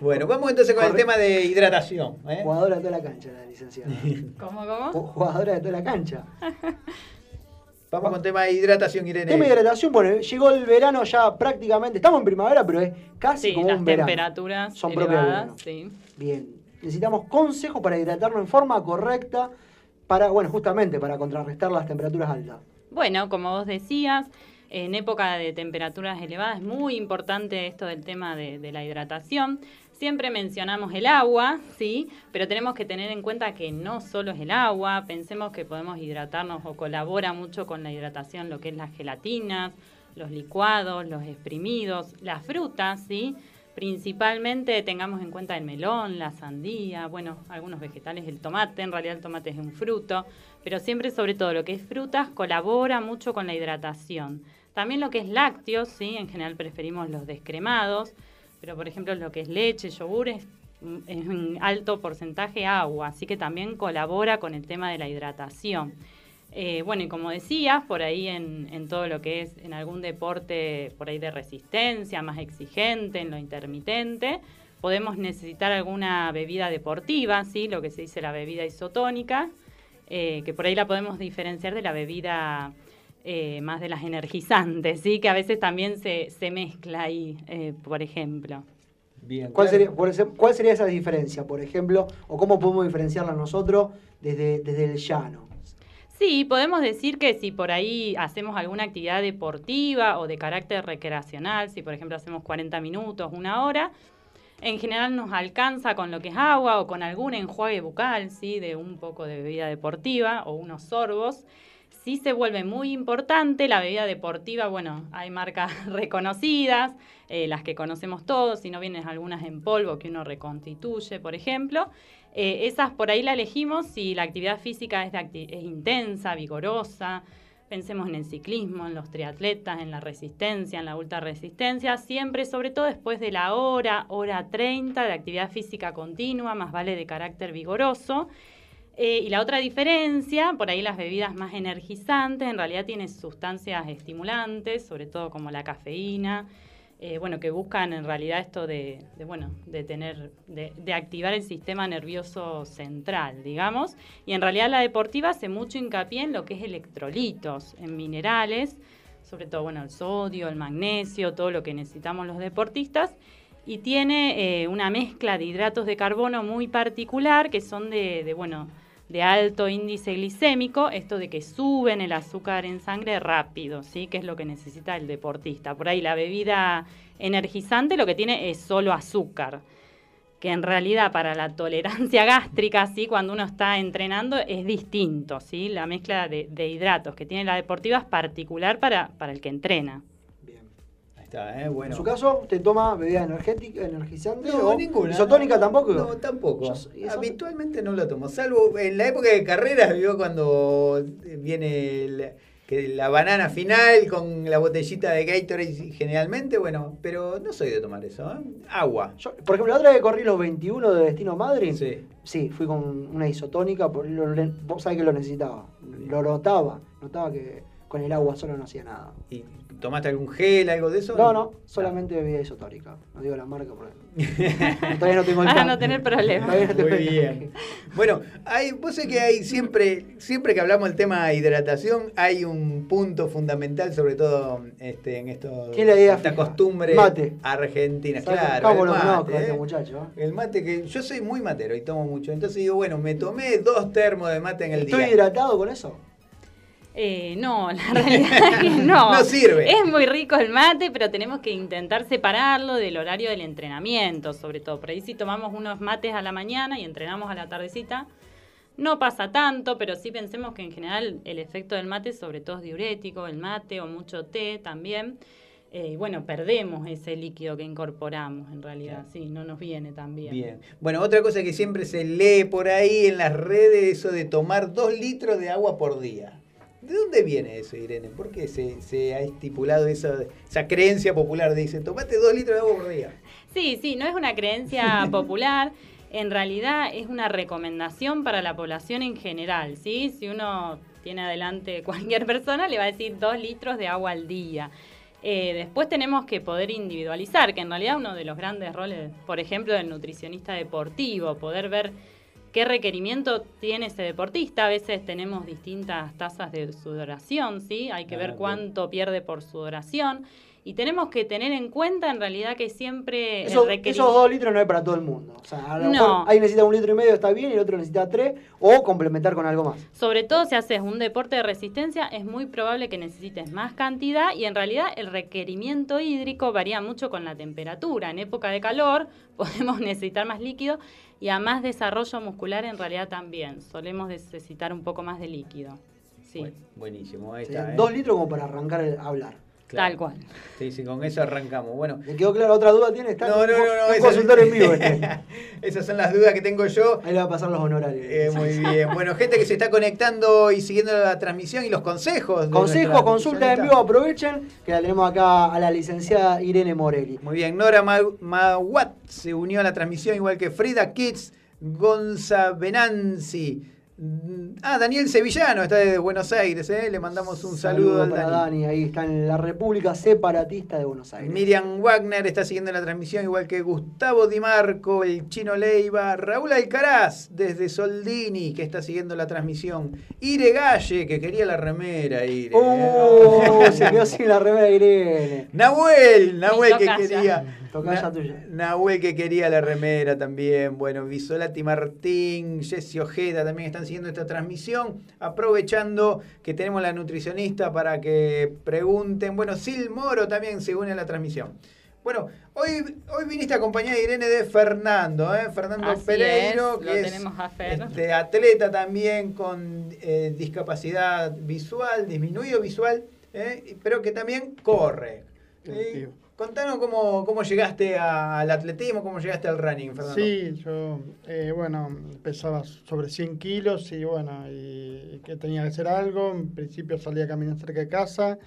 Bueno, vamos entonces con el tema de hidratación. ¿eh? Jugadora de toda la cancha, la licenciada. ¿Cómo, cómo? Ju- Jugadora de toda la cancha. Vamos con tema de hidratación, Irene. Tema de hidratación, bueno, llegó el verano ya prácticamente, estamos en primavera, pero es casi Sí, como las un verano. temperaturas Son elevadas, sí. Bien, necesitamos consejos para hidratarnos en forma correcta, para, bueno, justamente para contrarrestar las temperaturas altas. Bueno, como vos decías, en época de temperaturas elevadas es muy importante esto del tema de, la hidratación. Siempre mencionamos el agua, sí, pero tenemos que tener en cuenta que no solo es el agua, pensemos que podemos hidratarnos o colabora mucho con la hidratación lo que es las gelatinas, los licuados, los exprimidos, las frutas, sí. Principalmente tengamos en cuenta el melón, la sandía, bueno, algunos vegetales, el tomate, en realidad el tomate es un fruto, pero siempre sobre todo lo que es frutas colabora mucho con la hidratación. También lo que es lácteos, sí, en general preferimos los descremados, pero por ejemplo lo que es leche, yogur es, un alto porcentaje agua, así que también colabora con el tema de la hidratación. Eh, bueno, y como decías, por ahí en, en todo lo que es en algún deporte por ahí de resistencia, más exigente, en lo intermitente, podemos necesitar alguna bebida deportiva, ¿sí? lo que se dice la bebida isotónica, eh, que por ahí la podemos diferenciar de la bebida eh, más de las energizantes, ¿sí? que a veces también se, se mezcla ahí, eh, por ejemplo. Bien, ¿Cuál, claro. sería, por ejemplo, ¿Cuál sería esa diferencia, por ejemplo, o cómo podemos diferenciarla nosotros desde, desde el llano? Sí, podemos decir que si por ahí hacemos alguna actividad deportiva o de carácter recreacional, si por ejemplo hacemos 40 minutos, una hora, en general nos alcanza con lo que es agua o con algún enjuague bucal, ¿sí? de un poco de bebida deportiva o unos sorbos. Se vuelve muy importante la bebida deportiva, bueno, hay marcas reconocidas, eh, las que conocemos todos, si no vienen algunas en polvo que uno reconstituye, por ejemplo. Eh, esas por ahí la elegimos si la actividad física es, es intensa, vigorosa. Pensemos en el ciclismo, en los triatletas, en la resistencia, en la ultra resistencia, siempre, sobre todo después de la hora, hora 30 de actividad física continua, más vale de carácter vigoroso. Eh, y la otra diferencia, por ahí las bebidas más energizantes, en realidad tienen sustancias estimulantes, sobre todo como la cafeína, eh, bueno, que buscan en realidad esto de, bueno, de tener, de, de activar el sistema nervioso central, digamos. Y en realidad la deportiva hace mucho hincapié en lo que es electrolitos, en minerales, sobre todo, bueno, el sodio, el magnesio, todo lo que necesitamos los deportistas. Y tiene eh, una mezcla de hidratos de carbono muy particular, que son de, de, bueno, de alto índice glicémico, esto de que suben el azúcar en sangre rápido, ¿sí? que es lo que necesita el deportista. Por ahí la bebida energizante lo que tiene es solo azúcar, que en realidad para la tolerancia gástrica, ¿sí? cuando uno está entrenando, es distinto. ¿sí? La mezcla de, de hidratos que tiene la deportiva es particular para, para el que entrena. Está, ¿eh? Bueno. En su caso, ¿usted toma bebida energética, energizante No, o ninguna. isotónica no, tampoco? No, tampoco. Habitualmente no lo tomo. Salvo en la época de carreras, vio cuando viene el- que la banana final con la botellita de Gatorade generalmente, bueno, pero no soy de tomar eso. ¿eh? Agua. Yo, por ejemplo, la otra vez que corrí los 21 de Destino Madrid, Sí. sí, fui con una isotónica, por, lo- vos sabés que lo necesitaba. Lo notaba, notaba que con el agua solo no hacía nada. ¿Y tomaste algún gel, algo de eso? No, no, solamente bebida isotónica. No digo la marca porque todavía no tengo el Para no tener problemas. Todavía no tengo Muy bien. Bueno, hay, vos sé que hay siempre, siempre que hablamos del tema de hidratación, hay un punto fundamental, sobre todo este, en esto, Tiene la idea esta fija. cómo Mate. argentina. ¿Sabes Claro, el mate, este ¿eh? muchacho? eh? El mate que yo soy muy matero y tomo mucho. Entonces digo, bueno, me tomé dos termos de mate en el ¿Estoy día. hidratado con eso? Eh, no, la realidad es que no. No sirve. Es muy rico el mate, pero tenemos que intentar separarlo del horario del entrenamiento, sobre todo. Por ahí si tomamos unos mates a la mañana y entrenamos a la tardecita, no pasa tanto, pero sí pensemos que en general el efecto del mate sobre todo es diurético, el mate o mucho té también. Eh, y bueno, perdemos ese líquido que incorporamos en realidad, sí, no nos viene tan bien. Bien. Bueno, otra cosa que siempre se lee por ahí en las redes, eso de tomar dos litros de agua por día. ¿De dónde viene eso, Irene? ¿Por qué se, se ha estipulado esa, esa creencia popular? Dice, tomate dos litros de agua por día. Sí, sí, no es una creencia popular, en realidad es una recomendación para la población en general, ¿sí? Si uno tiene adelante cualquier persona, le va a decir dos litros de agua al día. Eh, después tenemos que poder individualizar, que en realidad uno de los grandes roles, por ejemplo, del nutricionista deportivo, poder ver qué requerimiento tiene ese deportista. A veces tenemos distintas tasas de sudoración, ¿sí? Hay que Ah, ver cuánto pierde por sudoración. Y tenemos que tener en cuenta en realidad que siempre Eso- esos dos litros no es para todo el mundo. O sea, a lo No. mejor ahí necesita un litro y medio, está bien, y el otro necesita tres, o complementar con algo más. Sobre todo si haces un deporte de resistencia, es muy probable que necesites más cantidad y en realidad el requerimiento hídrico varía mucho con la temperatura. En época de calor podemos necesitar más líquido y a más desarrollo muscular en realidad también. Solemos necesitar un poco más de líquido. Sí, Buenísimo, ahí Sí, está. ¿eh? Dos litros como para arrancar el- a hablar. Tal cual. Sí, sí, con eso arrancamos. Bueno, ¿Le quedó claro otra duda tiene? Está No, no, no, Un en vivo este. Esas son las dudas que tengo yo. Ahí le va a pasar los honorarios. Eh, muy bien. Bueno, gente que se está conectando y siguiendo la transmisión y los consejos. Consejos, consultas en vivo, aprovechen que la tenemos acá a la licenciada Irene Morelli. Muy bien, Nora Ma- Mawat se unió a la transmisión, igual que Frida Kids, Gonza Benanzi. Mm, Ah, Daniel Sevillano está desde Buenos Aires, ¿eh? le mandamos un saludo, al para Dani. Dani. Ahí está en la República Separatista de Buenos Aires. Miriam Wagner está siguiendo la transmisión, igual que Gustavo Di Marco, el Chino Leiva, Raúl Alcaraz desde Soldini, que está siguiendo la transmisión. Ire Galle, que quería la remera, Ire. ¡Oh! se quedó sin la remera Irene. Nahuel, Nahuel que quería. Na- tuya. Nahuel que quería la remera también. Bueno, Visolati Martín, Jessy Ojeda también están siguiendo esta transmisión. Aprovechando que tenemos la nutricionista para que pregunten. Bueno, Sil Moro también se une a la transmisión. Bueno, hoy, hoy viniste acompañada de Irene de Fernando, ¿eh? Fernando Así Pereiro, es, que es a este, atleta también con eh, discapacidad visual, disminuido visual, ¿eh? pero que también corre. ¿sí? Contanos cómo, cómo llegaste al atletismo, cómo llegaste al running, Fernando. Sí, yo, eh, bueno, pesaba sobre 100 kilos y bueno, y, que tenía que hacer algo. En principio salí a caminar cerca de casa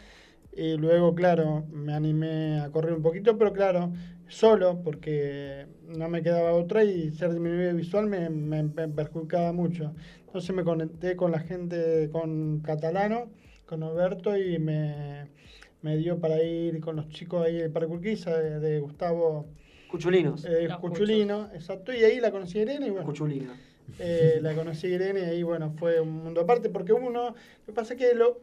y luego, claro, me animé a correr un poquito, pero claro, solo porque no me quedaba otra y ser disminuido visual me, me- me perjudicaba mucho. Entonces me conecté con la gente, con Catalano, con Alberto y me, me dio para ir con los chicos ahí del Parque Urquiza, de, de Gustavo. Cuchulinos. Eh, Cuchulino, exacto. Y ahí la conocí a Irene y bueno. Cuchulino. eh, la conocí a Irene y ahí bueno, fue un mundo aparte porque uno, lo que pasa es que lo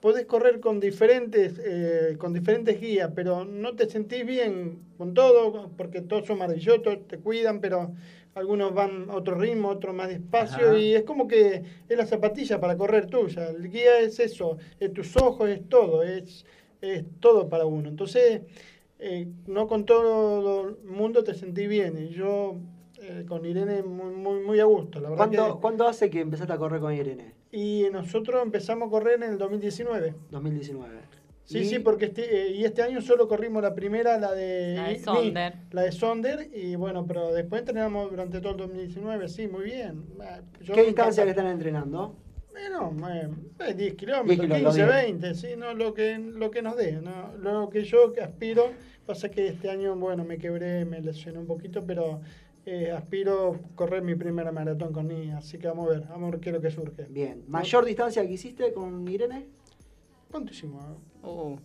podés correr con diferentes, eh, con diferentes guías, pero no te sentís bien con todo, porque todos son maravillosos, te cuidan, pero algunos van a otro ritmo, otros más despacio, Ajá. y es como que es la zapatilla para correr tuya. El guía es eso, es tus ojos, es todo, es, es todo para uno. Entonces, eh, no con todo el mundo te sentí bien, y yo eh, con Irene muy, muy, muy a gusto, la verdad ¿Cuánto, que... ¿Cuánto hace que empezaste a correr con Irene? Y nosotros empezamos a correr en el 2019. 2019. Sí, Y- sí, porque este, eh, y este año solo corrimos la primera, la de, La de Sonder. la de Sonder, y bueno, pero después entrenamos durante todo el 2019, sí, muy bien. Yo ¿Qué distancia que están entrenando? Bueno, eh, eh, 10 kilómetros, 10 kilómetros, 15, bien. 20, sí, no, lo que, lo que nos dé, ¿no? lo que yo aspiro, pasa que este año, bueno, me quebré, me lesioné un poquito, pero eh, aspiro a correr mi primera maratón con Ni, así que vamos a ver, vamos a ver qué es lo que surge. Bien. ¿Mayor distancia que hiciste con Irene? ¿Cuánto hicimos? Uh,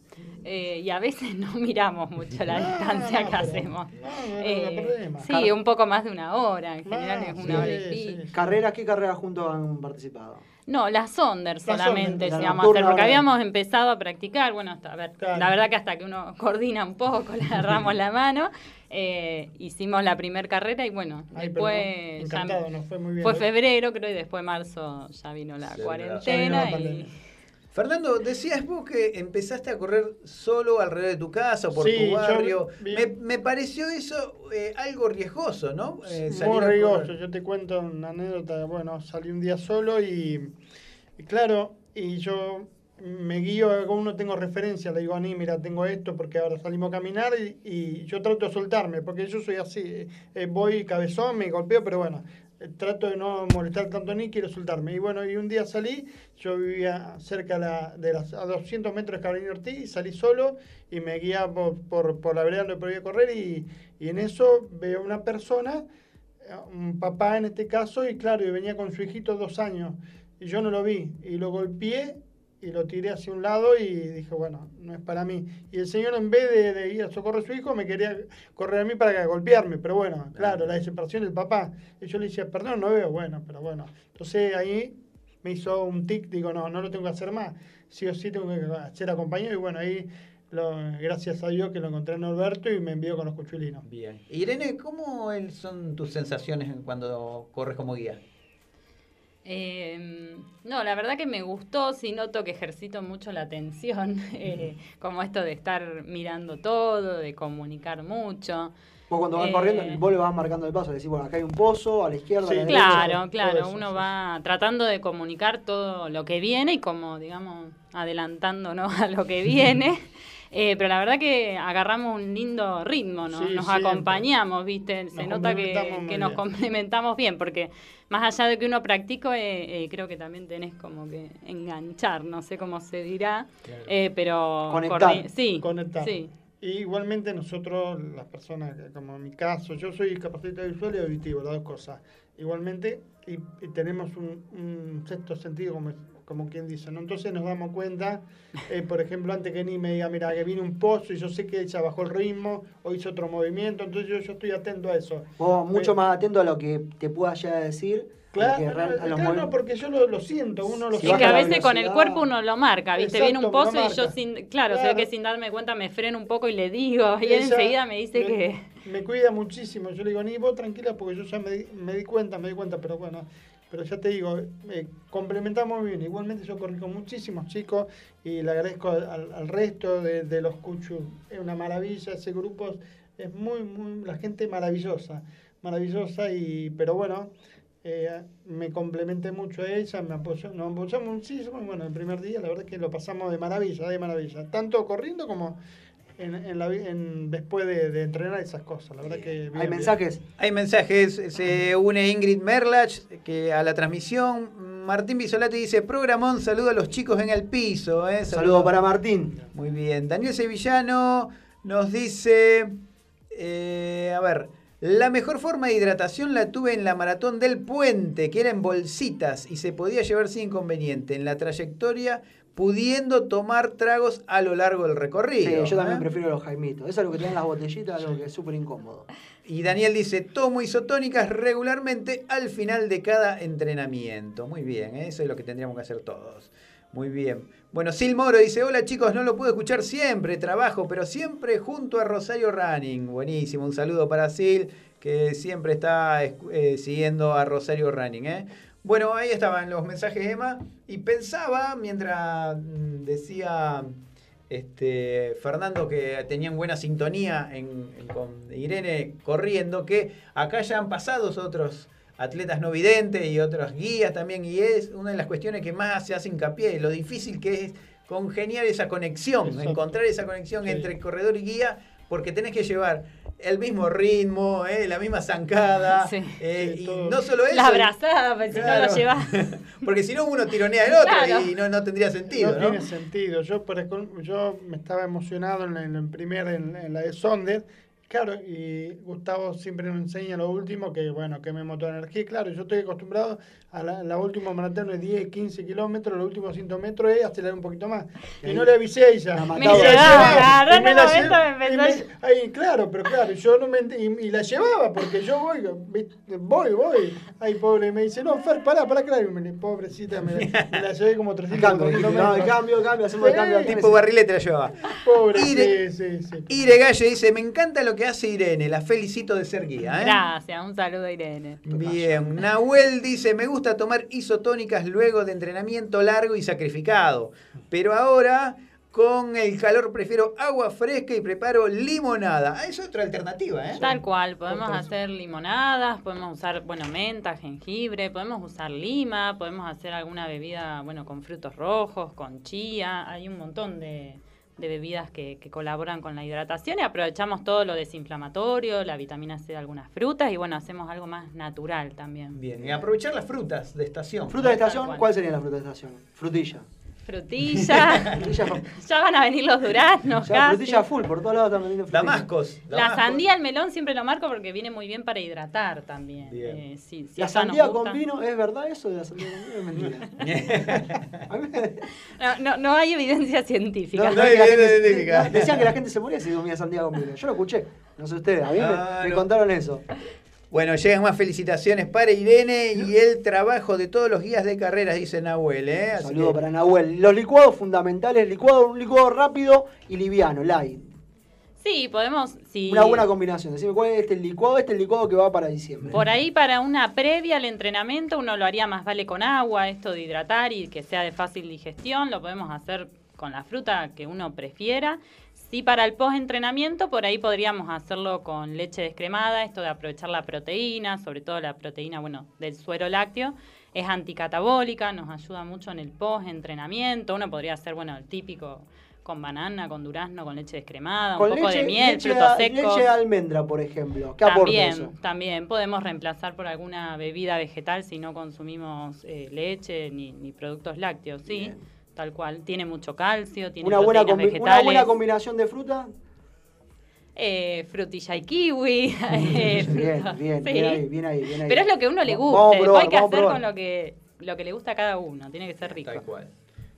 eh, y a veces no miramos mucho la No, distancia no, que pero- hacemos. no, Eh, sí, un poco más de una hora. En general es sí, una hora y sí, pico. ¿Carreras? ¿Qué carreras juntos han participado? No, la Sonder La solamente Sonder, la hacer, porque habíamos empezado a practicar, bueno, hasta, a ver, Claro. la verdad que hasta que uno coordina un poco, le agarramos la mano, eh, hicimos la primera carrera y bueno, Ay, después ya- nos fue muy bien. fue febrero creo y después marzo ya vino la Se cuarentena ya vino la y Fernando, decías vos que empezaste a correr solo alrededor de tu casa por Sí, tu barrio. Me, me pareció eso eh, algo riesgoso, ¿no? Eh, Muy riesgoso. Yo te cuento una anécdota. Bueno, salí un día solo y, y claro, y yo me guío, como no tengo referencia, le digo a Ni, mira, tengo esto porque ahora salimos a caminar y, y yo trato de soltarme, porque yo soy así, eh, eh, voy cabezón, me golpeo, pero bueno, trato de no molestar tanto Ni, quiero soltarme. Y bueno, y un día salí, yo vivía cerca la- de a 200 metros de Carolina Ortiz, y salí solo y me guía por, por, la vereda donde podía correr y, y en eso veo una persona un papá en este caso, y claro, y venía con su hijito dos años, y yo no lo vi, y lo golpeé, y lo tiré hacia un lado y dije, bueno, no es para mí. Y el señor en vez de, de ir a socorrer a su hijo, me quería correr a mí para golpearme, pero bueno, claro, la desesperación del papá. Y yo le decía, perdón, no veo, bueno, pero bueno. Entonces ahí me hizo un tic, digo, no, no lo tengo que hacer más. Sí o sí tengo que ser acompañado y bueno, ahí, lo- gracias a Dios que lo encontré en Norberto y me envió con los cuchulinos. Bien. Irene, ¿cómo son tus sensaciones en cuando corres como guía? Eh, no, la verdad que me gustó, sí noto que ejercito mucho la atención, eh, como esto de estar mirando todo, de comunicar mucho. Vos cuando vas Eh, corriendo, vos le vas marcando el paso, le decís, bueno, acá hay un pozo, a la izquierda, a la derecha. Claro, claro, eso, uno sí. va tratando de comunicar todo lo que viene y como, digamos, adelantándonos a lo que viene. Eh, pero la verdad que agarramos un lindo ritmo, ¿no? Sí, nos siempre. acompañamos, ¿viste? Se Nos nota que, nos complementamos bien, porque más allá de que uno practica, eh, eh, creo que también tenés como que enganchar, no sé cómo se dirá, eh, pero... Conectar. Sí, Conectar. sí. Y igualmente nosotros, las personas, como en mi caso, yo soy discapacitado visual y auditivo, las dos cosas. Igualmente, y, y tenemos un, un sexto sentido, como, como quien dice, ¿no? Entonces nos damos cuenta, eh, por ejemplo, antes que ni me diga, mira, que viene un pozo y yo sé que ella bajó el ritmo o hizo otro movimiento, entonces yo, yo estoy atento a eso. Vos mucho Eh, más atento a lo que te pueda llegar a decir. Claro, a los claro, porque yo lo, lo siento, uno lo baja que a veces con el cuerpo uno lo marca, ¿viste? Viene un pozo y yo sin, claro, se ve Claro. que sin darme cuenta me freno un poco y le digo, y él Ella enseguida me dice me- que... Me cuida muchísimo. Yo le digo, ni vos tranquila, porque yo ya me di, me di cuenta, me di cuenta, pero bueno, pero ya te digo, eh, complementamos muy bien. Igualmente yo corrí con muchísimos chicos y le agradezco al, resto de, los cuchus. Es una maravilla, ese grupo es muy, muy, la gente maravillosa, maravillosa, y pero bueno, eh, me complementé mucho a ella, me apoyó, nos apoyamos muchísimo, bueno, el primer día la verdad que lo pasamos de maravilla, de maravilla, tanto corriendo como en, en la, en, después de, de entrenar esas cosas, la verdad que... bien, ¿Hay bien. mensajes? Hay mensajes, se une Ingrid Merlach que a la transmisión. Martín Bisolati dice, programón, saludo a los chicos en el piso. ¿eh? Saludo para Martín. Muy bien. Daniel Sevillano nos dice, eh, a ver, la mejor forma de hidratación la tuve en la maratón del puente, que era en bolsitas y se podía llevar sin inconveniente en la trayectoria, pudiendo tomar tragos a lo largo del recorrido. Sí, yo también ¿eh? prefiero los jaimitos. Es algo que tienen las botellitas, algo que es súper incómodo. Y Daniel dice, tomo isotónicas regularmente al final de cada entrenamiento. Muy bien, ¿eh? eso es lo que tendríamos que hacer todos. Muy bien. Bueno, Sil Moro dice, hola chicos, no lo puedo escuchar siempre, trabajo, pero siempre junto a Rosario Running. Buenísimo, un saludo para Sil, que siempre está eh, siguiendo a Rosario Running. ¿eh? Bueno, ahí estaban los mensajes, Emma, y pensaba, mientras mm, decía este, Fernando que tenían buena sintonía en- en- con Irene corriendo, que acá ya han pasado otros atletas no videntes y otros guías también, y es una de las cuestiones que más se hace hincapié, lo difícil que es congeniar esa conexión, Exacto. encontrar esa conexión Sí. entre corredor y guía, porque tenés que llevar el mismo ritmo, ¿eh? la misma zancada, Sí. eh, Sí, y todo. no solo eso, La abrazada, pues si no Claro. lo llevas. porque si no uno tironea al otro Claro. y no, no tendría sentido, no, ¿no? tiene sentido. Yo, por ejemplo, yo me estaba emocionado en la, en la primera, en, en la de Sonder. Claro, y Gustavo siempre nos enseña lo último, que bueno, que me motor energía. Claro, yo estoy acostumbrado a la, la última maratón de 10, 15 kilómetros, los últimos 100 metros es acelerar un poquito más. Y no le avisé a ella. La Me mataba. llevaba, agarró Y en me el la momento, lle- me y empezó me- ahí, claro, pero claro, yo no me y, y la llevaba porque yo voy, voy, voy. Ay, pobre, me dice, no, Fer, pará, pará, claro. Y me- pobrecita, me, me la llevé como 300 Cambio, 400 no, el cambio, el cambio, hacemos el Sí. cambio. al Tipo barrilete la llevaba. Pobre, Ire- sí, sí, sí. Ire Galle dice, me encanta lo que hace Irene, la felicito de ser guía. ¿eh? Gracias, un saludo Irene. Bien, Nahuel dice, me gusta tomar isotónicas luego de entrenamiento largo y sacrificado, pero ahora con el calor prefiero agua fresca y preparo limonada. Ah, es otra alternativa, ¿eh? Tal cual, podemos hacer limonadas, podemos usar, bueno, menta, jengibre, podemos usar lima, podemos hacer alguna bebida, bueno, con frutos rojos, con chía, hay un montón de, de bebidas que, que colaboran con la hidratación y aprovechamos todo lo desinflamatorio, la vitamina C de algunas frutas y bueno, hacemos algo más natural también. Bien, y aprovechar las frutas de estación. Fruta de estación, cual. ¿cuál sería la fruta de estación? Frutilla. Frutilla. ya van a venir los duraznos. Ya, casi. frutilla full, por todos lados están vendiendo frutilla. Damascos. La sandía, el melón siempre lo marco porque viene muy bien para hidratar también. Eh, sí, si La sandía con vino, ¿es verdad eso de la sandía con vino? Es mentira. No, no, no hay evidencia científica. No, no hay evidencia científica. Decían que la gente se moría si comía sandía con vino. Yo lo escuché. No sé ustedes, a mí me- Ah, me, no. contaron eso. Bueno, llegan más felicitaciones para Irene y el trabajo de todos los guías de carreras, dice Nahuel. ¿eh? Así Saludo que- para Nahuel. Los licuados fundamentales, licuado, un licuado rápido y liviano, light. Sí, podemos. Si Una buena combinación. Decime cuál es este licuado, este es el licuado que va para diciembre. Por ahí para una previa al entrenamiento uno lo haría más vale con agua, esto de hidratar y que sea de fácil digestión, lo podemos hacer con la fruta que uno prefiera. Si para el post-entrenamiento, por ahí podríamos hacerlo con leche descremada, esto de aprovechar la proteína, sobre todo la proteína, bueno, del suero lácteo, es anticatabólica, nos ayuda mucho en el post-entrenamiento. Uno podría hacer, bueno, el típico con banana, con durazno, con leche descremada, Con un poco leche, de miel, leche, frutos secos. leche de almendra, por ejemplo. ¿Qué aporta También, eso? también podemos reemplazar por alguna bebida vegetal si no consumimos eh, leche ni, ni productos lácteos, sí, tal cual. Tiene mucho calcio, tiene Una buena, combi- una vegetales, buena combinación de fruta. eh, frutilla y kiwi. eh, Bien, fruta- bien, sí. bien ahí, bien ahí, bien ahí. Pero es lo que a uno le gusta, probar, hay que hacer probar. con lo que, lo que le gusta a cada uno, tiene que ser rico. Tal cual.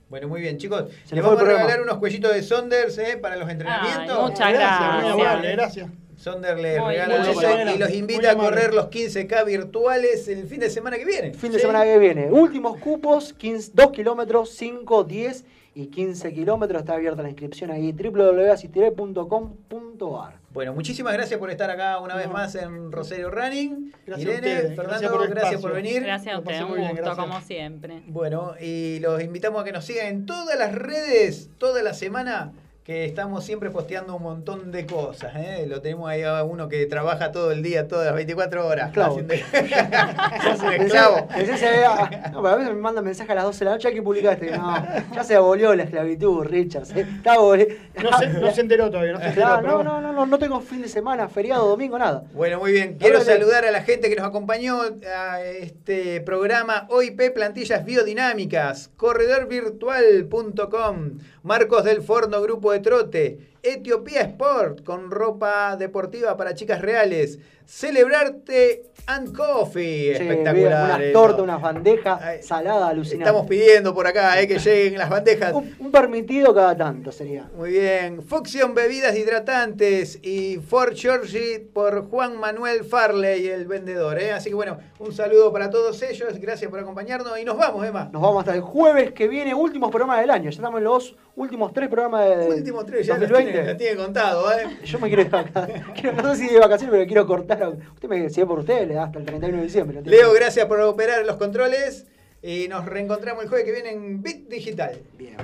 Bueno, muy bien, chicos. Se Les vamos a regalar unos cuellitos de Sonders ¿eh? para los entrenamientos. Ay, muchas gracias. Muy amable, gracias. Sonder le Muy regala eso y los invita a correr los 15K virtuales el fin de semana que viene. Fin de ¿Sí? semana que viene. Últimos cupos, 15, 2 kilómetros, 5, 10 y 15 kilómetros. Está abierta la inscripción ahí, www.asistiré.com.ar. Bueno, muchísimas gracias por estar acá una vez más en Rosario Running. Gracias Irene, Fernando, gracias por gracias por venir. Gracias a ustedes, un muy bien, gusto gracias. como siempre. Bueno, y los invitamos a que nos sigan en todas las redes, toda la semana, que estamos siempre posteando un montón de cosas. ¿eh? Lo tenemos ahí a uno que trabaja todo el día, todas las 24 horas. Esclavo. haciendo- esclavo. Se no, a veces me mandan mensajes a las 12 de la noche, hay que publicaste. No, ya se abolió la esclavitud, Richard. ¿eh? Está No se, no se enteró todavía, no se enteró. Claro, pero no, no, no, no, no tengo fin de semana, feriado, domingo, nada. Bueno, muy bien. Quiero saludar a la gente que nos acompañó a este programa OIP Plantillas Biodinámicas, corredorvirtual.com, Marcos del Forno Grupo de Trote, Etiopía Sport con ropa deportiva para chicas reales, Celebrarte and Coffee, Che, espectacular. Unas eso. tortas, unas bandejas saladas, alucinantes. Estamos pidiendo por acá eh, que lleguen las bandejas. Un, un permitido cada tanto sería. Muy bien. Fuxion Bebidas Hidratantes y Fort Georgie por Juan Manuel Farley, el vendedor. ¿eh? Así que bueno, un saludo para todos ellos. Gracias por acompañarnos y nos vamos, Emma. Nos vamos hasta el jueves que viene, últimos programas del año. Ya estamos en los últimos tres programas de Últimos tres, ya los 2020. Tiene, los tiene contado. ¿eh? Yo me quiero ir de vacaciones. No sé si de vacaciones, pero quiero cortar. Usted me es por usted, le da hasta el 31 de diciembre. Leo, gracias por operar los controles y nos reencontramos el jueves que viene en Bit Digital. Bien.